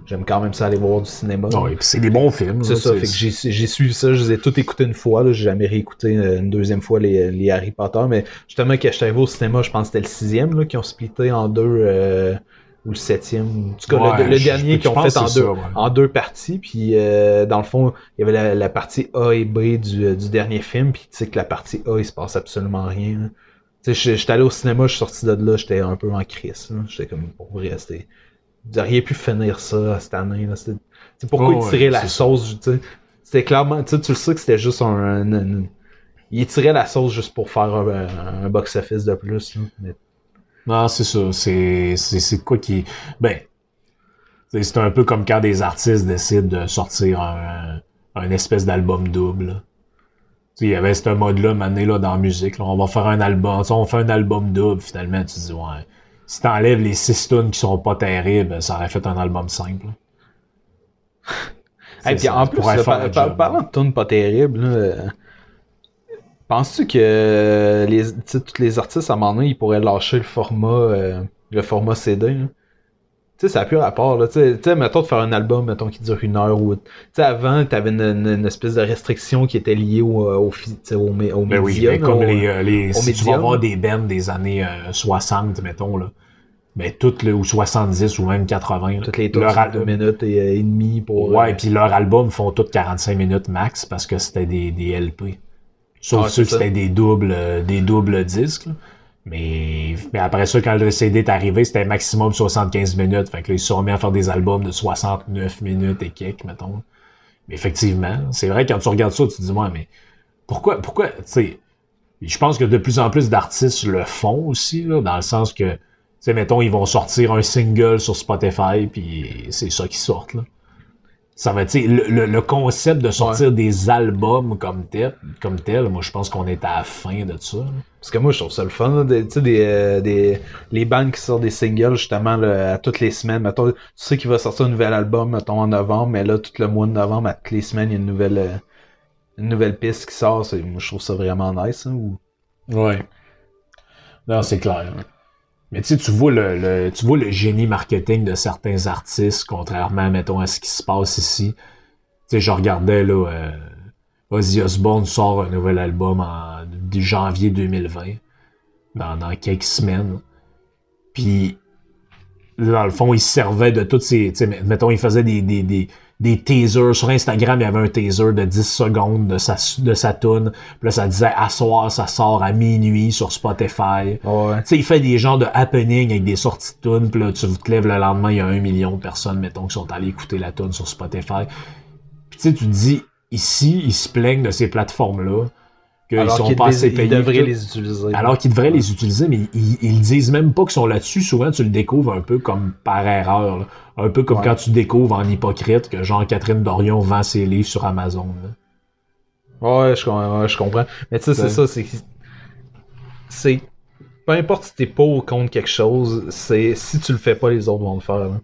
j'aime quand même ça aller voir du cinéma. Ouais, puis c'est des bons films. C'est ça, fait que j'ai suivi ça, je les ai tous écoutés une fois, là, j'ai jamais réécouté euh, une deuxième fois les, les Harry Potter, mais justement quand j'étais arrivé au cinéma, je pense que c'était le sixième là, qui ont splitté en deux euh, ou le septième. En tout cas, Ouais, le, le je- dernier je qui ont fait en deux, ça, ouais. en deux parties, puis euh, dans le fond, il y avait la, la partie A et B du, euh, du dernier film, puis tu sais que la partie A, il se passe absolument rien. Tu sais, j'étais allé au cinéma, je suis sorti de là, j'étais un peu en crise. J'étais comme, pour vrai, c'était... Vous auriez pu finir ça cette année. Là. Pourquoi Oh, il tirait ouais, la sauce, tu sais? C'était clairement, tu sais, tu le sais que c'était juste un, un- un- Il tirait la sauce juste pour faire un, un box-office de plus. là. Mais Non, c'est ça. C'est, quoi qui. Ben, c'est un peu comme quand des artistes décident de sortir un, un espèce d'album double. Il y avait ce mode-là, maintenant, là, dans la musique. là. on va faire un album. On fait un album double, finalement, tu dis, ouais. Si t'enlèves les six tunes qui sont pas terribles, ça aurait fait un album simple. là. Hey, puis en plus, là, par- par- parlant de tunes pas terribles, là, euh, penses-tu que les, tous les artistes, à un moment donné, ils pourraient lâcher le format, euh, le format CD? là? Tu sais, ça n'a plus rapport. Là. Tu sais, mettons de faire un album, mettons, qui dure une heure ou... Tu sais, avant, t'avais une, une, une espèce de restriction qui était liée au, sais, au, au Ben oui, média, ben comme les, euh, les si tu vas voir des bands des années euh, 60, mettons, là, ben toutes, là, ou 70 ou même 80, là, Toutes les leur sont al- deux minutes et, euh, et demie pour... Ouais, euh, puis leurs albums font toutes 45 minutes max parce que c'était des, des LP. Sauf Ah, ceux ça. c'était des doubles, euh, des doubles disques. là. Mais, mais après ça, quand le CD est arrivé, c'était maximum 75 minutes. Fait que là, ils se sont mis à faire des albums de 69 minutes et quelques, mettons. Mais effectivement, c'est vrai, quand tu regardes ça, tu te dis, ouais, mais pourquoi, pourquoi, tu sais, je pense que de plus en plus d'artistes le font aussi, là, dans le sens que, tu sais, mettons, ils vont sortir un single sur Spotify, puis c'est ça qui sort, là. Ça va, tu sais, le, le, le concept de sortir des albums comme tel, comme tel, moi, je pense qu'on est à la fin de ça. là. Parce que moi, je trouve ça le fun, là, sais, des, euh, des, les bandes qui sortent des singles, justement, là, à toutes les semaines. Mettons, tu sais qu'il va sortir un nouvel album, mettons, en novembre, mais là, tout le mois de novembre, à toutes les semaines, il y a une nouvelle, euh, une nouvelle piste qui sort. Moi, je trouve ça vraiment nice, hein, ou... Ouais. Non, c'est clair. Mais tu sais, tu vois le, tu vois le génie marketing de certains artistes, contrairement, mettons, à ce qui se passe ici. Tu sais, je regardais, là, euh, Ozzy Osbourne sort un nouvel album en janvier 2020, dans, dans quelques semaines. Puis, dans le fond, il se servait de toutes ces... Mettons, il faisait des, des teasers. Sur Instagram, il y avait un teaser de 10 secondes de sa, de sa tune. Puis là, ça disait « À soir, ça sort à minuit sur Spotify ». Ouais. Tu sais, il fait des genres de happening avec des sorties de tunes, puis là, tu te lèves le lendemain, il y a un million de personnes, mettons, qui sont allées écouter la tune sur Spotify. Puis tu sais, tu te dis, ici, ils se plaignent de ces plateformes-là, qu'ils Alors sont qu'ils pas assez ils payés. devraient les utiliser. Alors qu'ils devraient les utiliser, mais ils, ils disent même pas qu'ils sont là-dessus. Souvent, tu le découvres un peu comme par erreur. là. Un peu comme Ouais. quand tu découvres en hypocrite que Jean-Catherine Dorion vend ses livres sur Amazon. là. Ouais, je, com- ouais, je comprends. Mais tu sais, c'est ça, c'est. C'est. Peu importe si t'es pas ou contre quelque chose, c'est si tu le fais pas, les autres vont le faire. là.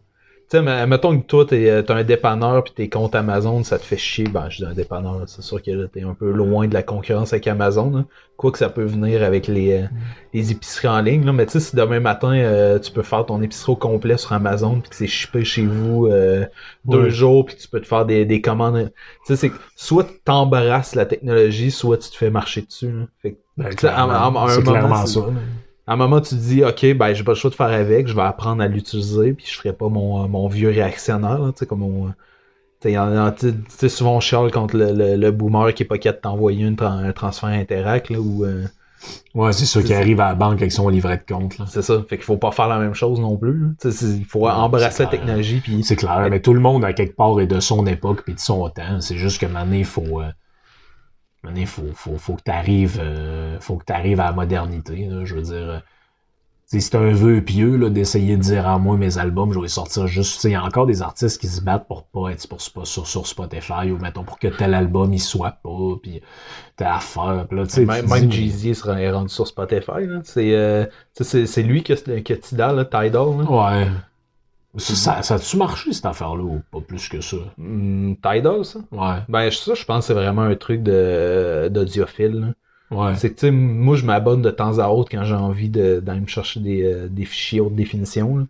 Tu sais, mais- mettons que toi, t'es, euh, t'as un dépanneur pis t'es contre Amazon, ça te fait chier. Ben, je dis un dépanneur, c'est sûr que là, t'es un peu loin de la concurrence avec Amazon. Quoi que ça peut venir avec les, euh, les épiceries en ligne. Là. Mais tu sais, si demain matin, euh, tu peux faire ton épicerie au complet sur Amazon puis que c'est shippé chez vous euh, deux jours puis tu peux te faire des, des commandes. Tu sais, c'est soit t'embarrasses la technologie, soit tu te fais marcher dessus. là. Fait que, Ben, tu sais, à- à- à un c'est moment, clairement c'est- ça. Là. à un moment, tu te dis, OK, ben, j'ai pas le choix de faire avec, je vais apprendre à l'utiliser, puis je ferai pas mon, euh, mon vieux réactionnaire, là, tu sais, comme mon, tu sais, souvent on chiale contre le, le, boomer qui est pas capable de t'envoyer un transfert interact là, ou euh, Ouais, c'est ça qui arrive à la banque avec son livret de compte. C'est ça. Fait qu'il faut pas faire la même chose non plus. Il faut embrasser la technologie. Puis... C'est clair, mais tout le monde à quelque part est de son époque puis de son temps. C'est juste que maintenant, il faut. Euh, il faut, faut, faut que tu arrives, euh, faut que arrives à la modernité. Je veux dire, c'est un vœu pieux là, d'essayer de dire à moi mes albums, je vais sortir juste. Il y a encore des artistes qui se battent pour pas être pour, sur, sur Spotify ou mettons pour que tel album il soit pas, puis telle affaire. Là, même même Jeezy serait rendu sur Spotify. Euh, c'est lui qui a Tidal, Tidal. Ouais. Ça, ça a-tu marché cette affaire-là ou pas plus que ça? Hmm, Tidal, ça? Ouais. Ben, ça, je pense que c'est vraiment un truc d'audiophile. C'est que, tu sais, moi, je m'abonne de temps à autre quand j'ai envie d'aller me chercher des, euh, des, fichiers haute définition.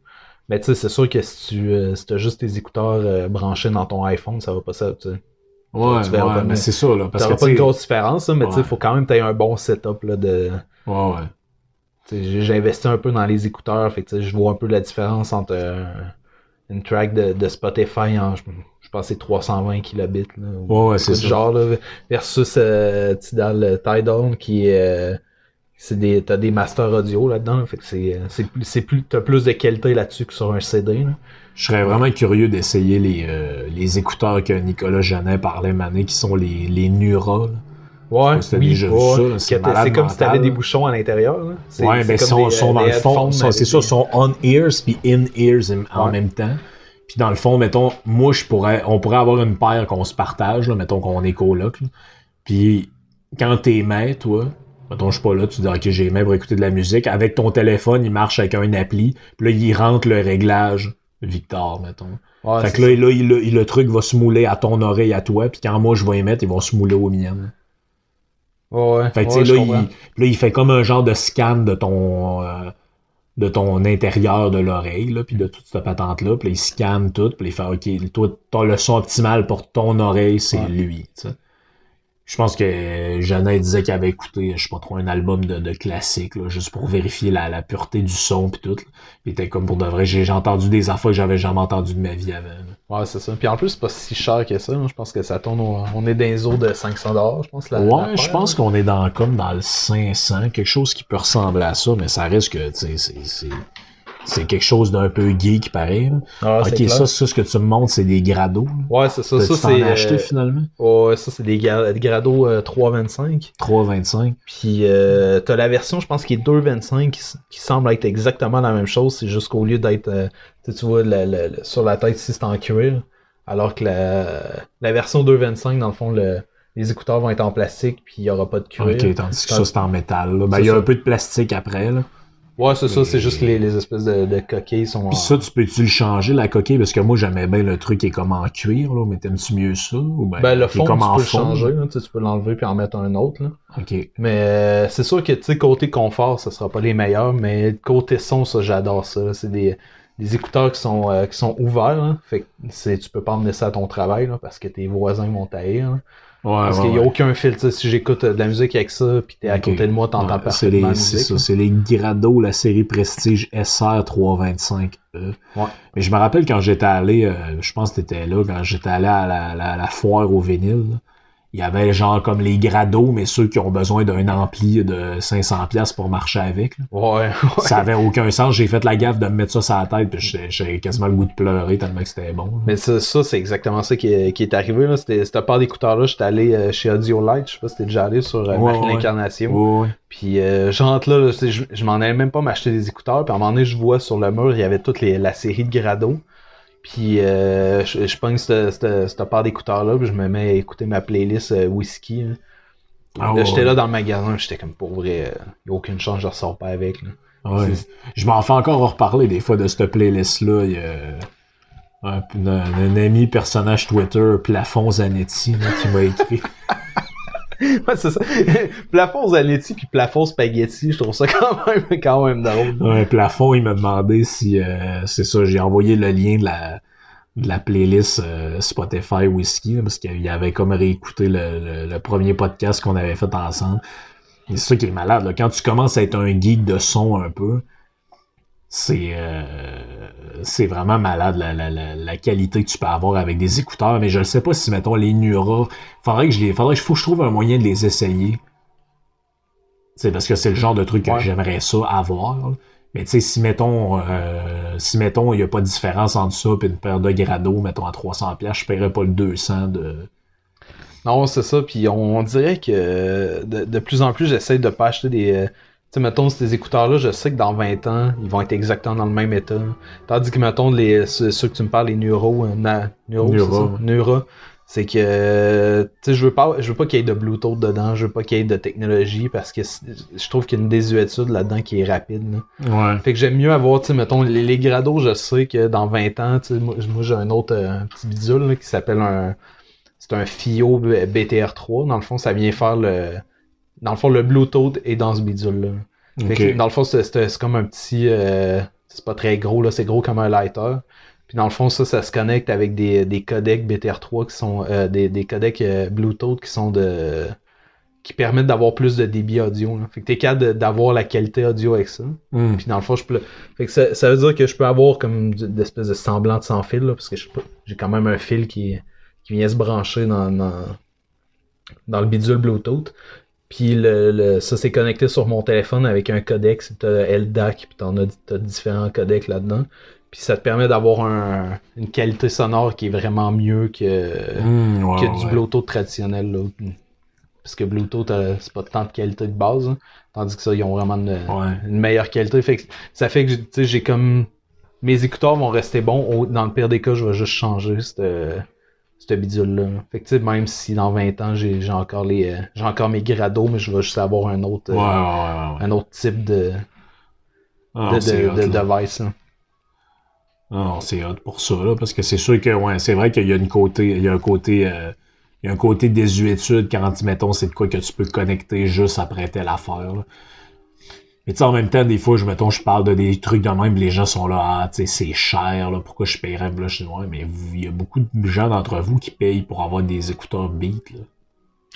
Mais tu sais, c'est sûr que si tu euh, as juste tes écouteurs euh, branchés dans ton iPhone, ça va pas ça, tu sais. Ouais, ouais mais c'est ça, là. Parce que, pas une grosse différence, mais tu sais, il faut quand même que tu un bon setup, là, de... Ouais, ouais. J'ai investi un peu dans les écouteurs, fait que je vois un peu la différence entre une track de, de Spotify en, pense c'est 320 kilobits. Là, ouais, c'est ça. Genre, là, versus euh, Tidal, Tidal qui est. Euh, c'est des, t'as des masters audio là-dedans, fait que c'est, euh, c'est, c'est plus, t'as plus de qualité là-dessus que sur un CD. Je serais vraiment curieux d'essayer les, euh, les écouteurs que Nicolas Jeannet parlait mané, qui sont les, les Nura. Ouais, oui, c'est, comme si t'avais des bouchons à l'intérieur. Ouais, ben, sont, sont dans le fond, c'est ça, sont on-ears puis in-ears en même temps. Puis dans le fond, mettons, moi, je pourrais, on pourrait avoir une paire qu'on se partage, là, mettons qu'on est coloc. Puis quand t'es maître, toi, mettons, je suis pas là, tu dis, ok, j'ai main pour écouter de la musique. Avec ton téléphone, il marche avec un appli. Puis là, il rentre le réglage Victor, mettons. fait que là, là il, le truc va se mouler à ton oreille à toi. Puis quand moi, je vais y mettre, ils vont se mouler au mien. Ouais, fait que, là, il, là, il fait comme un genre de scan de ton. Euh, de ton intérieur de l'oreille, puis de toute cette patente-là, puis il scanne tout, puis il fait OK, toi, ton le son optimal pour ton oreille, c'est lui. Je pense que Jeannette disait qu'il avait écouté, je sais pas trop, un album de, de classique, là, juste pour vérifier la, la pureté du son puis tout. Il était comme pour de vrai. J'ai entendu des affaires que j'avais jamais entendu de ma vie avant. Ouais, c'est ça. Puis en plus, c'est pas si cher que ça. Je pense que ça tourne. On est dans les eaux de 500 je pense. La, ouais, je pense qu'on est dans comme dans le 500, quelque chose qui peut ressembler à ça, mais ça reste que, tu sais, c'est c'est quelque chose d'un peu geek pareil. Ah, ok, ça, ça, ce que tu me montres, c'est des grados. Ouais, c'est ça. Ça, c'est. acheté finalement? Ouais, ça, c'est des, grados 3,25. 3,25. Puis, euh, t'as la version, je pense, qui est 2,25 qui, semble être exactement la même chose. C'est juste qu'au lieu d'être, euh, tu vois, sur la tête ici, c'est en cuir. Alors que la, la version 2,25, dans le fond, le, les écouteurs vont être en plastique, puis il n'y aura pas de cuir. Ok, tandis que ça, c'est en métal. Ben, il y a un peu de plastique après. Là. Ouais, c'est ça, c'est juste les, les espèces de, de coquilles sont. Puis ça, tu peux-tu le changer, la coquille? Parce que moi, j'aimais bien le truc qui est comme en cuir, là, mais t'aimes-tu mieux ça? Ou ben, ben le fond, comme tu peux le changer, là, tu peux l'enlever puis en mettre un autre. Là. OK. Mais euh, c'est sûr que, tu sais, côté confort, ça sera pas les meilleurs, mais côté son, ça, j'adore ça. C'est des, des écouteurs qui sont, euh, qui sont ouverts, là. Fait que tu peux pas emmener ça à ton travail, là, parce que tes voisins vont taire. Parce qu'il n'y a aucun filtre. Si j'écoute de la musique avec ça, puis t'es à côté de moi, t'entends pas C'est ça, c'est les Grado, la série Prestige SR 325E. Ouais. Mais je me rappelle quand j'étais allé, euh, je pense que t'étais là, quand j'étais allé à la, la, la, foire au vinyle il y avait genre comme les grados, mais ceux qui ont besoin d'un ampli de 500 pièces pour marcher avec. Ouais, Ça avait aucun sens. J'ai fait la gaffe de me mettre ça sur la tête, puis j'ai quasiment le goût de pleurer tellement que c'était bon. Mais ça, ça c'est exactement ça qui est, qui est arrivé. Là. C'était, cette part d'écouteurs-là, j'étais allé euh, chez Audio Light, je sais pas si t'es déjà allé sur euh, ouais, l'Incarnation. Puis euh, j'entre là, je, je m'en allais même pas m'acheter des écouteurs, puis à un moment donné, je vois sur le mur, il y avait toute les, la série de grados. Puis euh, je, je pense cette part d'écouteurs-là, puis je me mets à écouter ma playlist euh, whisky. Ah j'étais là dans le magasin, j'étais comme pour vrai, il euh, n'y a aucune chance, je ressors pas avec. Là. Je m'en fais encore reparler des fois de cette playlist-là. Il y a un, ami personnage Twitter, Plafond Zanetti, qui m'a écrit. ouais, c'est ça. plafond Zanetti puis plafond spaghetti, je trouve ça quand même, quand même drôle. Ouais, plafond, il m'a demandé si, euh, c'est ça, j'ai envoyé le lien de la, playlist euh, Spotify Whisky, parce qu'il avait comme réécouté le, premier podcast qu'on avait fait ensemble. C'est ça qui est malade. Quand tu commences à être un geek de son un peu, c'est euh, c'est vraiment malade la, la, la, qualité que tu peux avoir avec des écouteurs, mais je ne sais pas si, mettons, les Nura, faudrait que je les, faudrait que faut que je trouve un moyen de les essayer. C'est parce que c'est le genre de truc que j'aimerais ça avoir. Mais tu sais, si mettons, euh, si mettons, il n'y a pas de différence entre ça et une paire de Grado, mettons à 300 pièces, je paierais pas le 200 de. Non, c'est ça. Puis on, dirait que de, de, plus en plus, j'essaie de pas acheter des. Tu sais, mettons, ces écouteurs-là, je sais que dans 20 ans, ils vont être exactement dans le même état. Tandis que, mettons, les, ceux, que tu me parles, les Neuro, euh, na, Neuro, c'est que tu sais je veux pas je veux pas qu'il y ait de Bluetooth dedans, je veux pas qu'il y ait de technologie parce que je trouve qu'il y a une désuétude là-dedans qui est rapide. Ouais. Fait que j'aime mieux avoir tu sais mettons les, les, grados, je sais que dans 20 ans, tu sais moi, j'ai un autre euh, un petit bidule qui s'appelle un c'est un FIO BTR3 dans le fond ça vient faire le dans le fond le Bluetooth est dans ce bidule là. Fait que, dans le fond c'est comme un petit euh, c'est pas très gros là, c'est gros comme un lighter dans le fond, ça, ça se connecte avec des, des codecs BTR3 qui sont euh, des, des codecs euh, Bluetooth qui sont de qui permettent d'avoir plus de débit audio. Là. Fait que t'es capable d'avoir la qualité audio avec ça. Hmm. Puis dans le fond, je peux. Fait que ça, ça, veut dire que je peux avoir comme d'espèces de semblant de sans fil, là, parce que j'ai quand même un fil qui, qui vient se brancher dans, dans, dans le bidule Bluetooth. Puis le, le, ça c'est connecté sur mon téléphone avec un codec, t'as LDAC, puis t'en as, as différents codecs là-dedans. Puis ça te permet d'avoir un, une qualité sonore qui est vraiment mieux que, mmh, que du Bluetooth traditionnel. Là. Parce que Bluetooth, euh, c'est pas tant de qualité de base. Hein. tandis que ça, ils ont vraiment une, meilleure qualité. Fait que, ça fait que j'ai comme. Mes écouteurs vont rester bons. Dans le pire des cas, je vais juste changer cette, bidule-là. Fait que même si dans 20 ans j'ai encore les. Euh, j'ai encore mes grados, mais je vais juste avoir un autre. Euh, un autre type de. Ah, de, de, device. Là. Non, c'est hot pour ça, là, parce que c'est sûr que, ouais, c'est vrai qu'il y a une côté, il y a un côté, euh, il y a un côté désuétude quand, mettons, c'est de quoi que tu peux connecter juste après telle affaire, là. Mais tu sais, en même temps, des fois, je, mettons, je parle de des trucs de même, les gens sont là, ah, tu sais, c'est cher, là, pourquoi je paierais, là, je dis, ouais, mais il y a beaucoup de gens d'entre vous qui payent pour avoir des écouteurs Beat, là.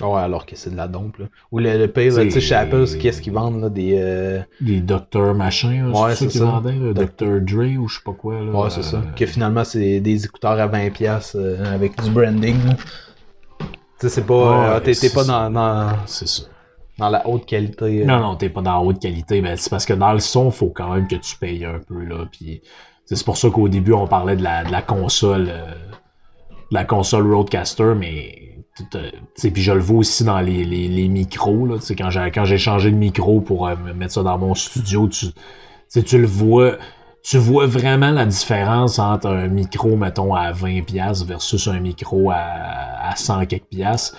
Ouais, alors que c'est de la dompe, là. Ou le, le pire, tu sais, chez Apple, qu'est-ce qu'ils vendent, là, des... Euh... Des Dr. machin, ouais, c'est ça. Vendaient, Dr. Dre ou je sais pas quoi, là. Ouais, c'est ça. Que finalement, c'est des écouteurs à 20$ euh, avec du branding, Tu sais, c'est pas... Euh, t'es pas dans... dans... C'est ça. Dans la haute qualité. Euh. Non, non, t'es pas dans la haute qualité, mais c'est parce que dans le son, faut quand même que tu payes un peu, là, puis... C'est pour ça qu'au début, on parlait de la, console... de la console Roadcaster, mais puis je le vois aussi dans les, les, micros. Là, quand j'ai quand changé de micro pour euh, mettre ça dans mon studio, tu, tu le vois. Tu vois vraiment la différence entre un micro, mettons, à 20$ versus un micro à, à 100 quelques.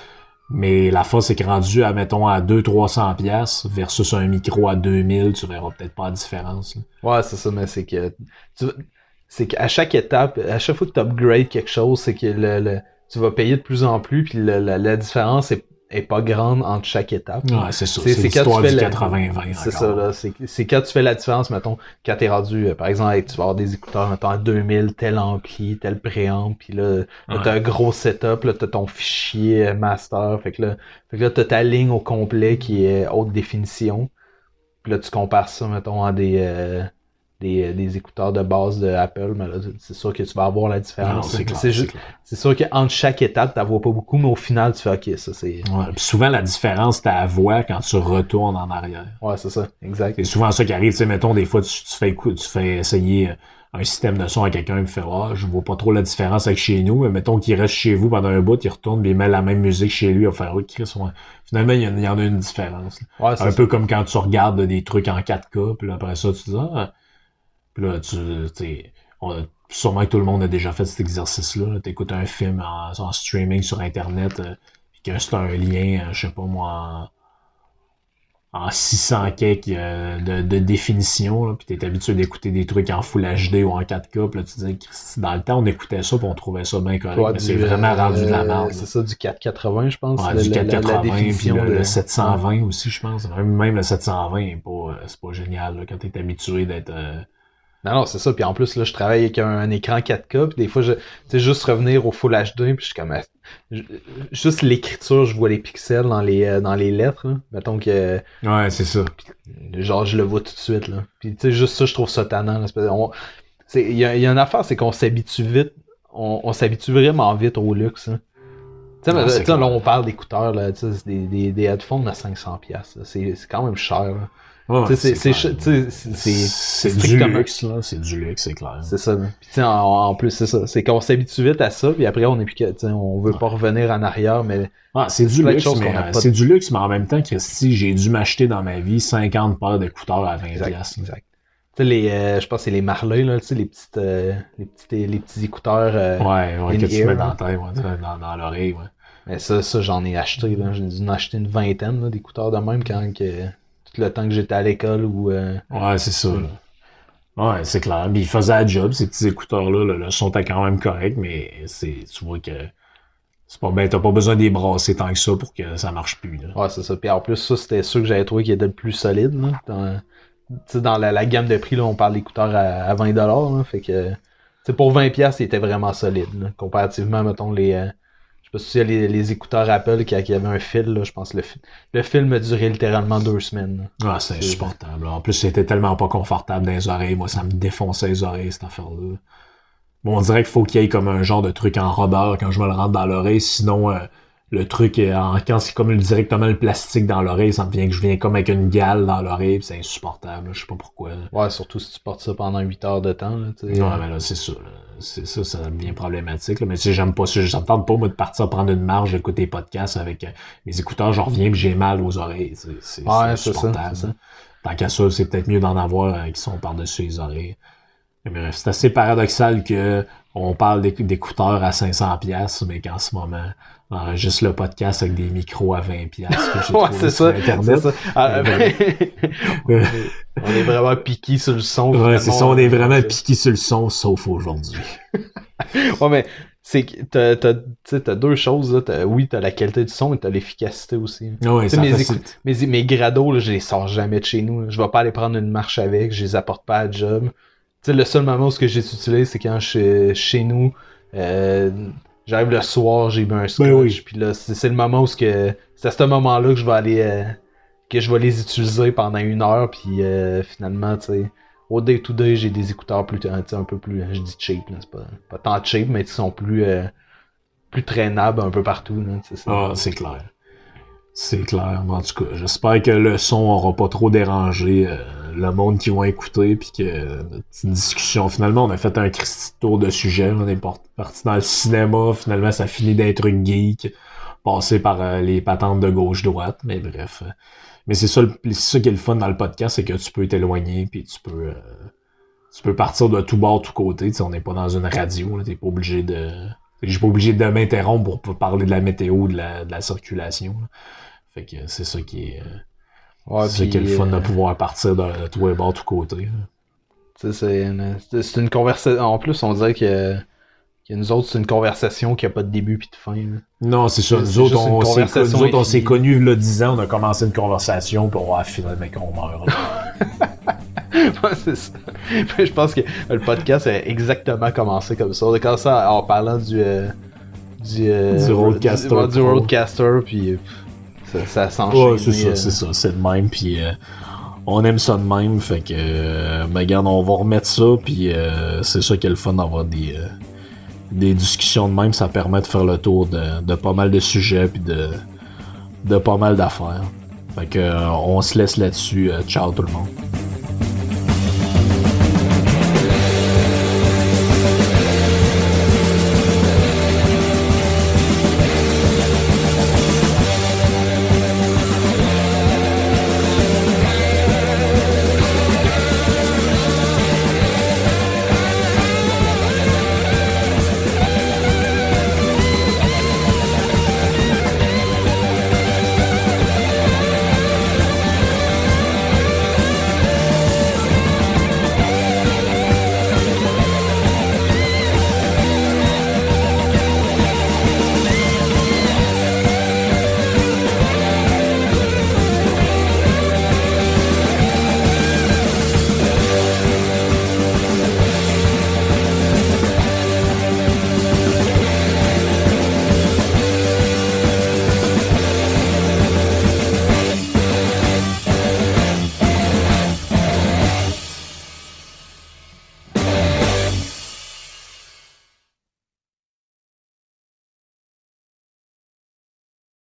Mais la force c'est que rendu à, mettons, à 200-300 pièces versus un micro à 2000, tu verras peut-être pas la différence. Ouais, c'est ça, mais c'est que, c'est qu'à chaque étape, à chaque fois que tu upgrades quelque chose, c'est que le tu vas payer de plus en plus, puis la, la, différence est, est, pas grande entre chaque étape. Ouais, c'est ça. C'est l'histoire du 80-20. C'est ça, là. C'est quand tu fais la différence, mettons, quand t'es rendu, euh, par exemple, tu vas avoir des écouteurs, mettons, à 2000, tel ampli, tel préamp, puis là, là t'as un gros setup, là, t'as ton fichier master, fait que là, fait que là, t'as ta ligne au complet qui est haute définition. Puis là, tu compares ça, mettons, à des... Euh, des, des, écouteurs de base de Apple, mais là, c'est sûr que tu vas avoir la différence. C'est sûr qu'entre chaque étape, tu vois pas beaucoup, mais au final, tu fais OK, ça c'est. Ouais, souvent, la différence, tu la vois quand tu retournes en arrière. Ouais, c'est ça, exact. C'est souvent ça qui arrive. Tu sais, mettons, des fois, tu, fais, tu fais essayer un système de son à quelqu'un, il fait Ah, je vois pas trop la différence avec chez nous, mais mettons qu'il reste chez vous pendant un bout, il retourne, puis il met la même musique chez lui, il va faire Chris, Finalement, il y, en a une différence. Ouais, un peu comme quand tu regardes des trucs en 4K, puis après ça, tu dis Ah, là, tu sais, sûrement que tout le monde a déjà fait cet exercice-là. Tu écoutes un film en, streaming sur Internet, euh, puis que c'est un lien, euh, je sais pas moi, en, 600 kek euh, de, de, définition, là, puis t'es habitué d'écouter des trucs en Full HD ou en 4K, puis là, tu dis, dans le temps, on écoutait ça, puis on trouvait ça bien correct, mais c'est vraiment rendu de la merde. C'est ça, du 480, je pense. Ouais, du 480, puis le, 720 aussi, je pense. Même, le 720, c'est pas, pas génial, là, quand t'es habitué d'être Non, non, c'est ça. Puis en plus, là, je travaille avec un, écran 4K. Puis des fois, je, tu sais, juste revenir au Full HD. Puis je suis comme, juste l'écriture, je vois les pixels dans les, euh, dans les lettres. Là. Mettons que. Ouais, c'est ça. genre, je le vois tout de suite. Là. Puis tu sais, juste ça, je trouve ça tannant. Il y a, y a, une affaire, c'est qu'on s'habitue vite. On, on s'habitue vraiment vite au luxe. Hein. Tu sais, là, on parle d'écouteurs, là, des, des, des headphones à 500$. C'est quand même cher. C'est c'est du luxe, là. C'est du luxe, c'est clair. C'est ça. Puis, en, en plus, c'est ça. C'est qu'on s'habitue vite à ça, puis après, on est plus on veut pas revenir en arrière, mais. C'est du luxe, mais euh, c'est du luxe, mais en même temps, Christy, j'ai dû m'acheter dans ma vie 50 paires d'écouteurs à 20$. Exact. exact. Les, euh, je pense que c'est les Marley, là, les, petites, euh, les, petits, les petits écouteurs. Euh, ouais, ouais, que tu mets dans, tête, ouais, dans, dans l'oreille. Ouais. Mais ça, ça j'en ai acheté. J'ai dû en acheter une vingtaine d'écouteurs de même quand que, le temps que j'étais à l'école. ou Ouais, c'est ça. Là. Ouais, c'est clair. Ils faisaient la job, ces petits écouteurs-là. le son était quand même correct, mais c'est tu vois que c'est pas ben, t'as pas besoin des brasser tant que ça pour que ça marche plus. Là. Ouais, c'est ça. Puis en plus, ça, c'était sûr que j'avais trouvé qu'il était le plus solide. Là, dans la, gamme de prix, là, on parle d'écouteurs à, 20$. Là, fait que pour 20$, il était vraiment solide. comparativement, mettons, les. Euh, sais pas si a les, écouteurs Apple qui, qui avaient un fil, là, je pense que le, le film a duré littéralement deux semaines. Ah, c'est insupportable. En plus, c'était tellement pas confortable dans les oreilles. Moi, ça me défonçait les oreilles, cette affaire-là. Bon, on dirait qu'il faut qu'il y ait comme un genre de truc en rubber quand je me le rentre dans l'oreille, sinon euh, le truc, en, quand c'est comme directement le plastique dans l'oreille, ça me vient que je viens comme avec une gale dans l'oreille, c'est insupportable, je sais pas pourquoi. Ouais, surtout si tu portes ça pendant 8 heures de temps. Là, ouais, mais là, c'est ça. C'est ça, ça devient problématique. Là. Mais sais, j'aime pas ça. J'entends pas, moi, de partir prendre une marge, écouter des podcasts avec euh, mes écouteurs, je reviens j'ai mal aux oreilles. C'est ouais, insupportable. Ça, Tant qu'à ça, c'est peut-être mieux d'en avoir euh, qui sont par-dessus les oreilles. Bref, c'est assez paradoxal que on parle d'écouteurs à 500 pièces mais qu'en ce moment, juste le podcast avec des micros à 20 pièces que j'ai ouais, c'est ça, Internet. Ça. Ah, ben, on est vraiment piqué sur le son. Ouais, c'est ça, on est vraiment piqué sur le son, sauf aujourd'hui. ouais, mais c'est t'as, t'as, t'as deux choses. Là. T'as, oui, t'as la qualité du son et t'as l'efficacité aussi. Ça mes, mes, mes grados, là, je les sors jamais de chez nous. Je vais pas aller prendre une marche avec, je les apporte pas à job. Sais le seul moment où ce que j'ai utilisé, c'est quand je suis chez nous. Euh, J'arrive le soir, j'ai bu un ben scotch, puis là, c'est le moment où que. C'est à ce moment-là que je vais aller. Euh, que je vais les utiliser pendant une heure, puis euh, finalement, tu sais. Au day to day, j'ai des écouteurs plus, un peu plus, je dis cheap, c'est pas, pas tant cheap, mais qui sont plus, euh, plus traînables un peu partout. Là, ah, c'est clair. C'est clair. En tout cas, j'espère que le son aura pas trop dérangé le monde qui vont écouter, puis que notre discussion, finalement, on a fait un tour de sujet, on est parti dans le cinéma, finalement, ça finit d'être une geek, passer par euh, les patentes de gauche-droite, mais bref. Mais c'est ça, ça qui est le fun dans le podcast, c'est que tu peux t'éloigner, puis tu peux... Euh, tu peux partir de tout bord, tout côté. on n'est pas dans une radio. T'es pas obligé de. Je suis pas obligé de m'interrompre pour parler de la météo, de la, de la circulation. Fait que c'est ça qui est. C'est quel fun de euh, pouvoir partir de, tout et bord, tout côté. C'est une, une conversation. En plus, on dirait que, que nous autres, c'est une conversation qui a pas de début puis de fin. Non, c'est ça. Nous autres, on, nous on s'est connus là 10 ans, on a commencé une conversation, puis on va finalement qu'on meurt. c'est ça. je pense que le podcast a exactement commencé comme ça. On a commencé en parlant du. Euh, du, euh, du roadcaster. Du, roadcaster, puis ça, ça Ouais, c'est ça, euh. c'est ça, c'est de même, puis on aime ça de même, fait que, euh, ben, regarde, on va remettre ça, puis c'est ça qui est le fun d'avoir des, des discussions de même, ça permet de faire le tour de, de pas mal de sujets, puis de, de pas mal d'affaires. Fait que, on se laisse là-dessus, ciao tout le monde.